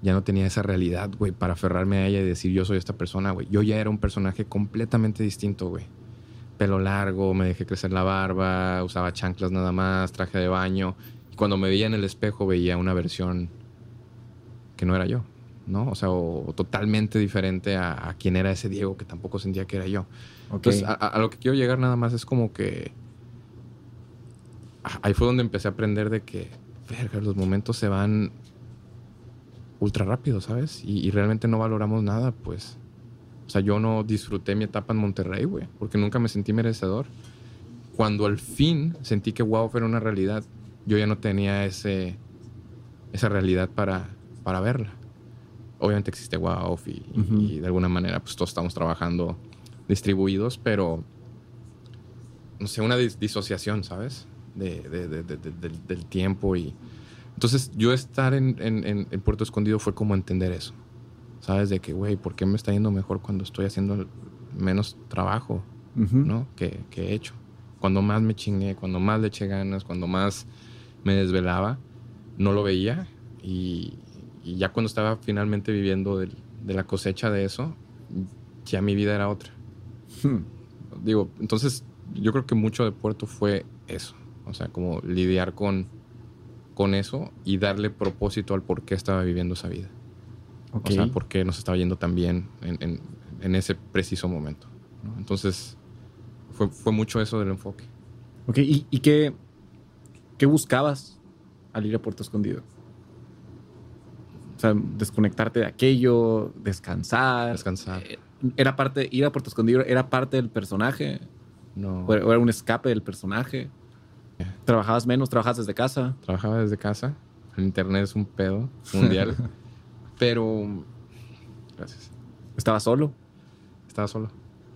ya no tenía esa realidad, güey, para aferrarme a ella y decir yo soy esta persona, güey. Yo ya era un personaje completamente distinto, güey. Pelo largo, me dejé crecer la barba, usaba chanclas nada más, traje de baño. Y cuando me veía en el espejo veía una versión que no era yo, ¿no? O sea, o, totalmente diferente a, a, quien era ese Diego que tampoco sentía que era yo. Entonces, a, lo que quiero llegar nada más es como que... Ahí fue donde empecé a aprender de que, verga, los momentos se van ultra rápido, ¿sabes? Y, realmente no valoramos nada, pues. O sea, yo no disfruté mi etapa en Monterrey, güey, porque nunca me sentí merecedor. Cuando al fin sentí que wow era una realidad, yo ya no tenía ese, esa realidad para, para verla. Obviamente existe wow y, de alguna manera pues todos estamos trabajando distribuidos, pero no sé, una disociación, ¿sabes? De, del tiempo y, entonces, yo estar en, Puerto Escondido fue como entender eso. ¿Sabes? De que, güey, ¿por qué me está yendo mejor cuando estoy haciendo menos trabajo, ¿no? Que, he hecho. Cuando más me chingué, cuando más le eché ganas, cuando más me desvelaba, no lo veía. Y, ya cuando estaba finalmente viviendo de, la cosecha de eso, ya mi vida era otra. Hmm. Digo, entonces yo creo que mucho de Puerto fue eso. O sea, como lidiar con con eso y darle propósito al por qué estaba viviendo esa vida. O sea, por qué nos estaba yendo tan bien en, en, ese preciso momento. Entonces, fue, fue, mucho eso del enfoque. Ok, ¿y, y qué, qué buscabas al ir a Puerto Escondido? O sea, desconectarte de aquello, descansar. Descansar. Eh, ¿Era parte, ir a Puerto Escondido, era parte del personaje? No. ¿O era un escape del personaje? ¿Trabajabas menos? ¿Trabajabas desde casa? Trabajaba desde casa. El internet es un pedo mundial. pero. Gracias. ¿Estabas solo? Estaba solo.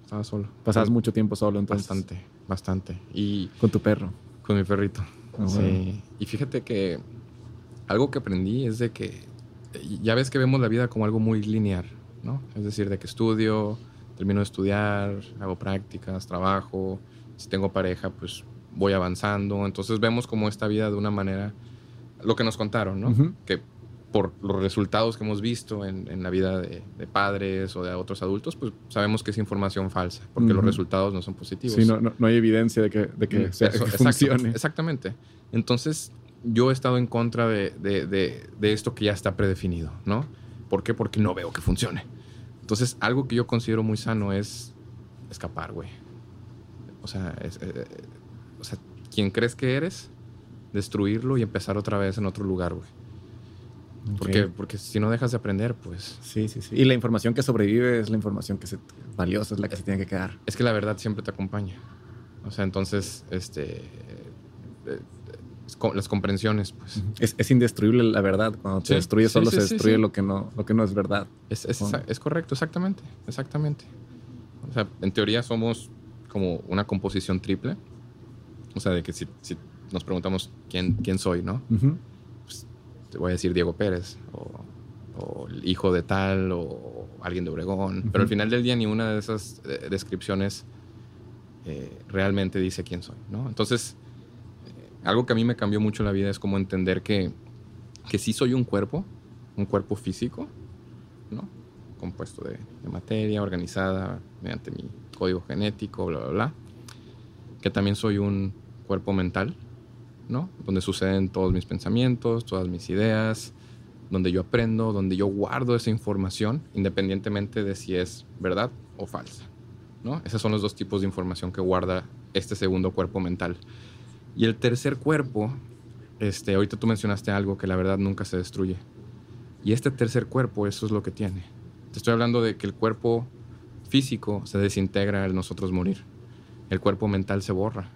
Estaba solo. ¿Pasabas mucho tiempo solo entonces? Bastante, bastante. Y. ¿Con tu perro? Con mi perrito. Ah, sí. Y fíjate que. Algo que aprendí es de que. Ya ves que vemos la vida como algo muy lineal, ¿no? Es decir, de que estudio, termino de estudiar, hago prácticas, trabajo. Si tengo pareja, pues voy avanzando. Entonces vemos como esta vida de una manera, lo que nos contaron, ¿no? Que por los resultados que hemos visto en, la vida de, padres o de otros adultos, pues sabemos que es información falsa, porque los resultados no son positivos. Sí, no, no, hay evidencia de que, de que, mm, sea, funcione. exactamente. Entonces, yo he estado en contra de, de, esto que ya está predefinido, ¿no? ¿Por qué? Porque no veo que funcione. Entonces, algo que yo considero muy sano es escapar, güey. O sea, es, eh, quien crees que eres, destruirlo y empezar otra vez en otro lugar, güey. Porque, porque si no dejas de aprender, pues... Sí, sí, sí. Y la información que sobrevive es la información que es valiosa, es la que se tiene que quedar. Es que la verdad siempre te acompaña. O sea, entonces, este... Eh, las comprensiones, pues. Es, indestruible la verdad. Cuando te destruye, solo se destruye Lo, que no, lo que no es verdad. Es, es, correcto, exactamente. Exactamente. O sea, en teoría somos como una composición triple. O sea, de que si, nos preguntamos quién, quién soy, ¿no? pues, te voy a decir Diego Pérez, o, el hijo de tal, o alguien de Obregón. Pero al final del día, ni una de esas eh, descripciones eh, realmente dice quién soy, ¿no? Entonces, eh, algo que a mí me cambió mucho la vida es como entender que, que sí soy un cuerpo, un cuerpo físico, ¿no? Compuesto de, de materia organizada mediante mi código genético, bla, bla, bla. Que también soy un cuerpo mental, ¿no? Donde suceden todos mis pensamientos, todas mis ideas, donde yo aprendo, donde yo guardo esa información, independientemente de si es verdad o falsa, ¿no? Esos son los dos tipos de información que guarda este segundo cuerpo mental. Y el tercer cuerpo, este, ahorita tú mencionaste algo que la verdad nunca se destruye. Y este tercer cuerpo, eso es lo que tiene. Te estoy hablando de que el cuerpo físico se desintegra al nosotros morir. El cuerpo mental se borra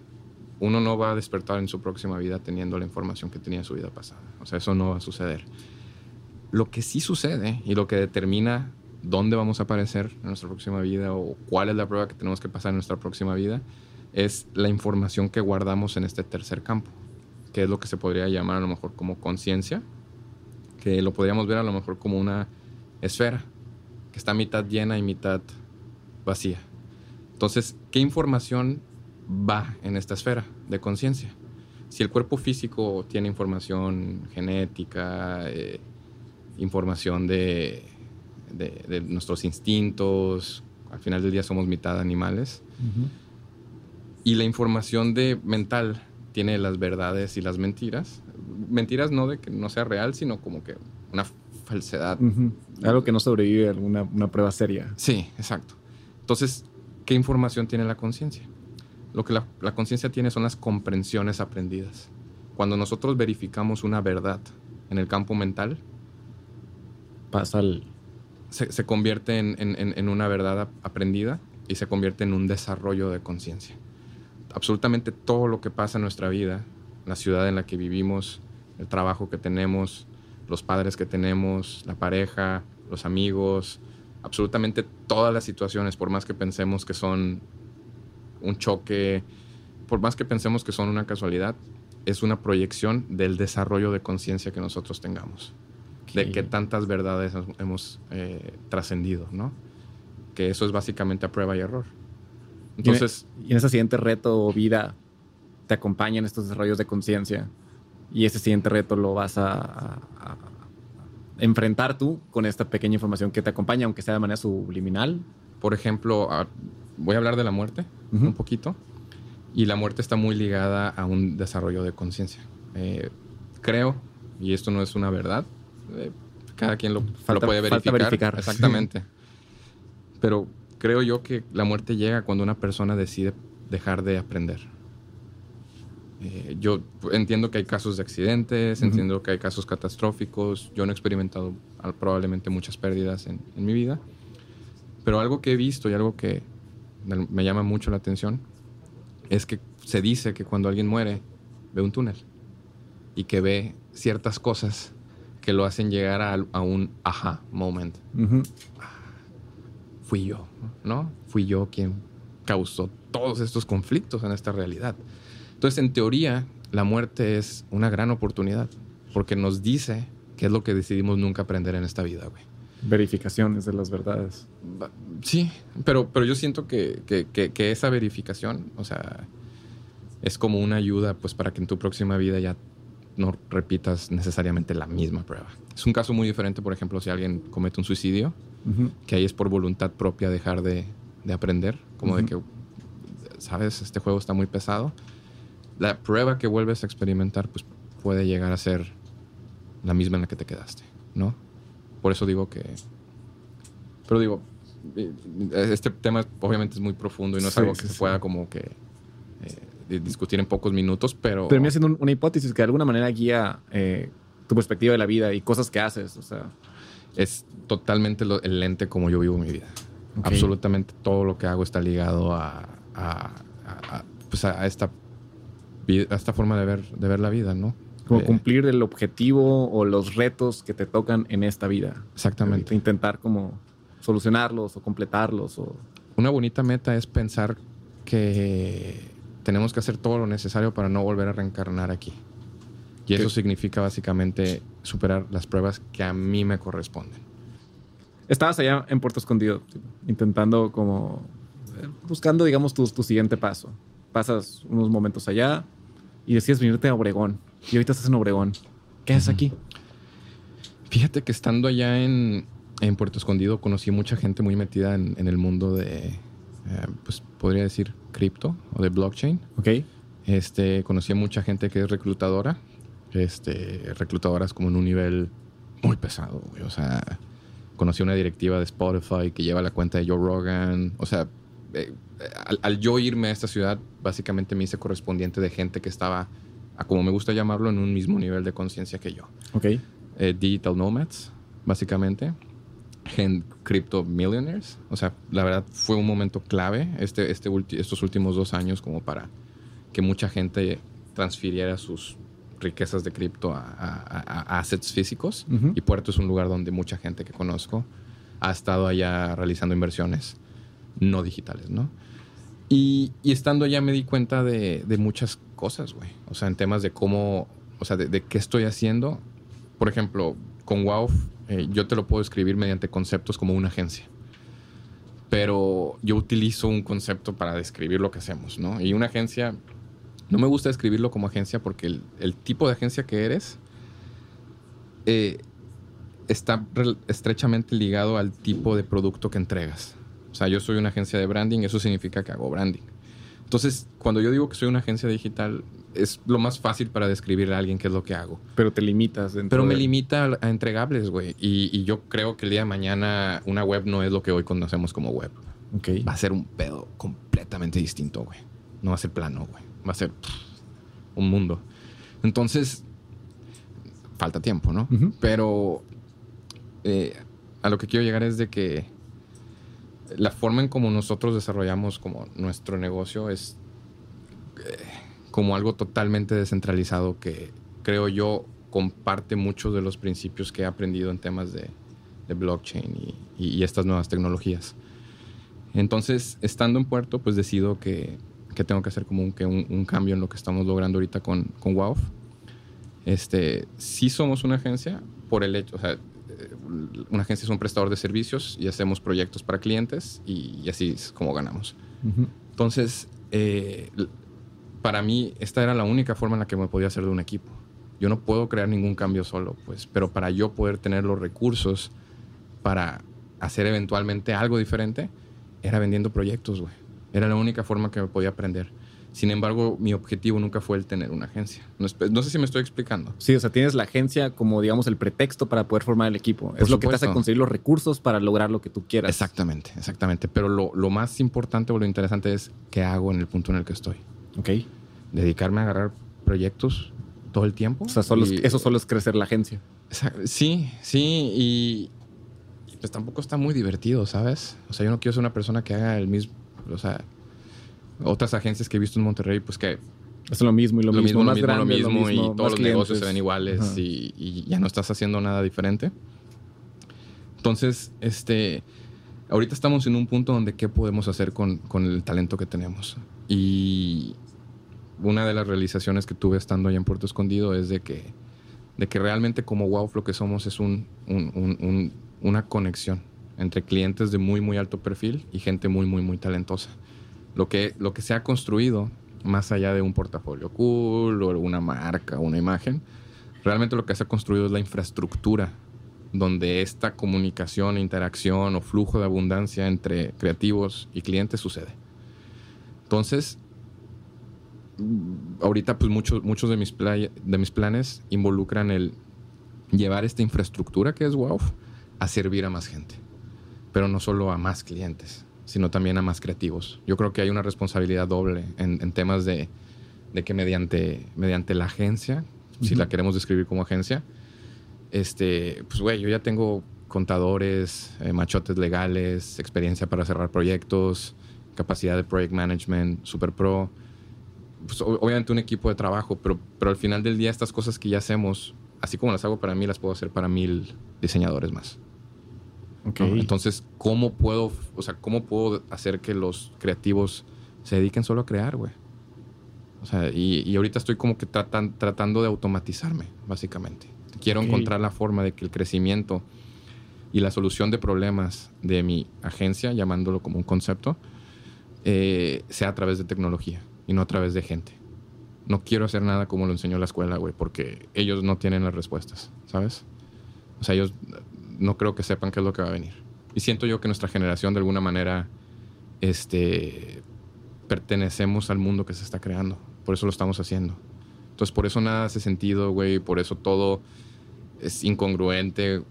uno no va a despertar en su próxima vida teniendo la información que tenía en su vida pasada. O sea, eso no va a suceder. Lo que sí sucede y lo que determina dónde vamos a aparecer en nuestra próxima vida o cuál es la prueba que tenemos que pasar en nuestra próxima vida es la información que guardamos en este tercer campo, que es lo que se podría llamar a lo mejor como conciencia, que lo podríamos ver a lo mejor como una esfera que está mitad llena y mitad vacía. Entonces, ¿qué información va en esta esfera de conciencia. Si el cuerpo físico tiene información genética, eh, información de, de, nuestros instintos. Al final del día somos mitad animales. Y la información de mental tiene las verdades y las mentiras. Mentiras no de que no sea real, sino como que una falsedad. Algo que no sobrevive a alguna una prueba seria. Sí, exacto. Entonces, ¿qué información tiene la conciencia? Lo que la, la conciencia tiene son las comprensiones aprendidas. Cuando nosotros verificamos una verdad en el campo mental, pasa al... Se, convierte en, una verdad aprendida y se convierte en un desarrollo de conciencia. Absolutamente todo lo que pasa en nuestra vida, la ciudad en la que vivimos, el trabajo que tenemos, los padres que tenemos, la pareja, los amigos, absolutamente todas las situaciones, por más que pensemos que son un choque, por más que pensemos que son una casualidad, es una proyección del desarrollo de conciencia que nosotros tengamos, de que tantas verdades hemos eh, trascendido, ¿no? Que eso es básicamente a prueba y error. Entonces, y en, ese siguiente reto o vida te acompañan estos desarrollos de conciencia y ese siguiente reto lo vas a, enfrentar tú con esta pequeña información que te acompaña, aunque sea de manera subliminal. Por ejemplo, voy a hablar de la muerte un poquito. Y la muerte está muy ligada a un desarrollo de conciencia. Eh, creo, y esto no es una verdad, eh, cada quien lo, puede verificar. verificar. Exactamente. Pero creo yo que la muerte llega cuando una persona decide dejar de aprender. Eh, yo entiendo que hay casos de accidentes, entiendo que hay casos catastróficos. Yo no he experimentado probablemente muchas pérdidas en, en, mi vida. Pero algo que he visto y algo que me llama mucho la atención es que se dice que cuando alguien muere, ve un túnel y que ve ciertas cosas que lo hacen llegar a, un aha moment. Fui yo, ¿no? Fui yo quien causó todos estos conflictos en esta realidad. Entonces, en teoría, la muerte es una gran oportunidad porque nos dice qué es lo que decidimos nunca aprender en esta vida, güey. Verificaciones de las verdades. Sí, pero, pero yo siento que, esa verificación, o sea, es como una ayuda pues para que en tu próxima vida ya no repitas necesariamente la misma prueba. Es un caso muy diferente, por ejemplo, si alguien comete un suicidio, que ahí es por voluntad propia dejar de, aprender, como de que, sabes, este juego está muy pesado. La prueba que vuelves a experimentar pues puede llegar a ser la misma en la que te quedaste, ¿no? Por eso digo que... Pero digo, eh, este tema obviamente es muy profundo y no es algo que se pueda como que eh, discutir en pocos minutos, pero... Me haciendo una hipótesis que de alguna manera guía eh, tu perspectiva de la vida y cosas que haces, o sea... Es totalmente el lente como yo vivo mi vida. Absolutamente todo lo que hago está ligado a, a, pues a, esta, a esta forma de ver, de ver la vida, ¿no? Como cumplir el objetivo o los retos que te tocan en esta vida. Exactamente. Intentar como solucionarlos o completarlos. O... Una bonita meta es pensar que tenemos que hacer todo lo necesario para no volver a reencarnar aquí. Y eso significa básicamente superar las pruebas que a mí me corresponden. Estabas allá en Puerto Escondido, intentando como, eh, buscando, digamos, tu, tu siguiente paso. Pasas unos momentos allá y decides venirte a Obregón y ahorita estás en Obregón. ¿Qué haces aquí? Fíjate que estando allá en, Puerto Escondido conocí mucha gente muy metida en, el mundo de, eh, pues podría decir, cripto o de blockchain. Ok. Este, conocí a mucha gente que es reclutadora. Este, reclutadoras como en un nivel muy pesado, O sea, conocí una directiva de Spotify que lleva la cuenta de Joe Rogan. O sea, eh, al, al, yo irme a esta ciudad, básicamente me hice correspondiente de gente que estaba a como me gusta llamarlo, en un mismo nivel de conciencia que yo. Ok. Eh, digital Nomads, básicamente. Gen Crypto Millionaires. O sea, la verdad fue un momento clave este, este estos últimos dos años como para que mucha gente transfiriera sus riquezas de cripto a, assets físicos. Y Puerto es un lugar donde mucha gente que conozco ha estado allá realizando inversiones no digitales, ¿no? Y, estando allá me di cuenta de, de muchas cosas, güey. O sea, en temas de cómo, o sea, de, qué estoy haciendo. Por ejemplo, con WOW, eh, yo te lo puedo escribir mediante conceptos como una agencia. Pero yo utilizo un concepto para describir lo que hacemos, ¿no? Y una agencia, no me gusta describirlo como agencia porque el, tipo de agencia que eres, eh, está estrechamente ligado al tipo de producto que entregas. O sea, yo soy una agencia de branding, eso significa que hago branding. Entonces, cuando yo digo que soy una agencia digital, es lo más fácil para describirle a alguien qué es lo que hago. Pero te limitas. Pero me limita a, entregables, güey. Y, y, yo creo que el día de mañana una web no es lo que hoy conocemos como web. Okay. Va a ser un pedo completamente distinto, güey. No va a ser plano, güey. Va a ser un mundo. Entonces, falta tiempo, ¿no? Pero eh, a lo que quiero llegar es de que la forma en como nosotros desarrollamos como nuestro negocio es eh, como algo totalmente descentralizado que creo yo comparte muchos de los principios que he aprendido en temas de, blockchain y, estas nuevas tecnologías. Entonces, estando en Puerto, pues decido que, tengo que hacer como un, un, cambio en lo que estamos logrando ahorita con, con WOW. Este, sí somos una agencia por el hecho, o sea, una agencia es un prestador de servicios y hacemos proyectos para clientes y, así es como ganamos. Entonces, eh, para mí, esta era la única forma en la que me podía hacer de un equipo. Yo no puedo crear ningún cambio solo, pues, pero para yo poder tener los recursos para hacer eventualmente algo diferente, era vendiendo proyectos, güey. Era la única forma que me podía aprender. Sin embargo, mi objetivo nunca fue el tener una agencia. No, sé si me estoy explicando. Sí, o sea, tienes la agencia como, digamos, el pretexto para poder formar el equipo. es lo que te hace conseguir los recursos para lograr lo que tú quieras. Exactamente, exactamente. Pero lo, más importante o lo interesante es qué hago en el punto en el que estoy. Ok. Dedicarme a agarrar proyectos todo el tiempo. O sea, eso solo es crecer la agencia. Sí, sí. Y, pues tampoco está muy divertido, ¿sabes? O sea, yo no quiero ser una persona que haga el mismo. O sea, otras agencias que he visto en Monterrey, pues que es lo mismo y lo, mismo, más grande, lo mismo, y todos los negocios se ven iguales y, ya no estás haciendo nada diferente. Entonces, este, ahorita estamos en un punto donde qué podemos hacer con, con, el talento que tenemos. Y una de las realizaciones que tuve estando allá en Puerto Escondido es de que, de que realmente como WOW lo que somos es un, un, una conexión entre clientes de muy, muy alto perfil y gente muy, muy, muy talentosa lo que, lo que se ha construido, más allá de un portafolio cool o una marca una imagen, realmente lo que se ha construido es la infraestructura donde esta comunicación, interacción o flujo de abundancia entre creativos y clientes sucede. Entonces, ahorita pues muchos, muchos de, mis de mis planes involucran el llevar esta infraestructura que es WOW a servir a más gente, pero no solo a más clientes, sino también a más creativos. Yo creo que hay una responsabilidad doble en, temas de, que mediante, mediante la agencia, si la queremos describir como agencia, este, pues güey, yo ya tengo contadores, eh, machotes legales, experiencia para cerrar proyectos, capacidad de project management, super pro. Pues, obviamente un equipo de trabajo, pero, pero al final del día estas cosas que ya hacemos, así como las hago para mí, las puedo hacer para mil diseñadores más. Entonces, ¿cómo puedo, o sea, cómo puedo hacer que los creativos se dediquen solo a crear, güey? O sea, y, ahorita estoy como que tratan, tratando de automatizarme, básicamente. Quiero encontrar la forma de que el crecimiento y la solución de problemas de mi agencia, llamándolo como un concepto, eh, sea a través de tecnología y no a través de gente. No quiero hacer nada como lo enseñó la escuela, güey, porque ellos no tienen las respuestas, ¿sabes? O sea, ellos no creo que sepan qué es lo que va a venir. Y siento yo que nuestra generación de alguna manera este, pertenecemos al mundo que se está creando. Por eso lo estamos haciendo. Entonces, por eso nada hace sentido, güey. Por eso todo es incongruente.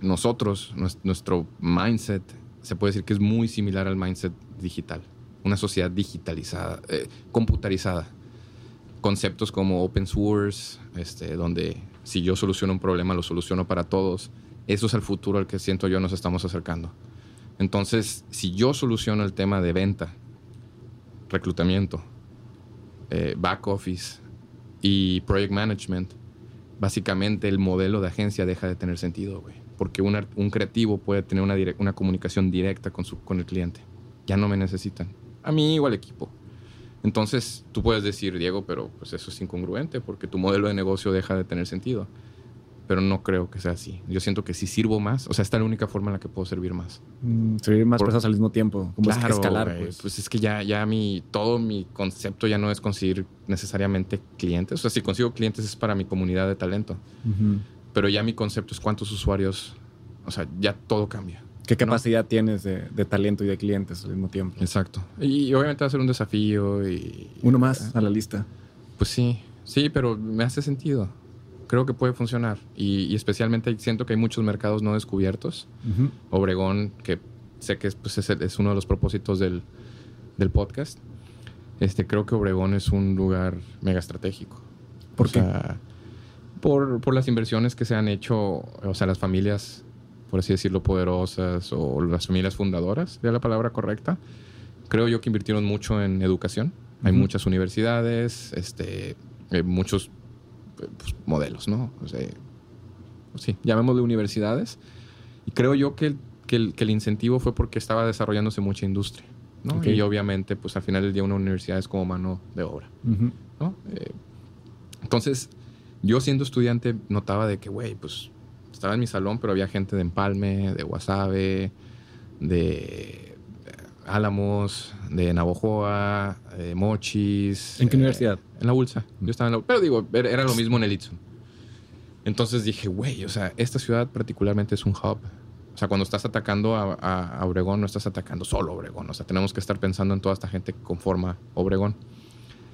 Nosotros, nuestro mindset, se puede decir que es muy similar al mindset digital. Una sociedad digitalizada, eh, computarizada. Conceptos como open source, este, donde si yo soluciono un problema, lo soluciono para todos eso es el futuro al que siento yo nos estamos acercando. Entonces, si yo soluciono el tema de venta, reclutamiento, eh, back office y project management, básicamente el modelo de agencia deja de tener sentido, güey. Porque un creativo puede tener una, una comunicación directa con, su, con el cliente. Ya no me necesitan. A mí o al equipo. Entonces, tú puedes decir, Diego, pero pues eso es incongruente porque tu modelo de negocio deja de tener sentido pero no creo que sea así. Yo siento que si sirvo más, o sea, esta es la única forma en la que puedo servir más. Mm, servir más personas al mismo tiempo, como claro, escalar. Pues. pues. es que ya, ya mi, todo mi concepto ya no es conseguir necesariamente clientes. O sea, si consigo clientes es para mi comunidad de talento. pero ya mi concepto es cuántos usuarios, o sea, ya todo cambia. ¿Qué capacidad tienes de, talento y de clientes al mismo tiempo? Exacto. Y, obviamente va a ser un desafío y... Uno más a la lista. Pues sí, sí, pero me hace sentido. Creo que puede funcionar. Y, especialmente siento que hay muchos mercados no descubiertos. Obregón, que sé que es, pues, es, uno de los propósitos del, del, podcast. Este, creo que Obregón es un lugar mega estratégico. ¿Por qué? por, por las inversiones que se han hecho, o sea, las familias por así decirlo, poderosas o las familias fundadoras, de la palabra correcta, creo yo que invirtieron mucho en educación. Hay muchas universidades, este, muchos pues, modelos, ¿no? O sea, sí, llamémosle universidades. Y creo yo que el, que el, que el incentivo fue porque estaba desarrollándose mucha industria. ¿no? Y obviamente, pues al final del día una universidad es como mano de obra. ¿no? Eh, entonces, yo siendo estudiante notaba de que, güey, pues estaba en mi salón, pero había gente de Empalme, de Guasave, de Álamos, de Navojoa, de Mochis. ¿En qué universidad? En la Ulsa. Yo estaba en la Pero digo, era lo mismo en el Itsun. Entonces dije, güey, o sea, esta ciudad particularmente es un hub. O sea, cuando estás atacando a, Obregón, no estás atacando solo a Obregón. O sea, tenemos que estar pensando en toda esta gente que conforma Obregón.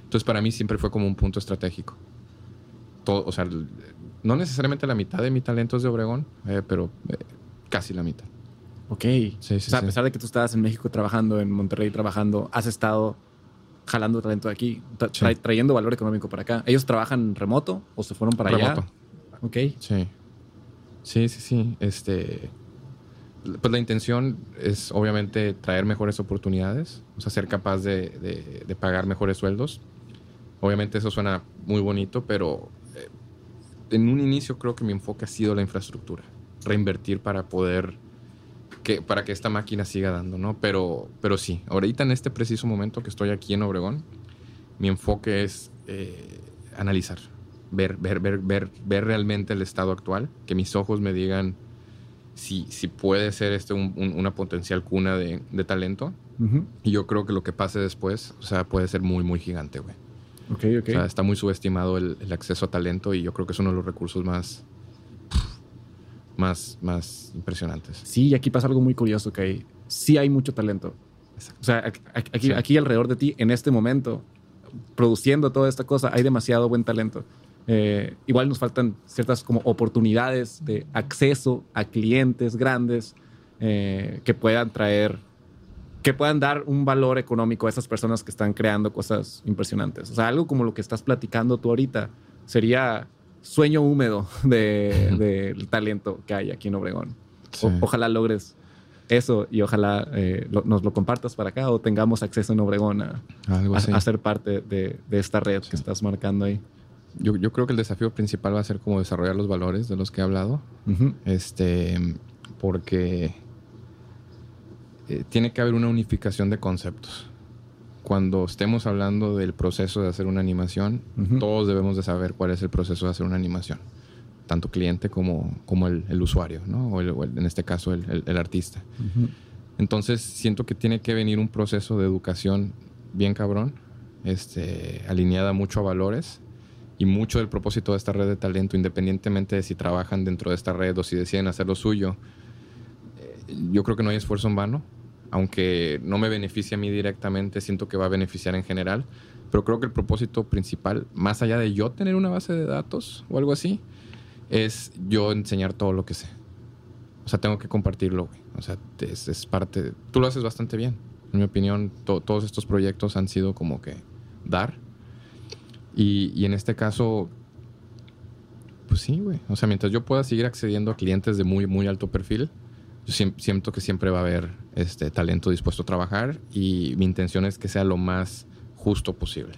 Entonces, para mí siempre fue como un punto estratégico. Todo, o sea, no necesariamente la mitad de mi talento es de Obregón, eh, pero eh, casi la mitad. Ok. Sí, o sea, a pesar de que tú estabas en México trabajando, en Monterrey trabajando, has estado jalando talento de aquí, trayendo valor económico para acá. ¿Ellos trabajan remoto o se fueron para remoto. allá? Ok. Sí. Sí, sí, sí. Este, pues la intención es obviamente traer mejores oportunidades, o sea, ser capaz de, de pagar mejores sueldos. Obviamente eso suena muy bonito, pero en un inicio creo que mi enfoque ha sido la infraestructura, reinvertir para poder que para que esta máquina siga dando, ¿no? Pero pero sí, ahorita en este preciso momento que estoy aquí en Obregón, mi enfoque es eh, analizar, ver, ver, ver, ver, ver realmente el estado actual, que mis ojos me digan si, si puede ser este una potencial cuna de, talento. Y yo creo que lo que pase después, o sea, puede ser muy, muy gigante, güey. O sea, está muy subestimado el, acceso a talento y yo creo que es uno de los recursos más, más, más impresionantes. Sí, y aquí pasa algo muy curioso, que sí hay mucho talento. O sea, aquí, aquí alrededor de ti, en este momento, produciendo toda esta cosa, hay demasiado buen talento. Eh, igual nos faltan ciertas como oportunidades de acceso a clientes grandes eh, que puedan traer que puedan dar un valor económico a esas personas que están creando cosas impresionantes. O sea, algo como lo que estás platicando tú ahorita sería sueño húmedo del de, talento que hay aquí en Obregón. ojalá logres eso y ojalá eh, nos lo compartas para acá o tengamos acceso en Obregón a, a, ser parte de, esta red que estás marcando ahí. Yo, yo, creo que el desafío principal va a ser como desarrollar los valores de los que he hablado. Este, porque eh, tiene que haber una unificación de conceptos. Cuando estemos hablando del proceso de hacer una animación, todos debemos de saber cuál es el proceso de hacer una animación, tanto cliente como, como el, usuario, ¿no? o, en este caso el, artista. Entonces siento que tiene que venir un proceso de educación bien cabrón, este, alineada mucho a valores y mucho del propósito de esta red de talento, independientemente de si trabajan dentro de esta red o si deciden hacer lo suyo. Eh, yo creo que no hay esfuerzo en vano aunque no me beneficia a mí directamente, siento que va a beneficiar en general. Pero creo que el propósito principal, más allá de yo tener una base de datos o algo así, es yo enseñar todo lo que sé. O sea, tengo que compartirlo, O sea, es, parte. Tú lo haces bastante bien. En mi opinión, todos estos proyectos han sido como que dar. Y, y en este caso, pues sí, güey. O sea, mientras yo pueda seguir accediendo a clientes de muy, muy alto perfil, yo siento que siempre va a haber este talento dispuesto a trabajar y mi intención es que sea lo más justo posible.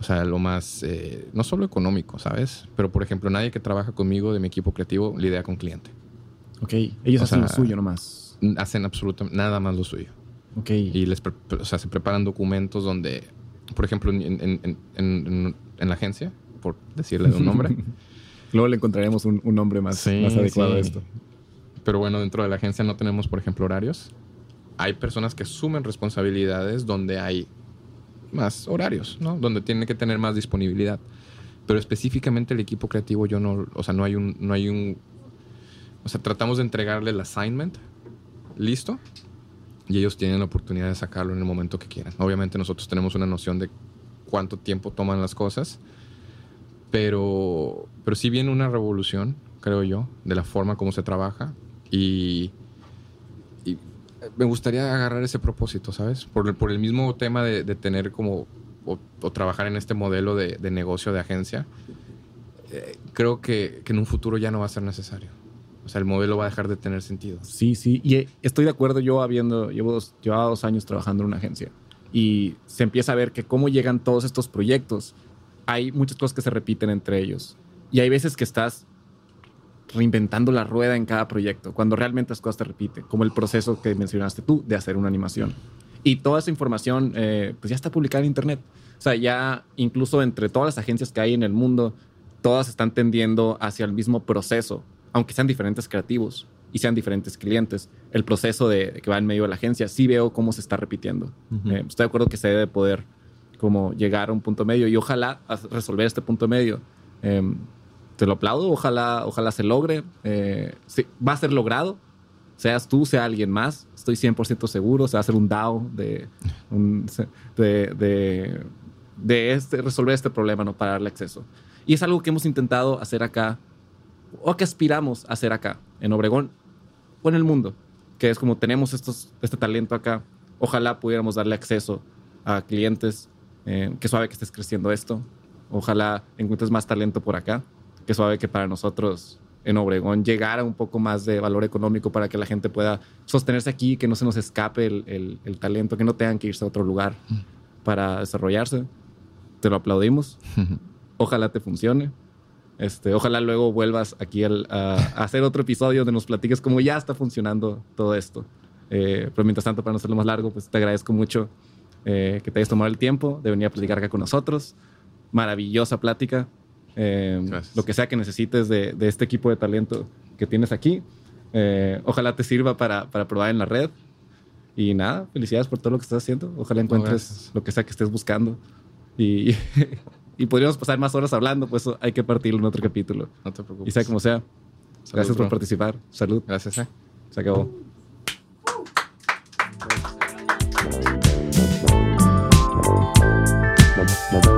O sea, lo más, eh, no solo económico, ¿sabes? Pero, por ejemplo, nadie que trabaja conmigo de mi equipo creativo lidia con cliente. Ok, ellos hacen lo suyo nomás. Hacen absolutamente nada más lo suyo. Ok. Y les, o sea, se preparan documentos donde, por ejemplo, en, la agencia, por decirle un nombre. Luego le encontraremos un, nombre más, más adecuado a esto. Pero bueno, dentro de la agencia no tenemos, por ejemplo, horarios. Hay personas que asumen responsabilidades donde hay más horarios, ¿no? Donde tienen que tener más disponibilidad. Pero específicamente el equipo creativo yo no, o sea, no hay un, no hay un, o sea, tratamos de entregarle el assignment listo y ellos tienen la oportunidad de sacarlo en el momento que quieran. Obviamente nosotros tenemos una noción de cuánto tiempo toman las cosas, pero, pero sí viene una revolución, creo yo, de la forma como se trabaja y, me gustaría agarrar ese propósito, ¿sabes? Por, por el mismo tema de, tener como, o, trabajar en este modelo de, negocio de agencia, eh, creo que, que en un futuro ya no va a ser necesario. O sea, el modelo va a dejar de tener sentido. Sí, sí. Y eh, estoy de acuerdo. Yo habiendo, llevo dos, dos años trabajando en una agencia y se empieza a ver que cómo llegan todos estos proyectos. Hay muchas cosas que se repiten entre ellos. Y hay veces que estás reinventando la rueda en cada proyecto, cuando realmente las cosas se repiten, como el proceso que mencionaste tú de hacer una animación. Y toda esa información eh, pues ya está publicada en Internet. O sea, ya incluso entre todas las agencias que hay en el mundo, todas están tendiendo hacia el mismo proceso aunque sean diferentes creativos y sean diferentes clientes, el proceso de que va en medio de la agencia, sí veo cómo se está repitiendo. Eh, estoy de acuerdo que se debe poder como llegar a un punto medio y ojalá resolver este punto medio. Em, te lo aplaudo, ojalá, ojalá se logre. Eh, va a ser logrado, seas tú, sea alguien más, estoy 100% seguro, se va a hacer un DAO de, de, de, este, resolver este problema, no para darle acceso. Y es algo que hemos intentado hacer acá o que aspiramos a hacer acá, en Obregón o en el mundo, que es como tenemos estos, este talento acá, ojalá pudiéramos darle acceso a clientes, eh, que suave que estés creciendo esto, ojalá encuentres más talento por acá, que suave que para nosotros en Obregón llegara un poco más de valor económico para que la gente pueda sostenerse aquí, que no se nos escape el, el talento, que no tengan que irse a otro lugar para desarrollarse. Te lo aplaudimos. Ojalá te funcione. Este, ojalá luego vuelvas aquí a, hacer otro episodio donde nos platiques cómo ya está funcionando todo esto. Eh, pero mientras tanto, para no hacerlo más largo, pues te agradezco mucho eh, que te hayas tomado el tiempo de venir a platicar acá con nosotros. Maravillosa plática eh, lo que sea que necesites de, de, este equipo de talento que tienes aquí. Eh, ojalá te sirva para, para, probar en la red. Y nada, felicidades por todo lo que estás haciendo. Ojalá encuentres no, lo que sea que estés buscando. Y, y, podríamos pasar más horas hablando, pues hay que partirlo en otro capítulo. No te preocupes. Y sea como sea. Salud, gracias bro. por participar. Salud. Gracias. Eh. Se acabó. Gracias.